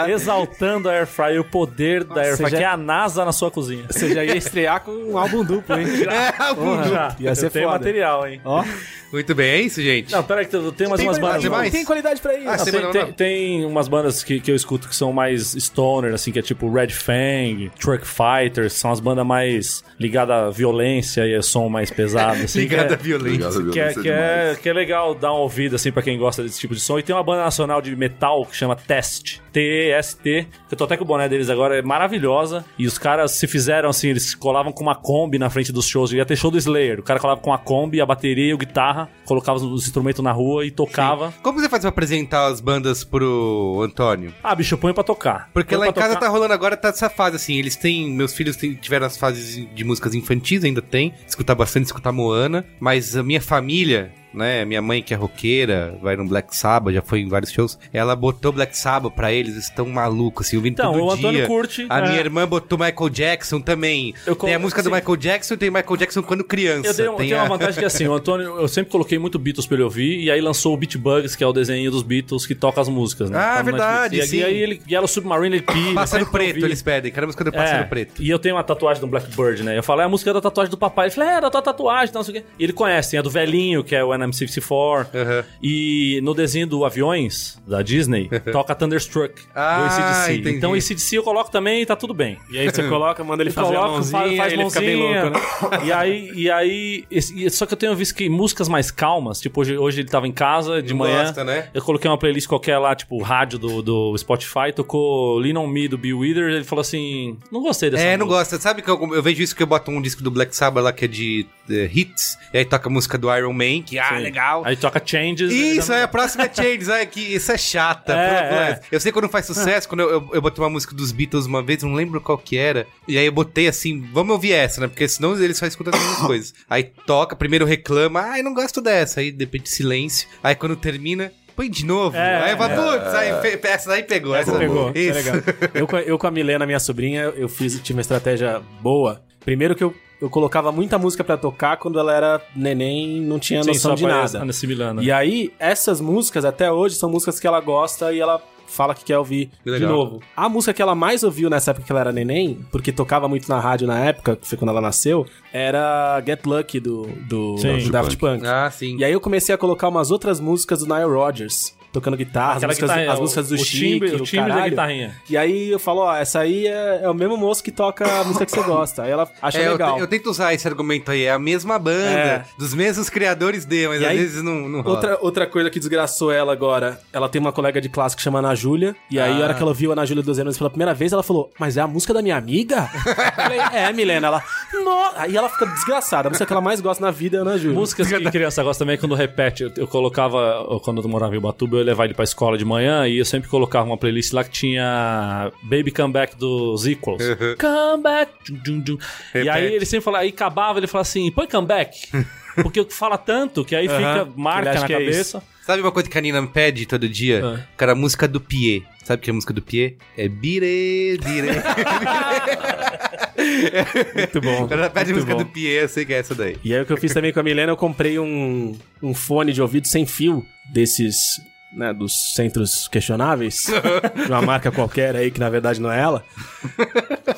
exaltando a Air Fryer, o poder da Air você já- que é a NASA na sua cozinha. Você já ia estrear com um álbum duplo, hein? É, Já, Ia ser eu foda. material, hein? Ó, Muito bem, é isso, gente? Não, peraí, que eu tenho mais Tem umas bandas. demais. tem qualidade pra isso. Ah, Não, você tem, não, tem- não. tem umas bandas que, que eu escuto que são mais stoner, assim, que é tipo Red Fang, Truck Fighters, são as bandas mais ligadas à violência e a som mais pesado, assim. Ligado que à é- violência. Que é, violência que, é, que é legal dar uma ouvida assim pra quem gosta desse tipo de som. E tem uma banda nacional de metal que chama Test. T-E-S-T. que Eu tô até com o boné deles agora, é maravilhosa. E os caras se fizeram assim, eles colavam com uma Kombi na frente dos shows. Ia ter show do Slayer. O cara colava com a Kombi, a bateria e a guitarra, colocava os instrumentos na rua e tocava. Como você faz pra apresentar as bandas pro Antônio? Ah, bicho, eu ponho pra tocar. Porque Põe lá em casa tocar. tá rolando agora, tá essa fase, assim. Eles têm. Meus filhos tiveram as fases de músicas infantis, ainda tem. Escutar bastante, escutar Moana. Mas a minha família. Né, minha mãe que é roqueira, vai no Black Sabbath, já foi em vários shows. Ela botou Black Sabbath pra eles, eles estão malucos, assim, ouvindo Então, todo o Antônio dia. curte, A é. minha irmã botou Michael Jackson também. Eu tem a música do sim. Michael Jackson e tem Michael Jackson quando criança. Eu tenho, tem tenho a- uma vantagem que assim, o Antônio, eu sempre coloquei muito Beatles pra ele ouvir, e aí lançou o Beat Bugs, que é o desenho dos Beatles que toca as músicas, né? Ah, Tá verdade. E, sim. e aí ele, Yellow Submarine, ele pira. Pássaro sempre pra Preto, eles pedem. Quero a música do Pássaro É, Preto. E eu tenho uma tatuagem do Blackbird, né? Eu falei, é a música da tatuagem do papai. Ele falou, é, da tua tatuagem, não sei o quê. E ele conhece, a do velhinho, que é o NM64. Aham. E no desenho do Aviões, da Disney, toca Thunderstruck, Ah, do ACDC. entendi. Então ACDC eu coloco também e tá tudo bem. E aí você coloca, manda ele fazer a Coloca, mãozinha, faz, faz ele fica bem mãozinha. louco, né? E aí, e aí esse- e- só que eu tenho visto que músicas mais calmas, tipo, hoje, hoje ele tava em casa de Não manhã. gosta, né? Eu coloquei uma playlist qualquer lá, tipo, rádio do, do Spotify, tocou Lean on Me do Bill Withers, ele falou assim: não gostei dessa É, não música. gosta. Sabe que eu, eu vejo isso que eu boto um disco do Black Sabbath lá que é de eh, hits, e aí toca a música do Iron Man, que ah, ah, legal. Aí toca Changes. Isso, é, a próxima é Changes, é que isso é chata. É, é. é. Eu sei quando faz sucesso, quando eu, eu, eu botei uma música dos Beatles uma vez, não lembro qual que era, e aí eu botei assim, vamos ouvir essa, né, porque senão eles só escutam as mesmas coisas. Aí toca, primeiro reclama, ai, não gosto dessa, aí de repente silêncio, aí quando termina... Põe de novo. É, aí eu falo, putz, aí pe- essa daí pegou. Essa Essa pegou. Isso. Tá legal. Eu, com a- eu com a Milena, minha sobrinha, eu fiz, tive uma estratégia boa. Primeiro que eu, eu colocava muita música pra tocar quando ela era neném não tinha Sim, noção de nada. assimilando. E aí, essas músicas, até hoje, são músicas que ela gosta e ela fala que quer ouvir Que de novo. A música que ela mais ouviu nessa época que ela era neném, porque tocava muito na rádio na época, que foi quando ela nasceu, era Get Lucky do, do, Sim. do Daft Punk. Ah, sim. E aí eu comecei a colocar umas outras músicas do Nile Rodgers, tocando guitarra, as músicas, guitarra, as músicas do o Chic, timbre, o timbre da caralho. guitarrinha. E aí eu falo, ó, essa aí é, é o mesmo moço que toca a música que você gosta. Aí ela acha É, eu, legal. te- eu tento usar esse argumento aí, é a mesma banda, É. dos mesmos criadores de, mas E às aí, vezes não, não rola. Outra, outra coisa que desgraçou ela agora, ela tem uma colega de classe que chama Ana Júlia, e aí, Ah. a hora que ela viu a Ana Júlia dos anos pela primeira vez, ela falou, mas é a música da minha amiga? Eu falei, é, Milena, ela, nossa, aí ela fica desgraçada, a música que ela mais gosta na vida é a Ana Júlia. Músicas que criança gosta também quando repete. Eu, eu colocava, eu- quando eu morava em Ubatuba, eu levar ele pra escola de manhã e eu sempre colocava uma playlist lá que tinha Baby Come Back dos Equals. Come Back. Dum, dum, dum. E aí ele sempre falava, aí acabava, ele falava assim: põe Come Back. Porque fala tanto que aí fica, Aham. Ele marca na que é cabeça. Sabe uma coisa que a Nina me pede todo dia? Ah. Cara, a música do Pie. Sabe o que é a música do Pie? É bire, dire. muito bom. Ela pede a muito música bom. do Pie, eu sei que é essa daí. E aí o que eu fiz também com a Milena, eu comprei um, um fone de ouvido sem fio desses, né, dos centros questionáveis, de uma marca qualquer aí que na verdade não é ela.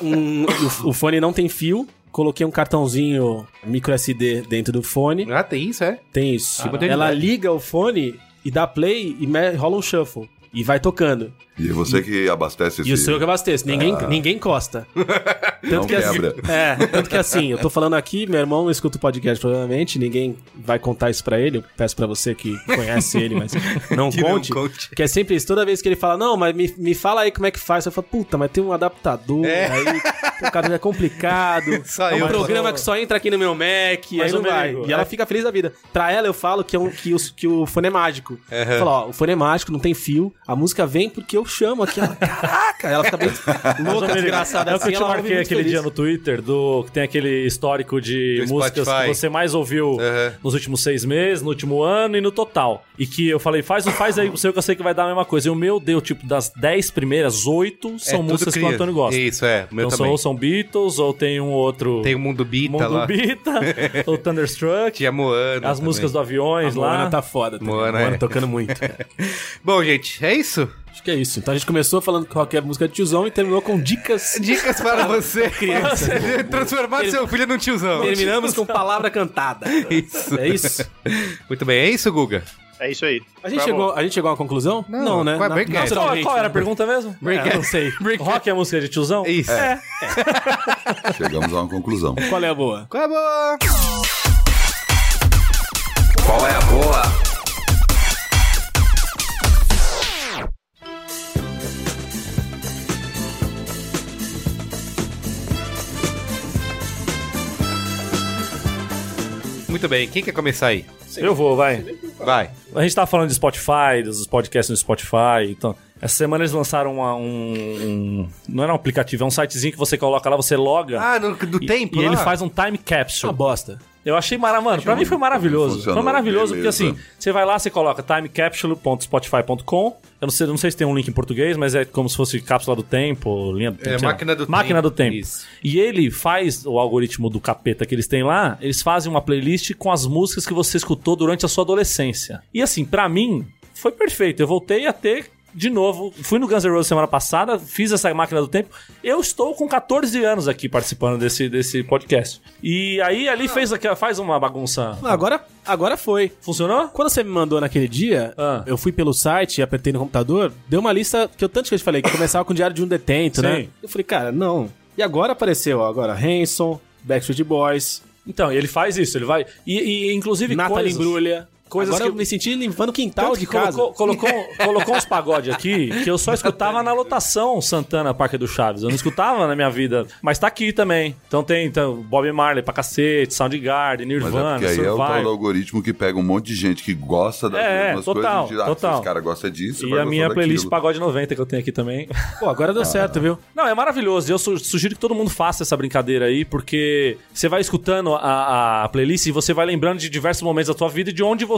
Um- o, o fone não tem fio, coloquei um cartãozinho micro SD dentro do fone, Ah, tem isso, é? tem isso. Modernidade. Ela liga o fone e dá play e rola um shuffle. E vai tocando. E é você que abastece esse... E o seu que abasteço. Ninguém, ninguém encosta. Não que assim, quebra. é, tanto que assim, eu tô falando aqui, meu irmão não escuta o podcast provavelmente, ninguém vai contar isso pra ele, eu peço pra você que conhece ele, mas não Que não conte. conte. Que é sempre isso, toda vez que ele fala, não, mas me, me fala aí como é que faz, eu falo, puta, mas tem um adaptador, É. aí o cara é complicado, Só é um programa que só entra aqui no meu Mac, Mas aí não vai. Merigo, E ela é. fica feliz da vida. Pra ela eu falo que, é um, que, o, que o fone é mágico. Eu falo, ó, o fone é mágico, não tem fio, a música vem porque eu chamo aqui, ela, caraca, ela fica bem louca, desgraçada É o que eu assim, te ela ouve marquei aquele feliz. dia no Twitter, do que tem aquele histórico de Do músicas Spotify. que você mais ouviu Uhum. nos últimos seis meses, no último ano e no total. E que eu falei, faz, faz aí o seu que eu sei que vai dar a mesma coisa. E o meu deu, tipo, das dez primeiras, oito são É músicas que o. Antônio gosta. Isso, é. O meu Então são, também. ou são Beatles, ou tem um outro... Tem o Mundo Bita Mundo lá. Bita, ou Thunderstruck, Tinha Moana. as também. músicas do Aviões A lá. Moana tá foda. também. Moana, Moana é. tocando muito. Bom, gente, é isso? Acho que é isso. Então a gente começou falando que é a música de tiozão e terminou com dicas. Dicas para você. Criança. Transformar seu filho num tiozão. Terminamos com palavra cantada. Isso. É isso? Muito bem, é isso, Guga? É isso aí. A gente, chegou, a gente chegou a uma conclusão? Não, né? qual é Na-? Qual, naturalmente, qual era a né? pergunta mesmo? É, não sei. Rock é a música de tiozão? Isso. É. Chegamos a uma conclusão. Qual é a boa? Qual é a boa? Qual é a boa? Muito bem, quem quer começar aí? Eu vou, vai. Vai. A gente tava falando de Spotify, dos podcasts no Spotify, então... Essa semana eles lançaram uma- um, um- Não era um aplicativo, é um sitezinho que você coloca lá, você loga. Ah, no, do e, tempo E lá? ele faz um time Uma capsule. bosta. Eu achei maravilhoso. Mano, pra mim foi maravilhoso. Funcionou, Foi maravilhoso porque beleza. assim, você vai lá, você coloca timecapsule.spotify.com. Eu não sei, não sei se tem um link em português, mas é como se fosse cápsula do tempo, linha do tempo. É, sei lá. máquina do Máquina tempo. do tempo. Isso. E ele faz o algoritmo do capeta que eles têm lá, eles fazem uma playlist com as músicas que você escutou durante a sua adolescência. E assim, pra mim, foi perfeito. Eu voltei a ter de novo, fui no Guns N' Roses semana passada, fiz essa máquina do tempo. Eu estou com 14 anos aqui participando desse, desse podcast. E aí ali fez aquela, faz uma bagunça. Não, Agora, agora foi. Funcionou? Quando você me mandou naquele dia, Ah. eu fui pelo site e apertei no computador, deu uma lista que eu tanto que eu te falei, que começava com o Diário de um Detento, Sim. né? Eu falei, cara, não. E agora apareceu, ó, agora Hanson, Backstreet Boys, Então, ele faz isso, ele vai. E, e, inclusive Natalie coisas... Imbruglia. Coisas Agora que eu me senti limpando o quintal de casa. colocou, colocou, colocou uns pagodes aqui que eu só escutava na lotação Santana Parque do Chaves. Eu não escutava na minha vida. Mas tá aqui também. Então tem então, Bob Marley pra cacete, Soundgarden, Mas é Nirvana, porque aí é o tal algoritmo que pega um monte de gente que gosta das É, mesmas total, coisas e diz, ah, total. esse cara gosta disso, E a minha playlist daquilo. Pagode 90 que eu tenho aqui também. Pô, agora deu certo, viu? Não, é maravilhoso. Eu su- sugiro que todo mundo faça essa brincadeira aí, porque você vai escutando a, a playlist e você vai lembrando de diversos momentos da tua vida e de onde você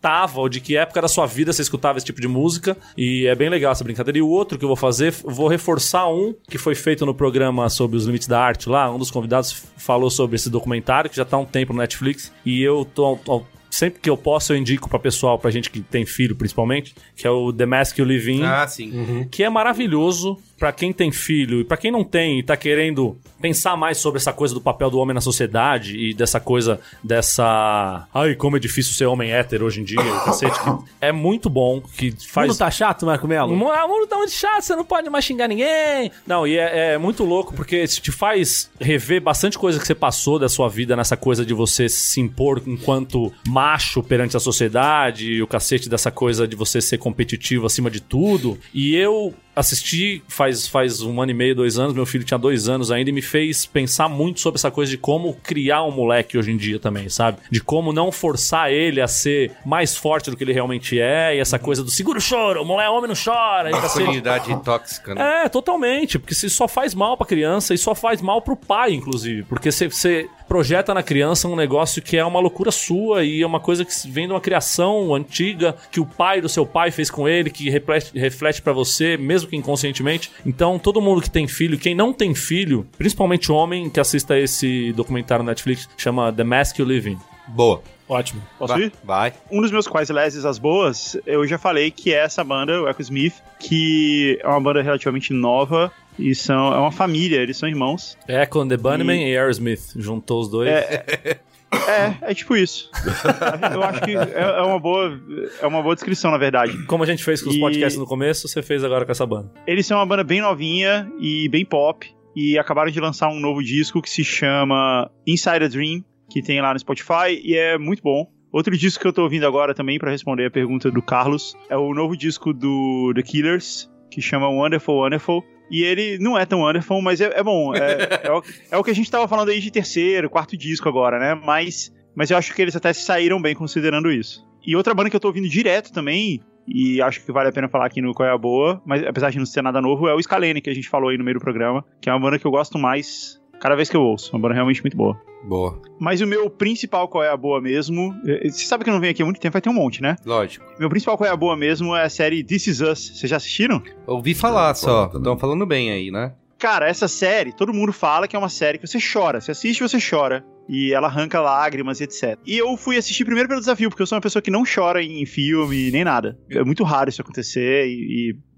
tava, ou de que época da sua vida você escutava esse tipo de música. E é bem legal essa brincadeira. E o outro que eu vou fazer, eu vou reforçar um que foi feito no programa sobre os limites da arte lá. Um dos convidados falou sobre esse documentário, que já tá há um tempo no Netflix. E eu tô. tô- Sempre que eu posso, eu indico pra pessoal, pra gente que tem filho principalmente, que é o The Mask You Live In Ah, sim. que é maravilhoso pra quem tem filho e pra quem não tem e tá querendo pensar mais sobre essa coisa do papel do homem na sociedade e dessa coisa dessa ai como é difícil ser homem hétero hoje em dia, cacete, é muito bom que Faz... faz Mundo tá chato, Marco Melo? o mundo ah, o mundo tá muito chato, você não pode mais xingar ninguém. Não, e é, é muito louco porque isso te faz rever bastante coisa que você passou da sua vida nessa coisa de você se impor enquanto macho perante a sociedade e o cacete dessa coisa de você ser competitivo acima de tudo. E eu assisti faz, faz um ano e meio, dois anos, meu filho tinha dois anos ainda e me fez pensar muito sobre essa coisa de como criar um moleque hoje em dia também, sabe? De como não forçar ele a ser mais forte do que ele realmente é e essa coisa do segura o choro, o moleque homem não chora. Masculinidade tóxica, né? É, totalmente, porque isso só faz mal pra criança e só faz mal pro pai, inclusive, porque você projeta na criança um negócio que é uma loucura sua e é uma coisa que vem de uma criação antiga que o pai do seu pai fez com ele, que reflete, reflete para você, mesmo que inconscientemente. Então, todo mundo que tem filho, quem não tem filho, principalmente homem que assista esse documentário na Netflix, chama The Mask You Live In. Boa. Ótimo. Posso Vai. ir? Vai. Um dos meus quais leses as boas, eu já falei que é essa banda, o Echo Smith, que é uma banda relativamente nova e são, é uma família, eles são irmãos. Echo and the Bunnymen e, Aerosmith. Juntou os dois. É, é tipo isso. eu acho que é, é uma boa, é uma boa descrição, na verdade. Como a gente fez com os E- podcasts no começo, você fez agora com essa banda. Eles são uma banda bem novinha e bem pop. E acabaram de lançar um novo disco que se chama Inside a Dream, que tem lá no Spotify e é muito bom. Outro disco que eu tô ouvindo agora também, pra responder a pergunta do Carlos, é o novo disco do The Killers, que chama Wonderful Wonderful. E ele não é tão wonderful, mas é, é bom. É, é, o, é o que a gente tava falando aí de terceiro, quarto disco agora, né? Mas, mas eu acho que eles até se saíram bem considerando isso. E outra banda que eu tô ouvindo direto também, e acho que vale a pena falar aqui no Qual é a Boa, mas apesar de não ser nada novo, é o Scalene, que a gente falou aí no meio do programa, que é uma banda que eu gosto mais cada vez que eu ouço. Uma banda realmente muito boa. Boa. Mas o meu principal Qual é a Boa mesmo, eh, você sabe que eu não venho aqui há muito tempo, vai ter um monte, né? Lógico. Meu principal Qual é a Boa mesmo é a série This Is Us. Vocês já assistiram? Ouvi falar só. Estão falando bem aí, né? Cara, essa série, todo mundo fala que é uma série que você chora. Você assiste, você chora. E ela arranca lágrimas e etc. E eu fui assistir primeiro pelo desafio, porque eu sou uma pessoa que não chora em filme nem nada. É muito raro isso acontecer e. e-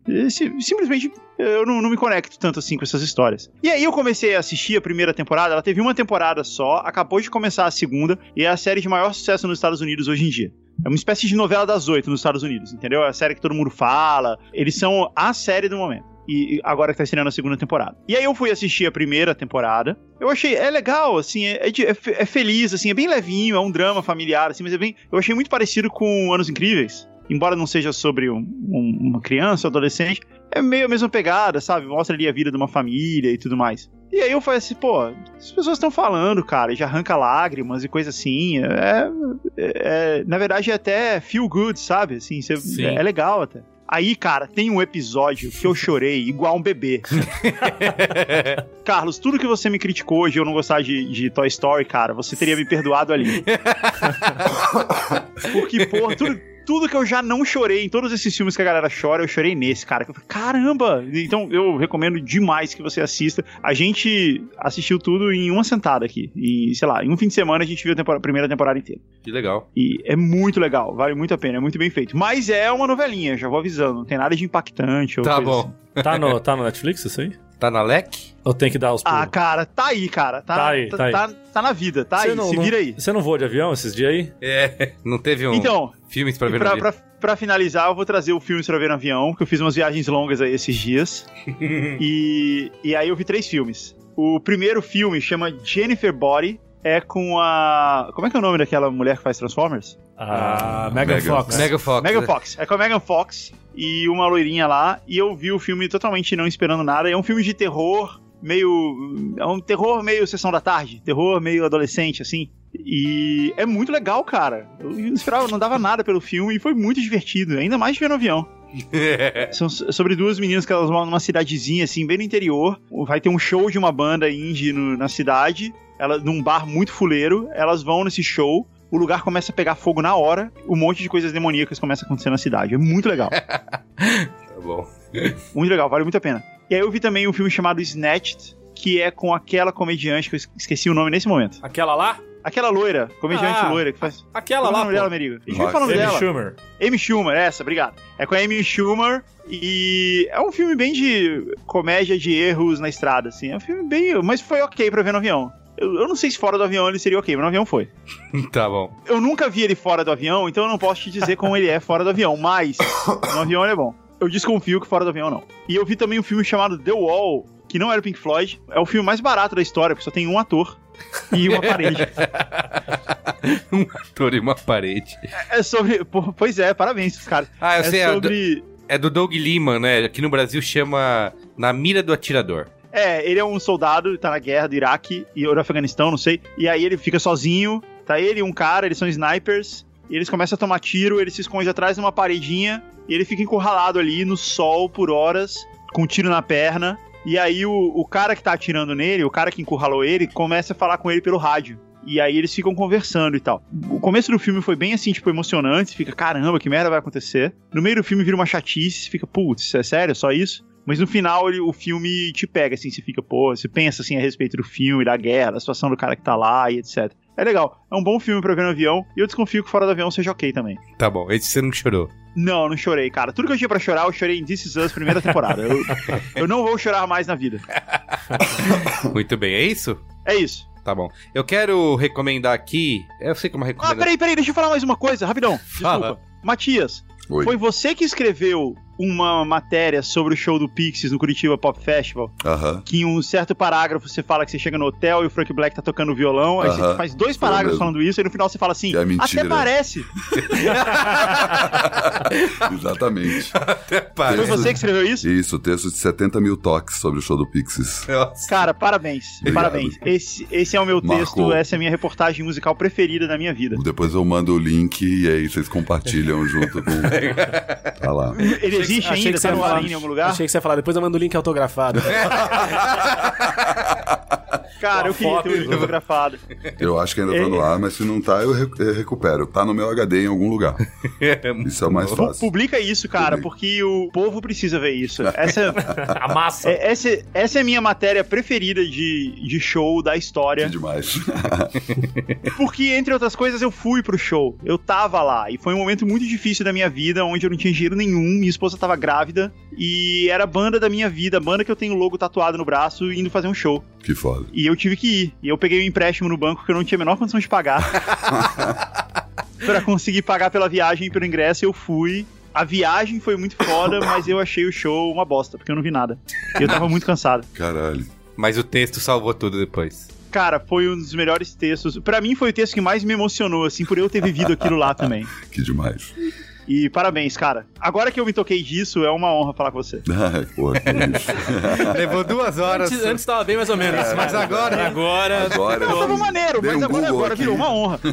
simplesmente eu não, não me conecto tanto assim com essas histórias. E aí eu comecei a assistir a primeira temporada, ela teve uma temporada só, acabou de começar a segunda, e é a série de maior sucesso nos Estados Unidos hoje em dia. É uma espécie de novela das oito nos Estados Unidos, entendeu? É a série que todo mundo fala. Eles são a série do momento. E agora que tá estreando a segunda temporada. E aí eu fui assistir a primeira temporada. Eu achei, é legal, assim, é, é é é feliz, assim, é bem levinho, é um drama familiar, assim, mas é bem. Eu achei muito parecido com Anos Incríveis. Embora não seja sobre um- um- uma criança, adolescente, é meio a mesma pegada, sabe? Mostra ali a vida de uma família e tudo mais. E aí eu falei assim, pô, as pessoas estão falando, cara, e já arranca lágrimas e coisa assim. É, é- é- na verdade é até feel good, sabe? Assim, Sim. é, é legal até. Aí, cara, tem um episódio que eu chorei igual um bebê. Carlos, tudo que você me criticou hoje eu não gostar de, de Toy Story, cara, você teria me perdoado ali. Porque, porra, tudo, tudo que eu já não chorei em todos esses filmes que a galera chora, eu chorei nesse, cara. Eu falei, Caramba! Então eu recomendo demais que você assista. A gente assistiu tudo em uma sentada aqui. E, sei lá, em um fim de semana a gente viu a tempora- primeira temporada inteira. Que legal. E é muito legal, vale muito a pena, é muito bem feito. Mas é uma novelinha, já vou avisando, não tem nada de impactante. ou Tá coisa bom. assim. Tá no, tá no Netflix isso aí? Tá na LEC? Ou tem que dar os Ah, pulos? cara, tá aí, cara. Tá, Tá aí, tá, tá aí. tá- tá na vida, tá Você aí, não- se não- vira aí. Você não voa de avião esses dias aí? É. Não teve um Então, filmes pra ver pra, no dia. pra, pra finalizar, eu vou trazer o filme pra ver no avião, que eu fiz umas viagens longas aí esses dias. e, e aí eu vi três filmes. O primeiro filme chama Jennifer Body, é com a. Como é que é o nome daquela mulher que faz Transformers? Ah, Megan Megan. Fox. Mega Fox. Megan Fox. É com a Megan Fox e uma loirinha lá. E eu vi o filme totalmente não esperando nada. É um filme de terror, meio. É um terror meio sessão da tarde. Terror meio adolescente, assim. E é muito legal, cara. Eu não esperava, não dava nada pelo filme e foi muito divertido. Ainda mais ver no avião. São so- sobre duas meninas que elas moram numa cidadezinha, assim, bem no interior. Vai ter um show de uma banda indie no- na cidade, ela, num bar muito fuleiro. Elas vão nesse show, o lugar começa a pegar fogo na hora, um monte de coisas demoníacas começa a acontecer na cidade. É muito legal. Tá bom. muito legal, vale muito a pena. E aí eu vi também um filme chamado Snatched, que é com aquela comediante que eu es- esqueci o nome nesse momento. Aquela lá? Aquela loira, comediante Ah, loira que faz. Aquela Qual é o lá, nome dela, pô. Merigo? A gente Max. vai falando Amy dela. Schumer. Amy Schumer, essa, obrigado. É com a Amy Schumer e é um filme bem de comédia de erros na estrada, assim. É um filme bem. Mas foi ok pra ver no avião. Eu, eu não sei se fora do avião ele seria ok, mas no avião foi. Tá bom. Eu nunca vi ele fora do avião, então eu não posso te dizer como ele é fora do avião, mas no avião ele é bom. Eu desconfio que fora do avião não. E eu vi também um filme chamado The Wall, que não era o Pink Floyd. É o filme mais barato da história, porque só tem um ator e uma parede. Um ator e uma parede. É sobre. pô, Pois é, parabéns, caras. Ah, eu é sei. é do- sobre. É do Doug Liman, né? Aqui no Brasil chama Na Mira do Atirador. É, ele é um soldado, tá na guerra do Iraque e ou do Afeganistão, não sei. E aí ele fica sozinho, tá ele e um cara, eles são snipers. E eles começam a tomar tiro, ele se esconde atrás de uma paredinha e ele fica encurralado ali no sol por horas, com um tiro na perna. E aí o, o cara que tá atirando nele, o cara que encurralou ele, começa a falar com ele pelo rádio. E aí eles ficam conversando e tal. O começo do filme foi bem assim, tipo, emocionante. Fica, caramba, que merda vai acontecer. No meio do filme vira uma chatice, fica, putz, é sério, só isso? Mas no final ele- o filme te pega, assim, você fica, pô, você pensa assim a respeito do filme, da guerra, da situação do cara que tá lá e etc. É legal. É um bom filme pra ver no avião. E eu desconfio que fora do avião seja ok também. Tá bom, esse você não chorou. Não, não chorei, cara. Tudo que eu tinha pra chorar, eu chorei em This Is Us, primeira temporada. Eu, eu não vou chorar mais na vida. Muito bem, é isso? É isso. Tá bom. Eu quero recomendar aqui. Eu sei como Ah, recomendar. peraí, peraí, deixa eu falar mais uma coisa, rapidão. Desculpa. Fala. Matias, Oi. foi você que escreveu uma matéria sobre o show do Pixies no Curitiba Pop Festival? Aham. que em um certo parágrafo você fala que você chega no hotel e o Frank Black tá tocando violão, aí você faz dois Foi parágrafos falando isso, e no final você fala assim, é até parece. Exatamente. Foi Texto- você que escreveu isso? Isso, texto de 70 mil toques sobre o show do Pixies. Nossa. Cara, parabéns, Obrigado. parabéns. Esse, esse é o meu Marcou. texto, essa é a minha reportagem musical preferida da minha vida. Depois eu mando o link e aí vocês compartilham junto com. Tá lá. Ele existe Achei ainda, que você tá no falar- ar em algum lugar? Achei que você ia falar, depois eu mando o link autografado. Cara, eu queria ter o fotografado. Eu acho que ainda tá no ar, mas se não tá, eu re- eu recupero. Tá no meu HD em algum lugar. Isso é o mais fácil. Publica isso, cara, Publica. porque o povo precisa ver isso. Essa, A massa. é- essa, essa é a minha matéria preferida de, de show da história. Que demais. Porque, entre outras coisas, eu fui pro show. Eu tava lá. E foi um momento muito difícil da minha vida, onde eu não tinha dinheiro nenhum. Minha esposa tava grávida. E era a banda da minha vida, a banda que eu tenho o logo tatuado no braço, indo fazer um show. que foda. E eu tive que ir. E eu peguei um empréstimo no banco que eu não tinha a menor condição de pagar. pra conseguir pagar pela viagem e pelo ingresso, eu fui. A viagem foi muito foda, mas eu achei o show uma bosta, porque eu não vi nada. E eu tava muito cansado. Caralho. Mas o texto salvou tudo depois. Cara, foi um dos melhores textos. Pra mim foi o texto que mais me emocionou, assim, por eu ter vivido aquilo lá também. Que demais. E parabéns, cara. Agora que eu me toquei disso, é uma honra falar com você. Ai, porra, que isso. Levou duas horas. Antes, antes tava bem mais ou menos. mas agora- Agora. Agora. Não, tava maneiro, mas um agora, agora aqui. virou uma honra.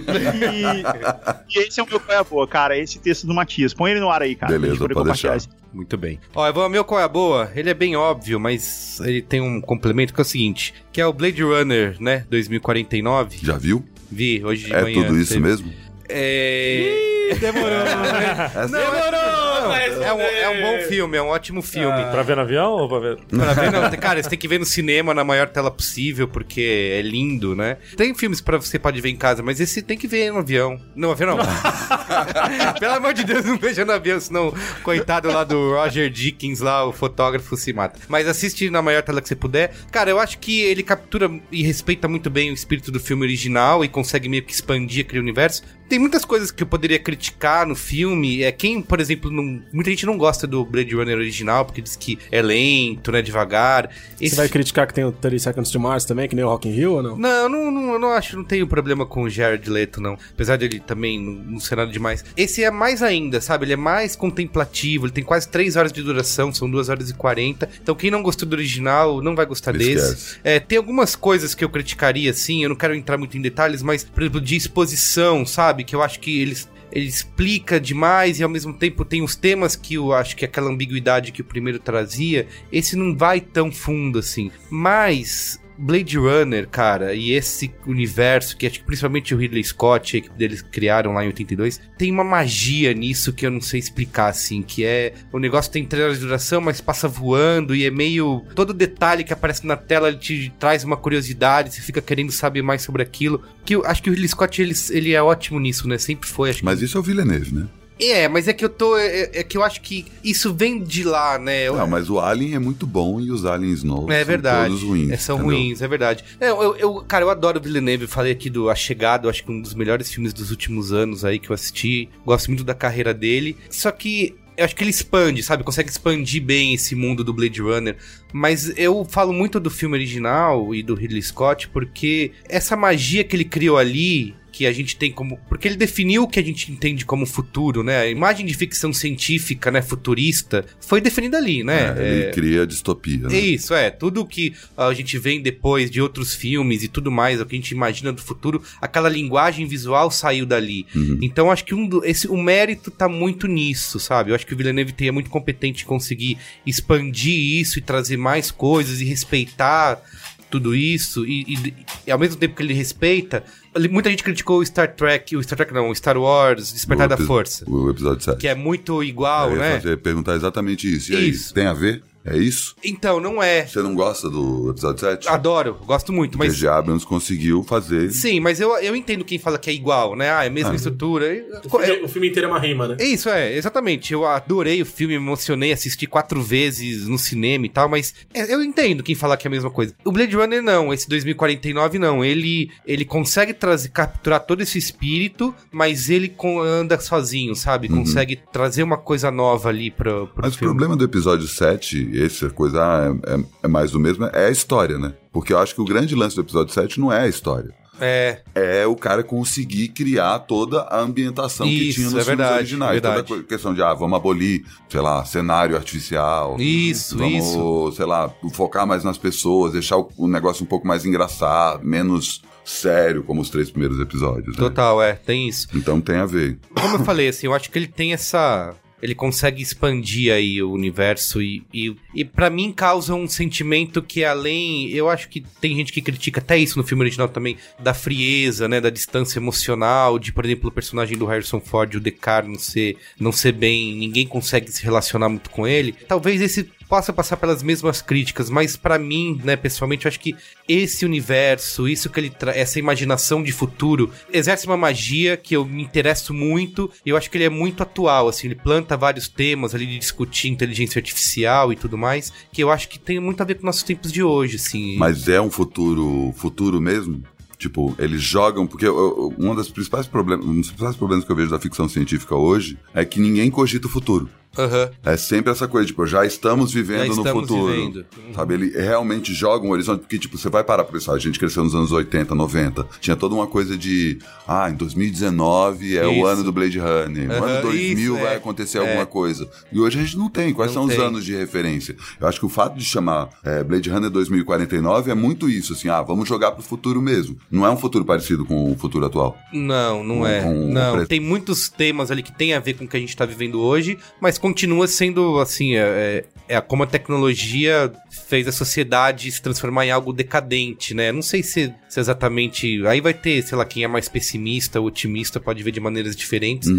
E, e esse é o meu qual é a boa, cara. Esse texto do Matias. Põe ele no ar aí, cara. Beleza, pode compartilhar deixar. isso. Muito bem. Ó, eu vou ao meu qual é a boa. Ele é bem óbvio, mas ele tem um complemento que é o seguinte: que é o Blade Runner, né? 2049. Já viu? Vi hoje de É manhã. tudo isso teve- mesmo? É. Demorou, né? Essa- Não, é, um, é um bom filme, é um ótimo filme. Pra ver no avião ou pra ver? Pra ver, não, cara, você tem que ver no cinema na maior tela possível, porque é lindo, né? Tem filmes pra você pode ver em casa, mas esse tem que ver no avião. No avião não. Pelo amor de Deus, não veja no avião, senão coitado lá do Roger Dickens, lá, o fotógrafo se mata. Mas assiste na maior tela que você puder. Cara, eu acho que ele captura e respeita muito bem o espírito do filme original e consegue meio que expandir aquele universo. Tem muitas coisas que eu poderia criticar no filme. É quem, por exemplo, não, muita gente não gosta do Blade Runner original porque diz que é lento, né, devagar. Esse Você vai criticar que tem o 30 Seconds to Mars também, que nem o Rock in Rio ou não? Não, não, não, eu não acho, não tenho problema com o Jared Leto, não. Apesar dele também não, não ser nada demais. Esse é mais ainda, sabe? Ele é mais contemplativo, ele tem quase 3 horas de duração, são 2 horas e 40. Então quem não gostou do original não vai gostar Esquece. desse. É, tem algumas coisas que eu criticaria, assim, eu não quero entrar muito em detalhes, mas, por exemplo, de exposição, sabe? Que eu acho que eles ele explica demais e ao mesmo tempo tem os temas que eu acho que aquela ambiguidade que o primeiro trazia, esse não vai tão fundo assim. Mas Blade Runner, cara, e esse universo que acho que principalmente o Ridley Scott, a equipe deles criaram lá em 82, tem uma magia nisso que eu não sei explicar assim, que é o negócio tem três horas de duração, mas passa voando e é meio todo detalhe que aparece na tela ele te traz uma curiosidade, você fica querendo saber mais sobre aquilo. Que eu acho que o Ridley Scott ele, ele é ótimo nisso, né? Sempre foi, acho que Mas isso é o Villeneuve, né? É, mas é que eu tô. É, é que eu acho que isso vem de lá, né? Eu- Não, mas o Alien é muito bom e os aliens novos é são verdade. todos ruins. É, são entendeu? ruins, é verdade. É, eu, eu- cara, eu adoro Villeneuve. Eu falei aqui do A Chegada, eu acho que um dos melhores filmes dos últimos anos aí que eu assisti. Gosto muito da carreira dele. Só que. Eu acho que ele expande, sabe? Consegue expandir bem esse mundo do Blade Runner. Mas eu falo muito do filme original e do Ridley Scott porque essa magia que ele criou ali, que a gente tem como. Porque ele definiu o que a gente entende como futuro, né? A imagem de ficção científica, né? Futurista, foi definida ali, né? É, ele É, cria distopia. Né? isso, é. Tudo que a gente vem depois de outros filmes e tudo mais, o que a gente imagina do futuro, aquela linguagem visual saiu dali. Então acho que um do, esse, o mérito tá muito nisso, sabe? Eu acho que o Villeneuve é muito competente em conseguir expandir isso e trazer mais coisas e respeitar tudo isso. E, e- e ao mesmo tempo que ele respeita, muita gente criticou o Star Trek, o Star Trek não, o Star Wars, Despertar da Força. O episódio 7. Que é muito igual, Eu ia né? perguntar exatamente isso. E aí, Isso. tem a ver? É isso? Então, não é. Você não gosta do episódio 7? Adoro, gosto muito, mas. J.J. Abrams conseguiu fazer. Sim, mas eu, eu entendo quem fala que é igual, né? Ah, é a mesma estrutura. Eu- O filme, eu- o filme inteiro é uma rima, né? Isso, é, exatamente. Eu adorei o filme, me emocionei, assisti quatro vezes no cinema e tal, mas é, eu entendo quem fala que é a mesma coisa. O Blade Runner não, esse 2049 não. Ele, ele consegue trazer, capturar todo esse espírito, mas ele com- anda sozinho, sabe? Consegue trazer uma coisa nova ali pro, pro Mas o filme. problema do episódio 7, essa coisa ah, é, é- é mais do mesmo, é a história, né? Porque eu acho que o grande lance do episódio 7 não é a história. É, É o cara conseguir criar toda a ambientação que Isso, tinha nos é filmes verdade, originais. verdade. Toda a questão de, ah, vamos abolir, sei lá, cenário artificial. Isso, vamos, isso. sei lá, focar mais nas pessoas, deixar o, o negócio um pouco mais engraçado, menos sério, como os três primeiros episódios. né? total, é, tem isso. Então tem a ver. como eu falei, assim, eu acho que ele tem essa. Ele consegue expandir aí o universo e, e, e para mim causa um sentimento que além. Eu acho que tem gente que critica até isso no filme original também, da frieza, né? Da distância emocional, de, por exemplo, o personagem do Harrison Ford, o Decar, não ser, não ser bem. ninguém consegue se relacionar muito com ele. Talvez esse possa passar pelas mesmas críticas, mas pra mim, né, pessoalmente, eu acho que esse universo, isso que ele tra- essa imaginação de futuro, exerce uma magia que eu me interesso muito, e eu acho que ele é muito atual, assim, ele planta vários temas ali de discutir inteligência artificial e tudo mais, que eu acho que tem muito a ver com nossos tempos de hoje, assim. Mas é um futuro futuro mesmo? Tipo, eles jogam. Porque um dos principais problemas, um dos principais problemas que eu vejo da ficção científica hoje é que ninguém cogita o futuro. Aham. É sempre essa coisa, tipo, já estamos vivendo Já no estamos futuro. vivendo. Sabe, ele realmente joga um horizonte, porque, tipo, você vai parar pra pensar, a gente cresceu nos anos 80, 90, tinha toda uma coisa de, ah, em 2019 é o Isso. ano do Blade Runner, no Aham, ano 2000 isso, vai é. acontecer É. alguma coisa. E hoje a gente não tem, quais Não são os tem. anos de referência? Eu acho que o fato de chamar é, Blade Runner 2049 é muito isso, assim, ah, vamos jogar pro futuro mesmo. Não é um futuro parecido com o futuro atual. Não, não Com- é. com- não, tem muitos temas ali que tem a ver com o que a gente tá vivendo hoje, mas continua sendo, assim, é, é, é como a tecnologia fez a sociedade se transformar em algo decadente, né? Não sei se, se exatamente... Aí vai ter, sei lá, quem é mais pessimista otimista pode ver de maneiras diferentes,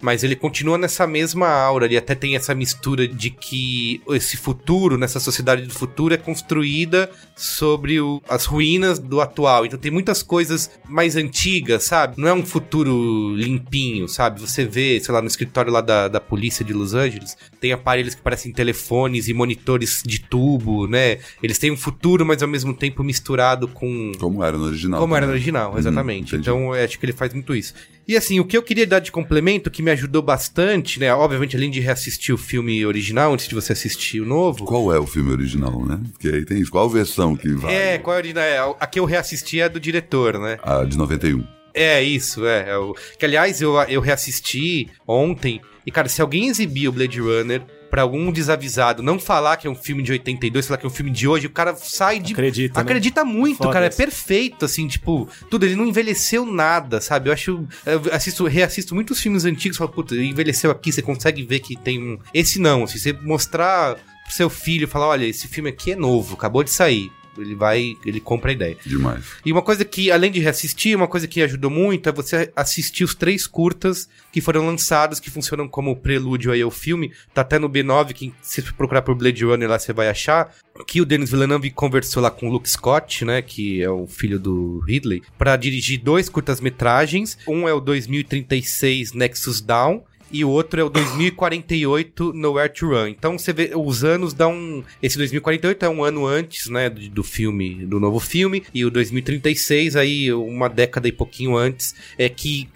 mas ele continua nessa mesma aura, ele até tem essa mistura de que esse futuro, nessa sociedade do futuro, é construída sobre o- as ruínas do atual. Então tem muitas coisas mais antigas, sabe? Não é um futuro limpinho, sabe? Você vê, sei lá, no escritório lá da, da polícia de Los Angeles, Angeles. Tem aparelhos que parecem telefones e monitores de tubo, né? Eles têm um futuro, mas ao mesmo tempo misturado com Como era no original. como era no também. original, Uhum, exatamente. entendi. então, eu acho que ele faz muito isso. E assim, o que eu queria dar de complemento, que me ajudou bastante, né? Obviamente, além de reassistir o filme original, antes de você assistir o novo. Qual é o filme original, né? Porque aí tem isso. Qual versão que vai? É, qual é a original? É, a que eu reassisti é a do diretor, né? A de 91. É, isso, é. é o... Que, aliás, eu, eu reassisti ontem. E, cara, se alguém exibir o Blade Runner pra algum desavisado não falar que é um filme de 82, falar que é um filme de hoje, o cara sai de. Acredita, né? Acredita muito, Foda cara. É perfeito, assim, tipo, tudo. Ele não envelheceu nada, sabe? Eu acho. Eu assisto, reassisto muitos filmes antigos e falo, puta, envelheceu aqui, você consegue ver que tem um. Esse não, assim, você mostrar pro seu filho, falar, olha, esse filme aqui é novo, acabou de sair. Ele vai, ele compra a ideia. Demais. E uma coisa que, além de reassistir, uma coisa que ajudou muito é você assistir os três curtas que foram lançados, que funcionam como prelúdio aí ao filme. Tá até no B9, que se procurar por Blade Runner lá você vai achar. Que o Denis Villeneuve conversou lá com o Luke Scott, né, que é o filho do Ridley, pra dirigir dois curtas-metragens. Um é o 2036 Nexus Down, e o outro é o 2048 Nowhere to Run. Então você vê, os anos dão. Esse 2048 é um ano antes, né, do, filme, do novo filme, e o 2036, aí uma década e pouquinho antes, é que,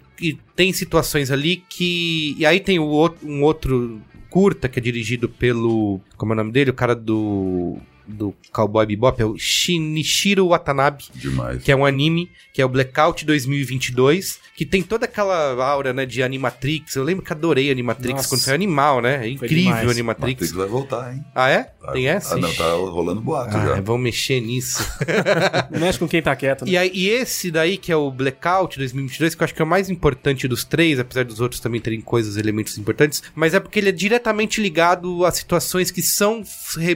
tem situações ali que. E aí tem o um outro curta que é dirigido pelo. Como é o nome dele? O cara do. Do Cowboy Bebop, é o Shinichiro Watanabe Demais. que é um anime, que é o Blackout 2022, que tem toda aquela aura, né, de Animatrix. Eu lembro que adorei Animatrix Nossa. quando foi animal, né? É incrível. Animatrix. Matrix vai voltar, hein? Ah, é? Vai Tem essa? Ah, não, tá rolando boato Ah, já. vão mexer nisso. Mexe com quem tá quieto, né? e, aí, e esse daí, que é o Blackout 2022, que eu acho que é o mais importante dos três, apesar dos outros também terem coisas, elementos importantes, mas é porque ele é diretamente ligado a situações que são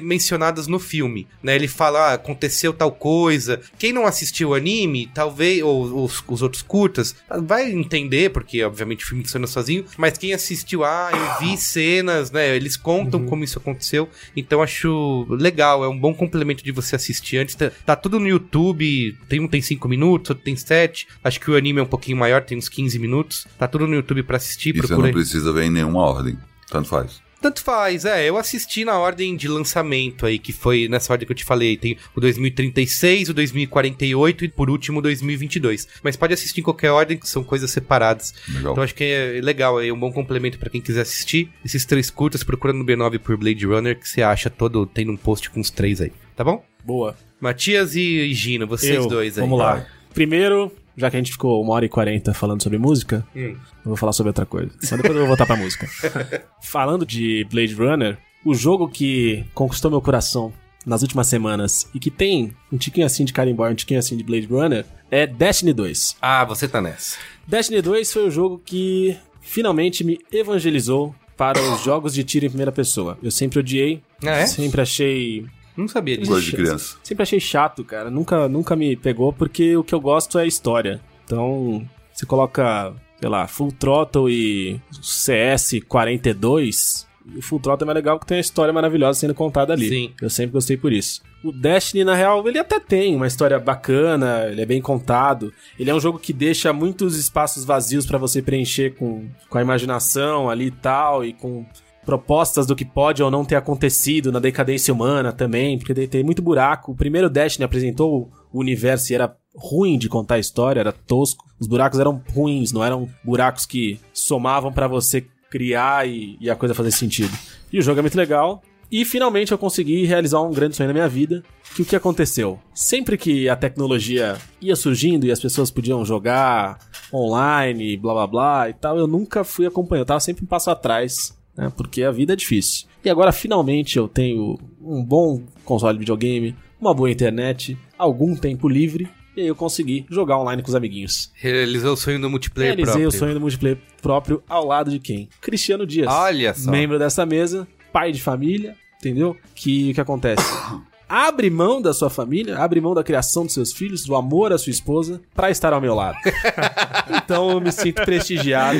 mencionadas no filme, né? Ele fala, ah, aconteceu tal coisa. Quem não assistiu o anime, talvez, ou os, os outros curtas, vai entender, porque obviamente o filme funciona sozinho, mas quem assistiu, ah, eu vi cenas, né? Eles contam como isso aconteceu, então acho legal, é um bom complemento de você assistir antes. Tá, tá tudo no YouTube, tem um tem 5 minutos, outro tem 7. Acho que o anime é um pouquinho maior, tem uns 15 minutos. Tá tudo no YouTube pra assistir, E você procura não precisa ver em nenhuma ordem. Tanto faz. Tanto faz, é. Eu assisti na ordem de lançamento aí, que foi nessa ordem que eu te falei. Tem o 2036, o 2048 e por último o 2022. Mas pode assistir em qualquer ordem, que são coisas separadas. Legal. Então acho que é legal, é um bom complemento pra quem quiser assistir. Esses três curtas, procura no B9 por Blade Runner, que você acha todo, tem um post com os três aí, tá bom? Boa. Matias e Gino, vocês Eu, dois aí. Vamos lá. Primeiro, já que a gente ficou uma hora e quarenta falando sobre música, Hum. eu vou falar sobre outra coisa. Só depois eu vou voltar pra música. Falando de Blade Runner, o jogo que conquistou meu coração nas últimas semanas e que tem um tiquinho assim de Carimbó um tiquinho assim de Blade Runner é Destiny 2. Ah, você tá nessa. Destiny 2 foi o jogo que finalmente me evangelizou para os jogos de tiro em primeira pessoa. Eu sempre odiei, Ah, é? sempre achei Não sabia disso. Coisa de criança. Sempre achei chato, cara. Nunca, nunca me pegou porque o que eu gosto é a história. Então, você coloca, sei lá, Full Throttle e CS 42. O Full Throttle é mais legal porque tem uma história maravilhosa sendo contada ali. Sim. Eu sempre gostei por isso. O Destiny, na real, ele até tem uma história bacana, ele é bem contado. Ele é um jogo que deixa muitos espaços vazios pra você preencher com, com a imaginação ali e tal, e com propostas do que pode ou não ter acontecido na decadência humana também, porque tem- muito buraco. O primeiro Destiny apresentou o universo e era ruim de contar a história, era tosco. Os buracos eram ruins, não eram buracos que somavam pra você criar e, e a coisa fazer sentido. E o jogo é muito legal. E finalmente eu consegui realizar um grande sonho na minha vida. Que o que aconteceu? Sempre que a tecnologia ia surgindo e as pessoas podiam jogar online, blá blá blá e tal, eu nunca fui acompanhando. Eu tava sempre um passo atrás, né? Porque a vida é difícil. E agora finalmente eu tenho um bom console de videogame, uma boa internet, algum tempo livre. E aí eu consegui jogar online com os amiguinhos. Realizou o sonho do multiplayer Realizei próprio. o sonho do multiplayer próprio ao lado de quem? Cristiano Dias. Olha só. Membro dessa mesa, pai de família, entendeu? Que o que acontece? abre mão da sua família, abre mão da criação dos seus filhos, do amor à sua esposa, pra estar ao meu lado. então eu me sinto prestigiado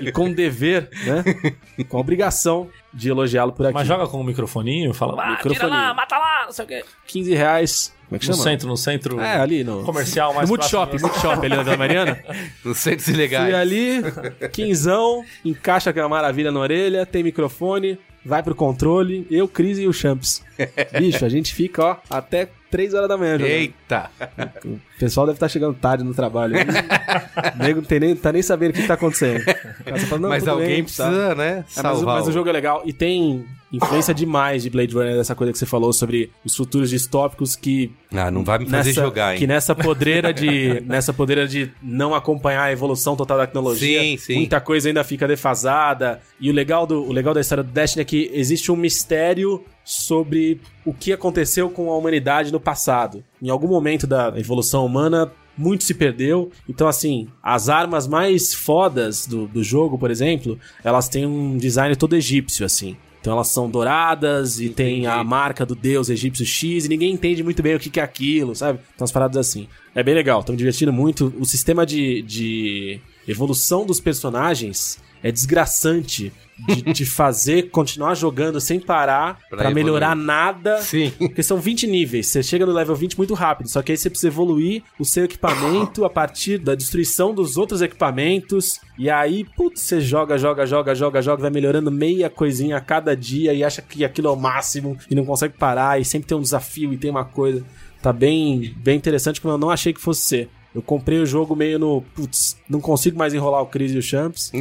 e com dever, né? Com a obrigação de elogiá-lo por aqui. Mas joga com o microfoninho, fala, ah, tira Microfoninho. lá, mata lá, não sei o quê. 15 reais. Como é que No chama? centro, no centro É, ali no. comercial mais no Multishop, Multishop ali na Vila Mariana. Nos centros ilegais. Fui ali, quinzão, encaixa aquela maravilha na orelha, tem microfone, vai pro controle, eu, Cris e o Champs. Bicho, a gente fica, ó, até 3 horas da manhã jogando. Eita! O pessoal deve estar chegando tarde no trabalho. O nego não tem nem, tá nem sabendo o que tá acontecendo. Fala, "Não, mas alguém bem, tá." precisa, né? É, mas, mas o jogo é legal e tem influência demais de Blade Runner, dessa coisa que você falou sobre os futuros distópicos que Ah, não vai me fazer nessa, jogar, hein? que nessa podreira de nessa podreira de não acompanhar a evolução total da tecnologia, Sim, sim. muita coisa ainda fica defasada. E o legal do o legal da história do Destiny é que existe um mistério sobre o que aconteceu com a humanidade no passado. Em algum momento da evolução humana muito se perdeu. Então, assim, as armas mais fodas do, do jogo, por exemplo, elas têm um design todo egípcio, assim. Então elas são douradas e tem a marca do deus egípcio X e ninguém entende muito bem o que que é aquilo, sabe? Então as paradas assim. É bem legal, me divertindo muito. O sistema de, de evolução dos personagens é desgraçante de, de fazer continuar jogando sem parar Pra pra melhorar nada. Sim. Porque são 20 níveis. Você chega no level 20 muito rápido. Só que aí você precisa evoluir o seu equipamento a partir da destruição dos outros equipamentos. E aí, putz, você joga, joga, joga, joga, joga, vai melhorando meia coisinha a cada dia e acha que aquilo é o máximo e não consegue parar. E sempre tem um desafio e tem uma coisa. Tá bem, bem interessante, como eu não achei que fosse ser. Eu comprei o jogo meio no. Putz, não consigo mais enrolar o Chris e o Champs.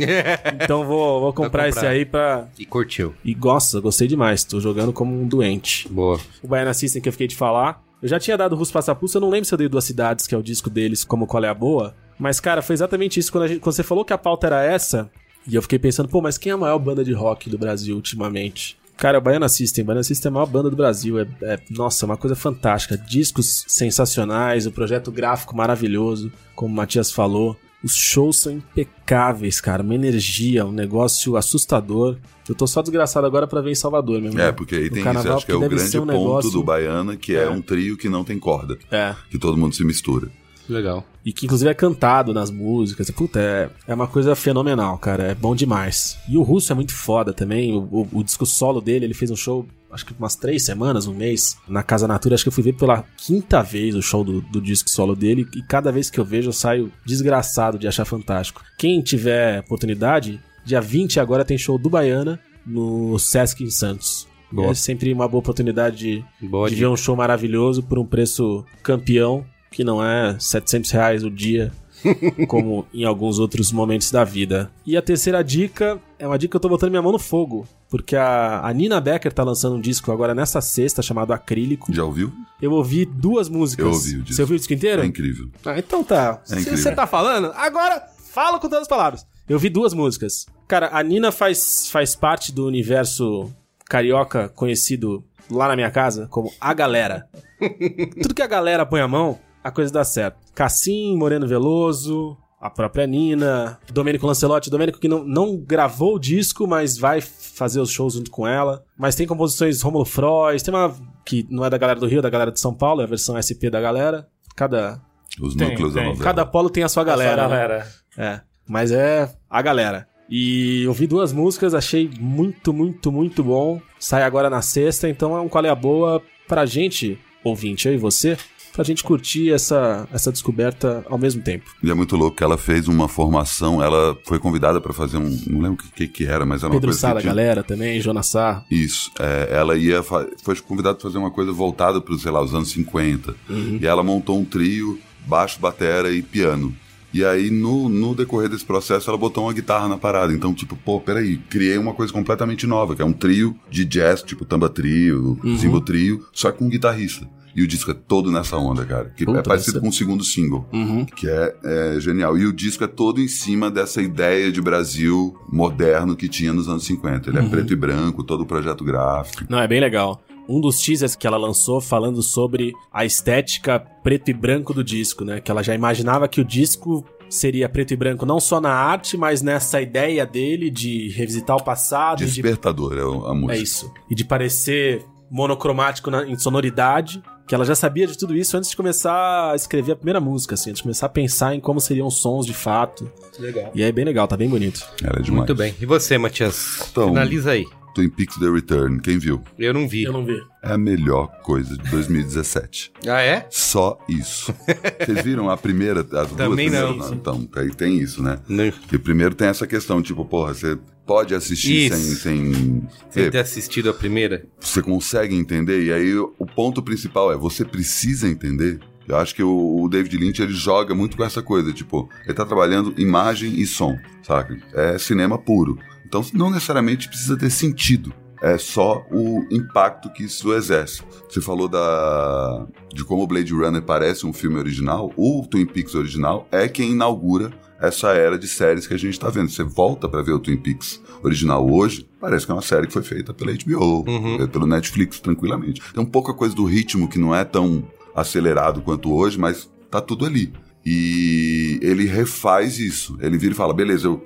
Então vou, vou comprar, comprar. esse aí pra. e curtiu. E gosta, gostei demais. Tô jogando como um doente Boa. o Baiana System que eu fiquei de falar. Eu já tinha dado o Russo Passapulso, eu não lembro se eu dei Duas Cidades, que é o disco deles, como Qual é a Boa. Mas, cara, foi exatamente isso. Quando, a gente- quando você falou que a pauta era essa, e eu fiquei pensando, pô, mas quem é a maior banda de rock do Brasil ultimamente? Cara, é o Baiana System. Baiana System é a maior banda do Brasil. É, é- nossa, é uma coisa fantástica. Discos sensacionais, o projeto gráfico maravilhoso, como o Matias falou. Os shows são impecáveis, cara. Uma energia, um negócio assustador. Eu tô só desgraçado agora pra ver em Salvador, meu irmão. É, porque aí tem isso, carnaval, acho que é o grande um ponto negócio- do Baiana, que é. um trio que não tem corda, É. que todo mundo se mistura. Legal. E que inclusive é cantado nas músicas. Puta, é, é uma coisa fenomenal, cara. É bom demais. E o Russo é muito foda também. O, o- o disco solo dele, ele fez um show, acho que umas três semanas, um mês, na Casa Natura. Acho que eu fui ver pela quinta vez o show do, do disco solo dele. E cada vez que eu vejo, eu saio desgraçado de achar fantástico. Quem tiver oportunidade, dia 20 agora tem show do Baiana no Sesc em Santos. Boa. É sempre uma boa oportunidade de, Boa de ver um show maravilhoso por um preço campeão, que não é 700 reais o dia, como em alguns outros momentos da vida. E a terceira dica é uma dica que eu tô botando minha mão no fogo, porque a, a Nina Becker tá lançando um disco agora nessa sexta chamado Acrílico. Já ouviu? Eu ouvi duas músicas. Eu ouvi o disco. Você ouviu o disco inteiro? É incrível. Ah, então tá. Se incrível. você tá falando, agora fala com todas as palavras. Eu vi duas músicas. Cara, a Nina faz, faz parte do universo carioca conhecido lá na minha casa como A Galera. Tudo que a galera põe a mão, a coisa dá certo. Cassim, Moreno Veloso, a própria Nina, Domênico Lancelotti. Domênico que não, não gravou o disco, mas vai fazer os shows junto com ela. Mas tem composições Romulo Frois, tem uma que não é da galera do Rio, é da galera de São Paulo, é a versão SP da galera. Cada, Os Tem, núcleos da tem. novela. cada polo tem a sua galera. Essa né? galera. É, mas é a galera. E ouvi duas músicas, achei muito, muito, muito bom. Sai agora na sexta, então é um qual é a boa pra gente, ouvinte, eu e você, pra gente curtir essa, essa descoberta ao mesmo tempo. E é muito louco que ela fez uma formação, ela foi convidada para fazer um. Não lembro o que, que, era, mas era uma Pedro coisa Sá que da tinha- galera também, Jonas Sá. Isso. é, ela ia. fa- Foi convidada para fazer uma coisa voltada para, sei lá, os anos 50. E ela montou um trio, baixo, batera e piano. E aí, no, no decorrer desse processo, ela botou uma guitarra na parada. Então, tipo, pô, peraí, criei uma coisa completamente nova, que é um trio de jazz, tipo Tamba Trio, Simbo Trio, só com um guitarrista. E o disco é todo nessa onda, cara. Que Puta, é parecido com o segundo single, que é, é genial. E o disco é todo em cima dessa ideia de Brasil moderno que tinha nos anos 50. Ele é preto e branco, todo o projeto gráfico. Não, é bem legal. Um dos teasers que ela lançou falando sobre a estética preto e branco do disco, né? Que ela já imaginava que o disco seria preto e branco não só na arte, mas nessa ideia dele de revisitar o passado, de Despertador é o- a música. É isso. E de parecer monocromático na- em sonoridade, que ela já sabia de tudo isso antes de começar a escrever a primeira música, assim, antes de começar a pensar em como seriam os sons de fato. Legal. E é bem legal, tá bem bonito. Era demais. Muito bem. E você, Matias? Então- Finaliza aí. Twin Peaks The Return, quem viu? Eu não vi. Eu não vi. É a melhor coisa de 2017. Ah, é? Só isso. Vocês viram a primeira, as duas Também não. primeiras? Então, aí tem isso, né? Não. Porque primeiro tem essa questão, tipo, porra, você pode assistir Isso. sem, sem Sem ter assistido a primeira? você consegue entender, e aí o ponto principal é, você precisa entender. Eu acho que o, o David Lynch, ele joga muito com essa coisa, tipo, ele tá trabalhando imagem e som, saca? É cinema puro. Então, não necessariamente precisa ter sentido. É só o impacto que isso exerce. Você falou da de como o Blade Runner parece um filme original. O Twin Peaks original é quem inaugura essa era de séries que a gente tá vendo. Você volta pra ver o Twin Peaks original hoje, parece que é uma série que foi feita pela HBO, Uhum. pelo Netflix, tranquilamente. Tem um pouco a coisa do ritmo que não é tão acelerado quanto hoje, mas tá tudo ali. E ele refaz isso. Ele vira e fala: beleza, eu,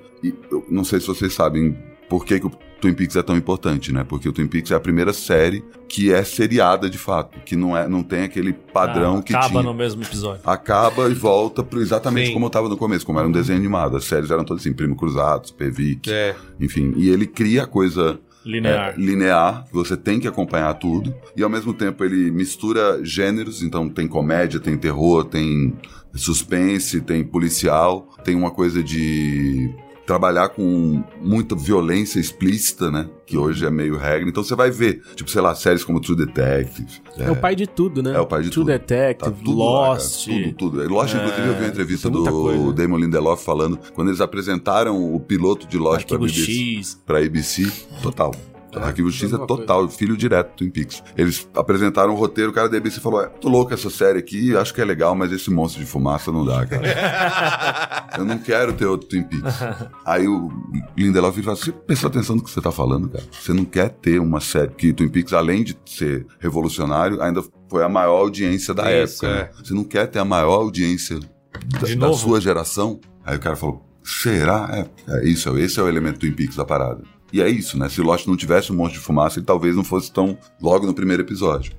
eu não sei se vocês sabem por que, que o Twin Peaks é tão importante, né? Porque o Twin Peaks é a primeira série que é seriada de fato, que não, é, não tem aquele padrão Ah, que acaba tinha. no mesmo episódio. Acaba e volta pro exatamente Sim. como estava no começo, como era um desenho animado. As séries eram todas assim, Primo Cruzado, Super Vic, É. enfim. E ele cria a coisa Linear. é, linear, você tem que acompanhar tudo, e ao mesmo tempo ele mistura gêneros, então tem comédia, tem terror, tem suspense, tem policial, tem uma coisa de trabalhar com muita violência explícita, né? Que hoje é meio regra. Então você vai ver, tipo, sei lá, séries como True Detective. É, o pai de tudo, né? É o pai de True tudo. Detective, Tá tudo lá, Lost. cara. tudo, tudo. Lost, inclusive, eu vi uma entrevista tem muita do coisa. Damon Lindelof falando, quando eles apresentaram o piloto de Lost pra Arquivo BBC, pra ABC, total. Arquivo X é total, filho direto do Twin Peaks. Eles apresentaram o roteiro, o cara da ABC falou: É, tô louco essa série aqui, acho que é legal, mas esse monstro de fumaça não dá, cara. Eu não quero ter outro Twin Peaks. Aí o Lindelof falou: Você prestou atenção no que você tá falando, cara? Você não quer ter uma série que Twin Peaks, além de ser revolucionário, ainda foi a maior audiência da Isso, época. é. né? Você não quer ter a maior audiência da, da sua geração? Aí o cara falou: Será? É, é isso, esse é o elemento Twin Peaks da parada. E é isso, né? Se Lost não tivesse um monte de fumaça, ele talvez não fosse tão logo no primeiro episódio.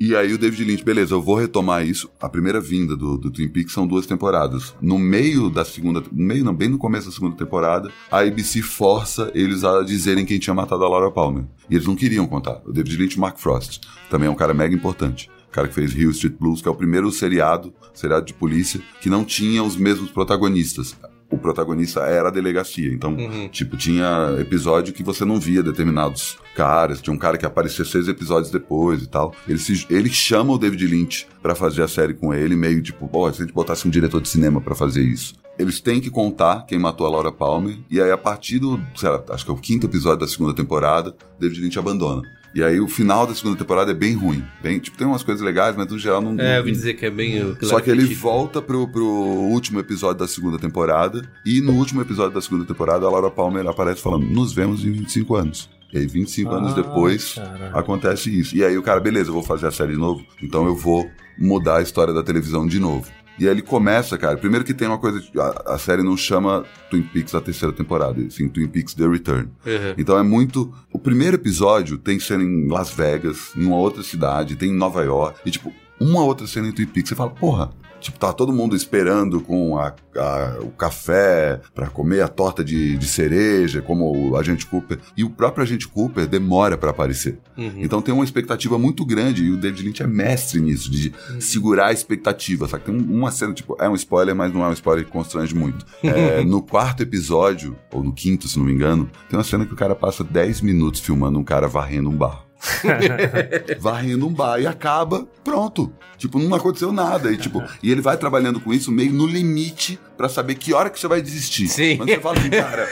E aí o David Lynch, beleza, eu vou retomar isso. A primeira vinda do, do Twin Peaks são duas temporadas. No meio da segunda, no meio não, bem no começo da segunda temporada, a ABC força eles a dizerem quem tinha matado a Laura Palmer. E eles não queriam contar. O David Lynch Mark Frost, também é um cara mega importante. Cara que fez Hill Street Blues, que é o primeiro seriado, seriado de polícia, que não tinha os mesmos protagonistas. O protagonista era a delegacia. Então, tipo, tinha episódio que você não via determinados caras. Tinha um cara que aparecia seis episódios depois e tal. Ele, se, ele chama o David Lynch pra fazer a série com ele, meio tipo, pô, se a gente botasse um diretor de cinema pra fazer isso. Eles têm que contar quem matou a Laura Palmer. E aí, a partir do, sei lá, acho que é o quinto episódio da segunda temporada, David Lynch abandona. E aí, o final da segunda temporada é bem ruim. Bem, tipo, tem umas coisas legais, mas no geral não. É, eu ouvi dizer que é bem. só que ele volta pro, pro último episódio da segunda temporada. E no último episódio da segunda temporada, a Laura Palmer aparece falando: Nos vemos em 25 anos. E aí, 25 anos Ah, depois, caralho. acontece isso. E aí, o cara, beleza, eu vou fazer a série de novo. Então eu vou mudar a história da televisão de novo. E aí ele começa, cara. Primeiro que tem uma coisa. A, a série não chama Twin Peaks a terceira temporada, sim Twin Peaks The Return. Uhum. Então é muito. O primeiro episódio tem cena em Las Vegas, em uma outra cidade, tem em Nova York, e tipo, uma outra cena em Twin Peaks. Você fala, porra. Tipo, tá todo mundo esperando com a, a- o café pra comer a torta de, de cereja, como o agente Cooper. E o próprio agente Cooper demora pra aparecer. Então tem uma expectativa muito grande, e o David Lynch é mestre nisso, de segurar a expectativa. Sabe? Tem um- uma cena, tipo, é um spoiler, mas não é um spoiler que constrange muito. É, no quarto episódio, ou no quinto, se não me engano, tem uma cena que o cara passa 10 minutos filmando um cara varrendo um bar. varrendo um bar e acaba, pronto. Tipo, não aconteceu nada. E, tipo, e ele vai trabalhando com isso meio no limite pra saber que hora que você vai desistir. Sim. Mas você fala assim, cara.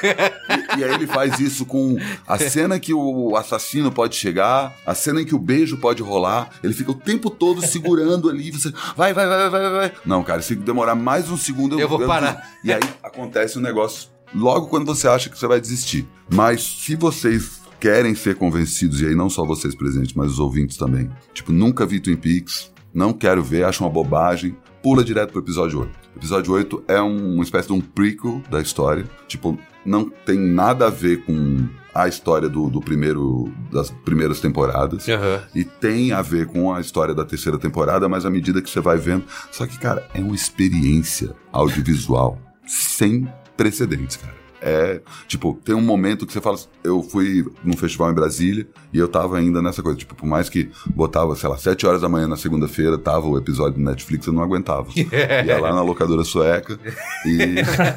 e, e aí ele faz isso com a cena que o assassino pode chegar, a cena em que o beijo pode rolar. Ele fica o tempo todo segurando ali. Você vai, vai, vai, vai, vai. Não, cara, se demorar mais um segundo, Eu vou parar. E aí acontece um negócio logo quando você acha que você vai desistir. Mas se vocês querem ser convencidos, e aí não só vocês presentes, mas os ouvintes também. Tipo, nunca vi Twin Peaks, não quero ver, acho uma bobagem. pula direto pro episódio 8. O episódio 8 é um- uma espécie de um prequel da história. Tipo, não tem nada a ver com a história do, do primeiro das primeiras temporadas. Aham. E tem a ver com a história da terceira temporada, mas à medida que você vai vendo. Só que, cara, é uma experiência audiovisual sem precedentes, cara. É, tipo, tem um momento que você fala. Eu fui num festival em Brasília e eu tava ainda nessa coisa. Tipo, por mais que botava, sei lá, 7 horas da manhã na segunda-feira, tava o episódio do Netflix, eu não aguentava. Ia lá na locadora sueca e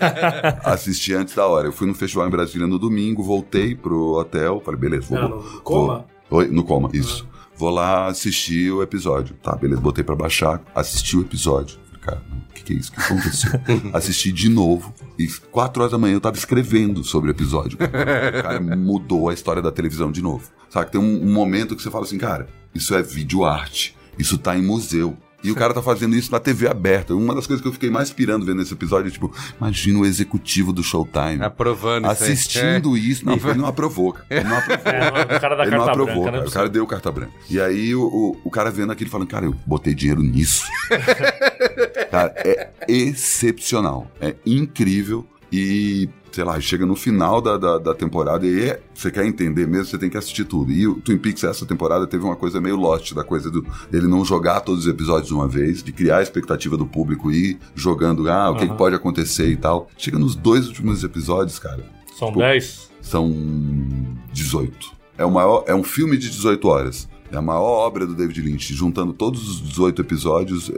assisti antes da hora. Eu fui no festival em Brasília no domingo, voltei pro hotel, falei, beleza, vou. Era no Coma? Vou, Oi, no coma, isso. Vou lá assistir o episódio. Tá, beleza, botei pra baixar, assisti o episódio. Cara, o que, que é isso? O que aconteceu? assisti de novo e quatro horas da manhã eu tava escrevendo sobre o episódio. O cara mudou a história da televisão de novo. Sabe, tem um, um momento que você fala assim, cara, isso é vídeo arte, isso tá em museu. E o cara tá fazendo isso na TV aberta. Uma das coisas que eu fiquei mais pirando vendo esse episódio é tipo, imagina o executivo do Showtime Aprovando isso aí. assistindo isso. Não, ele não aprovou, cara. Ele não aprovou. É, o cara da Ele não carta aprovou, branca, cara. né? O cara deu carta branca. E aí o, o, o cara vendo aquilo falando, cara, eu botei dinheiro nisso. cara, é excepcional. É incrível. E, sei lá, chega no final da, da, da temporada e é, você quer entender mesmo, você tem que assistir tudo. E o Twin Peaks, essa temporada, teve uma coisa meio lost da coisa do, dele não jogar todos os episódios de uma vez, de criar a expectativa do público e ir jogando, ah, o que, que pode acontecer e tal. Chega nos dois últimos episódios, cara, São Tipo, 10. são 18. É, o maior, é um filme de 18 horas. É a maior obra do David Lynch. Juntando todos os 18 episódios,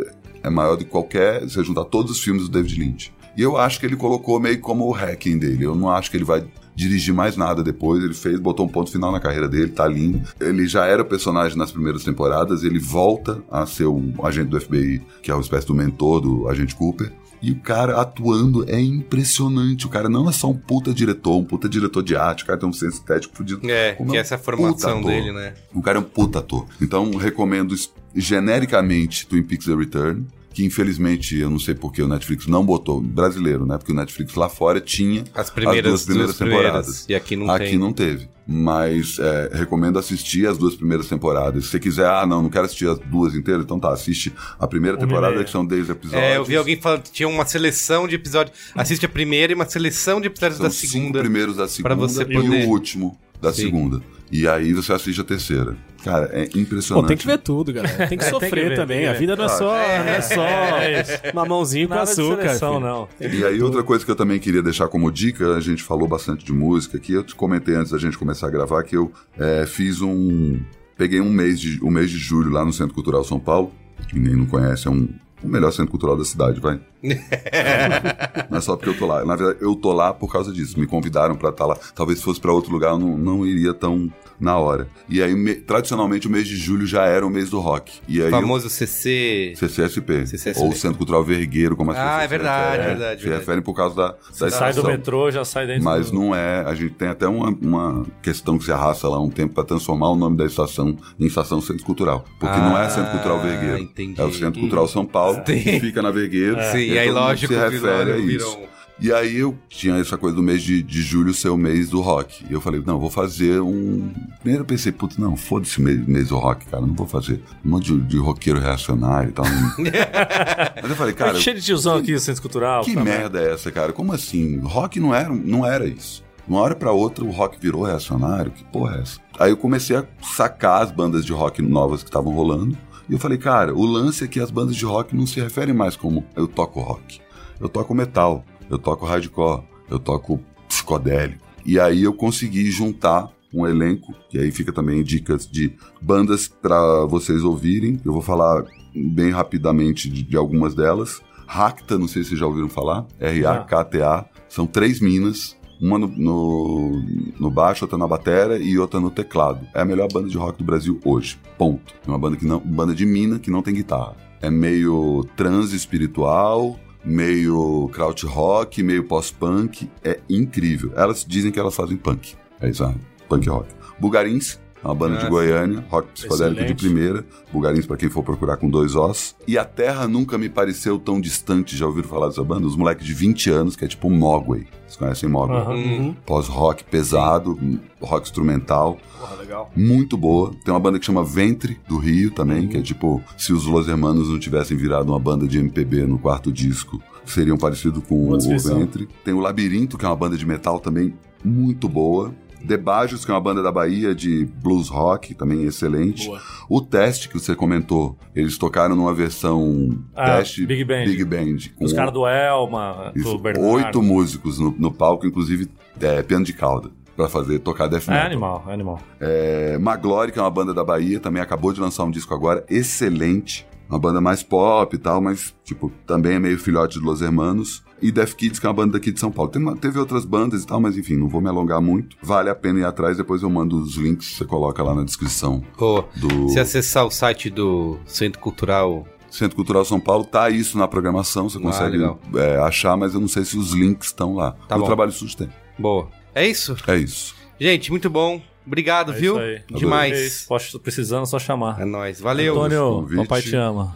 é- maior de qualquer. Se juntar todos os filmes do David Lynch. E eu acho que ele colocou meio como o hacking dele. Eu não acho que ele vai dirigir mais nada depois. Ele fez, botou um ponto final na carreira dele, tá lindo. Ele já era o personagem nas primeiras temporadas, ele volta a ser o agente do FBI, que é uma espécie do mentor do agente Cooper. E o cara atuando é impressionante. O cara não é só um puta diretor, um puta diretor de arte, o cara tem um senso estético fudido. É, que um essa é a formação dele, né? O cara é um puta ator. Então, recomendo genericamente Twin Peaks The Return, que infelizmente, eu não sei porque o Netflix não botou, brasileiro, né? Porque o Netflix lá fora tinha As primeiras, duas primeiras duas primeiras. temporadas. E aqui não Aqui tem. não teve. Mas é, recomendo assistir as duas primeiras temporadas. Se você quiser, ah, não, não quero assistir as duas inteiras, então tá, assiste a primeira e temporada, que são 10 episódios. É, eu vi alguém falando que tinha uma seleção de episódios. Assiste a primeira e uma seleção de episódios São da segunda. primeiros da segunda você e poder- o último da Sim. segunda. E aí você assiste a terceira. Cara, é impressionante. Pô, tem que ver tudo, galera. Tem que sofrer ver, também. tem que A vida não é só, não é só É isso. mamãozinho com açúcar. seleção, não. E aí, outra coisa que eu também queria deixar como dica, a gente falou bastante de música aqui, eu te comentei antes da gente começar a gravar que eu é, fiz um. Peguei um mês, de, um mês de julho lá no Centro Cultural São Paulo. Quem nem não conhece, é um. O melhor centro cultural da cidade, vai. não é só porque eu tô lá. Na verdade, eu tô lá por causa disso. Me convidaram pra estar lá. Talvez se fosse pra outro lugar, eu não, não iria tão na hora. E aí, me- tradicionalmente, o mês de julho já era o mês do rock. E aí, O famoso CC. CCSP, CCSP. ou Centro Cultural Vergueiro, como as Ah, pessoas é verdade, se referem. verdade, Se referem por causa da, da Sai do metrô, já sai dentro Mas do... não é, a gente tem até uma, uma questão que se arrasta lá um tempo para transformar o nome da estação em Estação Centro Cultural. Porque não é Centro Cultural Ah, Vergueiro. entendi. É o Centro Cultural São Paulo, que fica na Vergueiro. Sim, e aí lógico se refere a viram- isso. E aí eu tinha essa coisa do mês de, de julho ser o mês do rock. E eu falei, não, vou fazer um. Primeiro eu pensei, putz, não, foda-se mês, mês do rock, cara, não vou fazer. Um monte de, de roqueiro reacionário e tal. Mas eu falei, cara. Cheio de tiozão aqui Centro Cultural. Que tá, merda é essa, cara? Como assim? Rock não era, não era isso. De uma hora pra outra o rock virou reacionário? Que porra é essa? Aí eu comecei a sacar as bandas de rock novas que estavam rolando. E eu falei, cara, o lance é que as bandas de rock não se referem mais como eu toco rock. Eu toco metal, eu toco hardcore, eu toco psicodélico. E aí eu consegui juntar um elenco, que aí fica também dicas de bandas pra vocês ouvirem. Eu vou falar bem rapidamente de, de algumas delas. Racta, não sei se vocês já ouviram falar. R-A-K-T-A. São três minas. Uma no, no, no baixo, outra na batera e outra no teclado. É a melhor banda de rock do Brasil hoje. Ponto. É uma banda que não, banda de mina que não tem guitarra. É meio trans espiritual, meio kraut rock, meio pós-punk. É incrível. Elas dizem que elas fazem punk. É isso, ah, punk rock. Bugarins, uma banda Ah, de Goiânia, rock psicodélico Excelente. de primeira, Bulgarins pra quem for procurar com dois ossos. E a Terra nunca me pareceu tão distante, já ouviram falar dessa banda? Os moleques de 20 anos, que é tipo Mogwai. Vocês conhecem Mogwai? Aham. Uhum. Pós-rock pesado, rock instrumental. Porra, legal. Muito boa. Tem uma banda que chama Ventre, do Rio também, Uhum. que é tipo, se os Los Hermanos não tivessem virado uma banda de MPB no quarto disco, seriam parecidos com Boa o descrição. Ventre. Tem o Labirinto, que é uma banda de metal também muito boa. Debajos, que é uma banda da Bahia de blues rock, também excelente. Boa. O Teste, que você comentou, eles tocaram numa versão Ah, Teste Big Band. Big Band com Os caras do Elma, isso, do Bernardo. oito músicos no, no palco, inclusive é, piano de cauda, pra fazer tocar death É metal. animal, é animal. É, Maglore, que é uma banda da Bahia, também acabou de lançar um disco agora, excelente. Uma banda mais pop e tal, mas, tipo, também é meio filhote de Los Hermanos. E Death Kids, que é uma banda daqui de São Paulo. Tem uma- teve outras bandas e tal, mas enfim, não vou me alongar muito. Vale a pena ir atrás, depois eu mando os links, você coloca lá na descrição Boa. do Se acessar o site do Centro Cultural. Centro Cultural São Paulo, tá isso na programação, você Ah, consegue legal. é, achar, mas eu não sei se os links estão lá. Tá o bom. Trabalho tem. Boa. É isso? É isso. Gente, muito bom. Obrigado, É viu? isso aí. Demais. Posso precisando, só chamar. É nóis. Valeu. Antônio, papai te ama.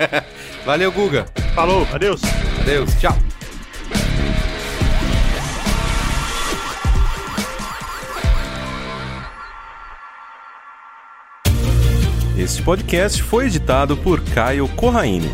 Valeu, Guga. Falou, adeus. Adeus. Tchau. Este podcast foi editado por Caio Corraine.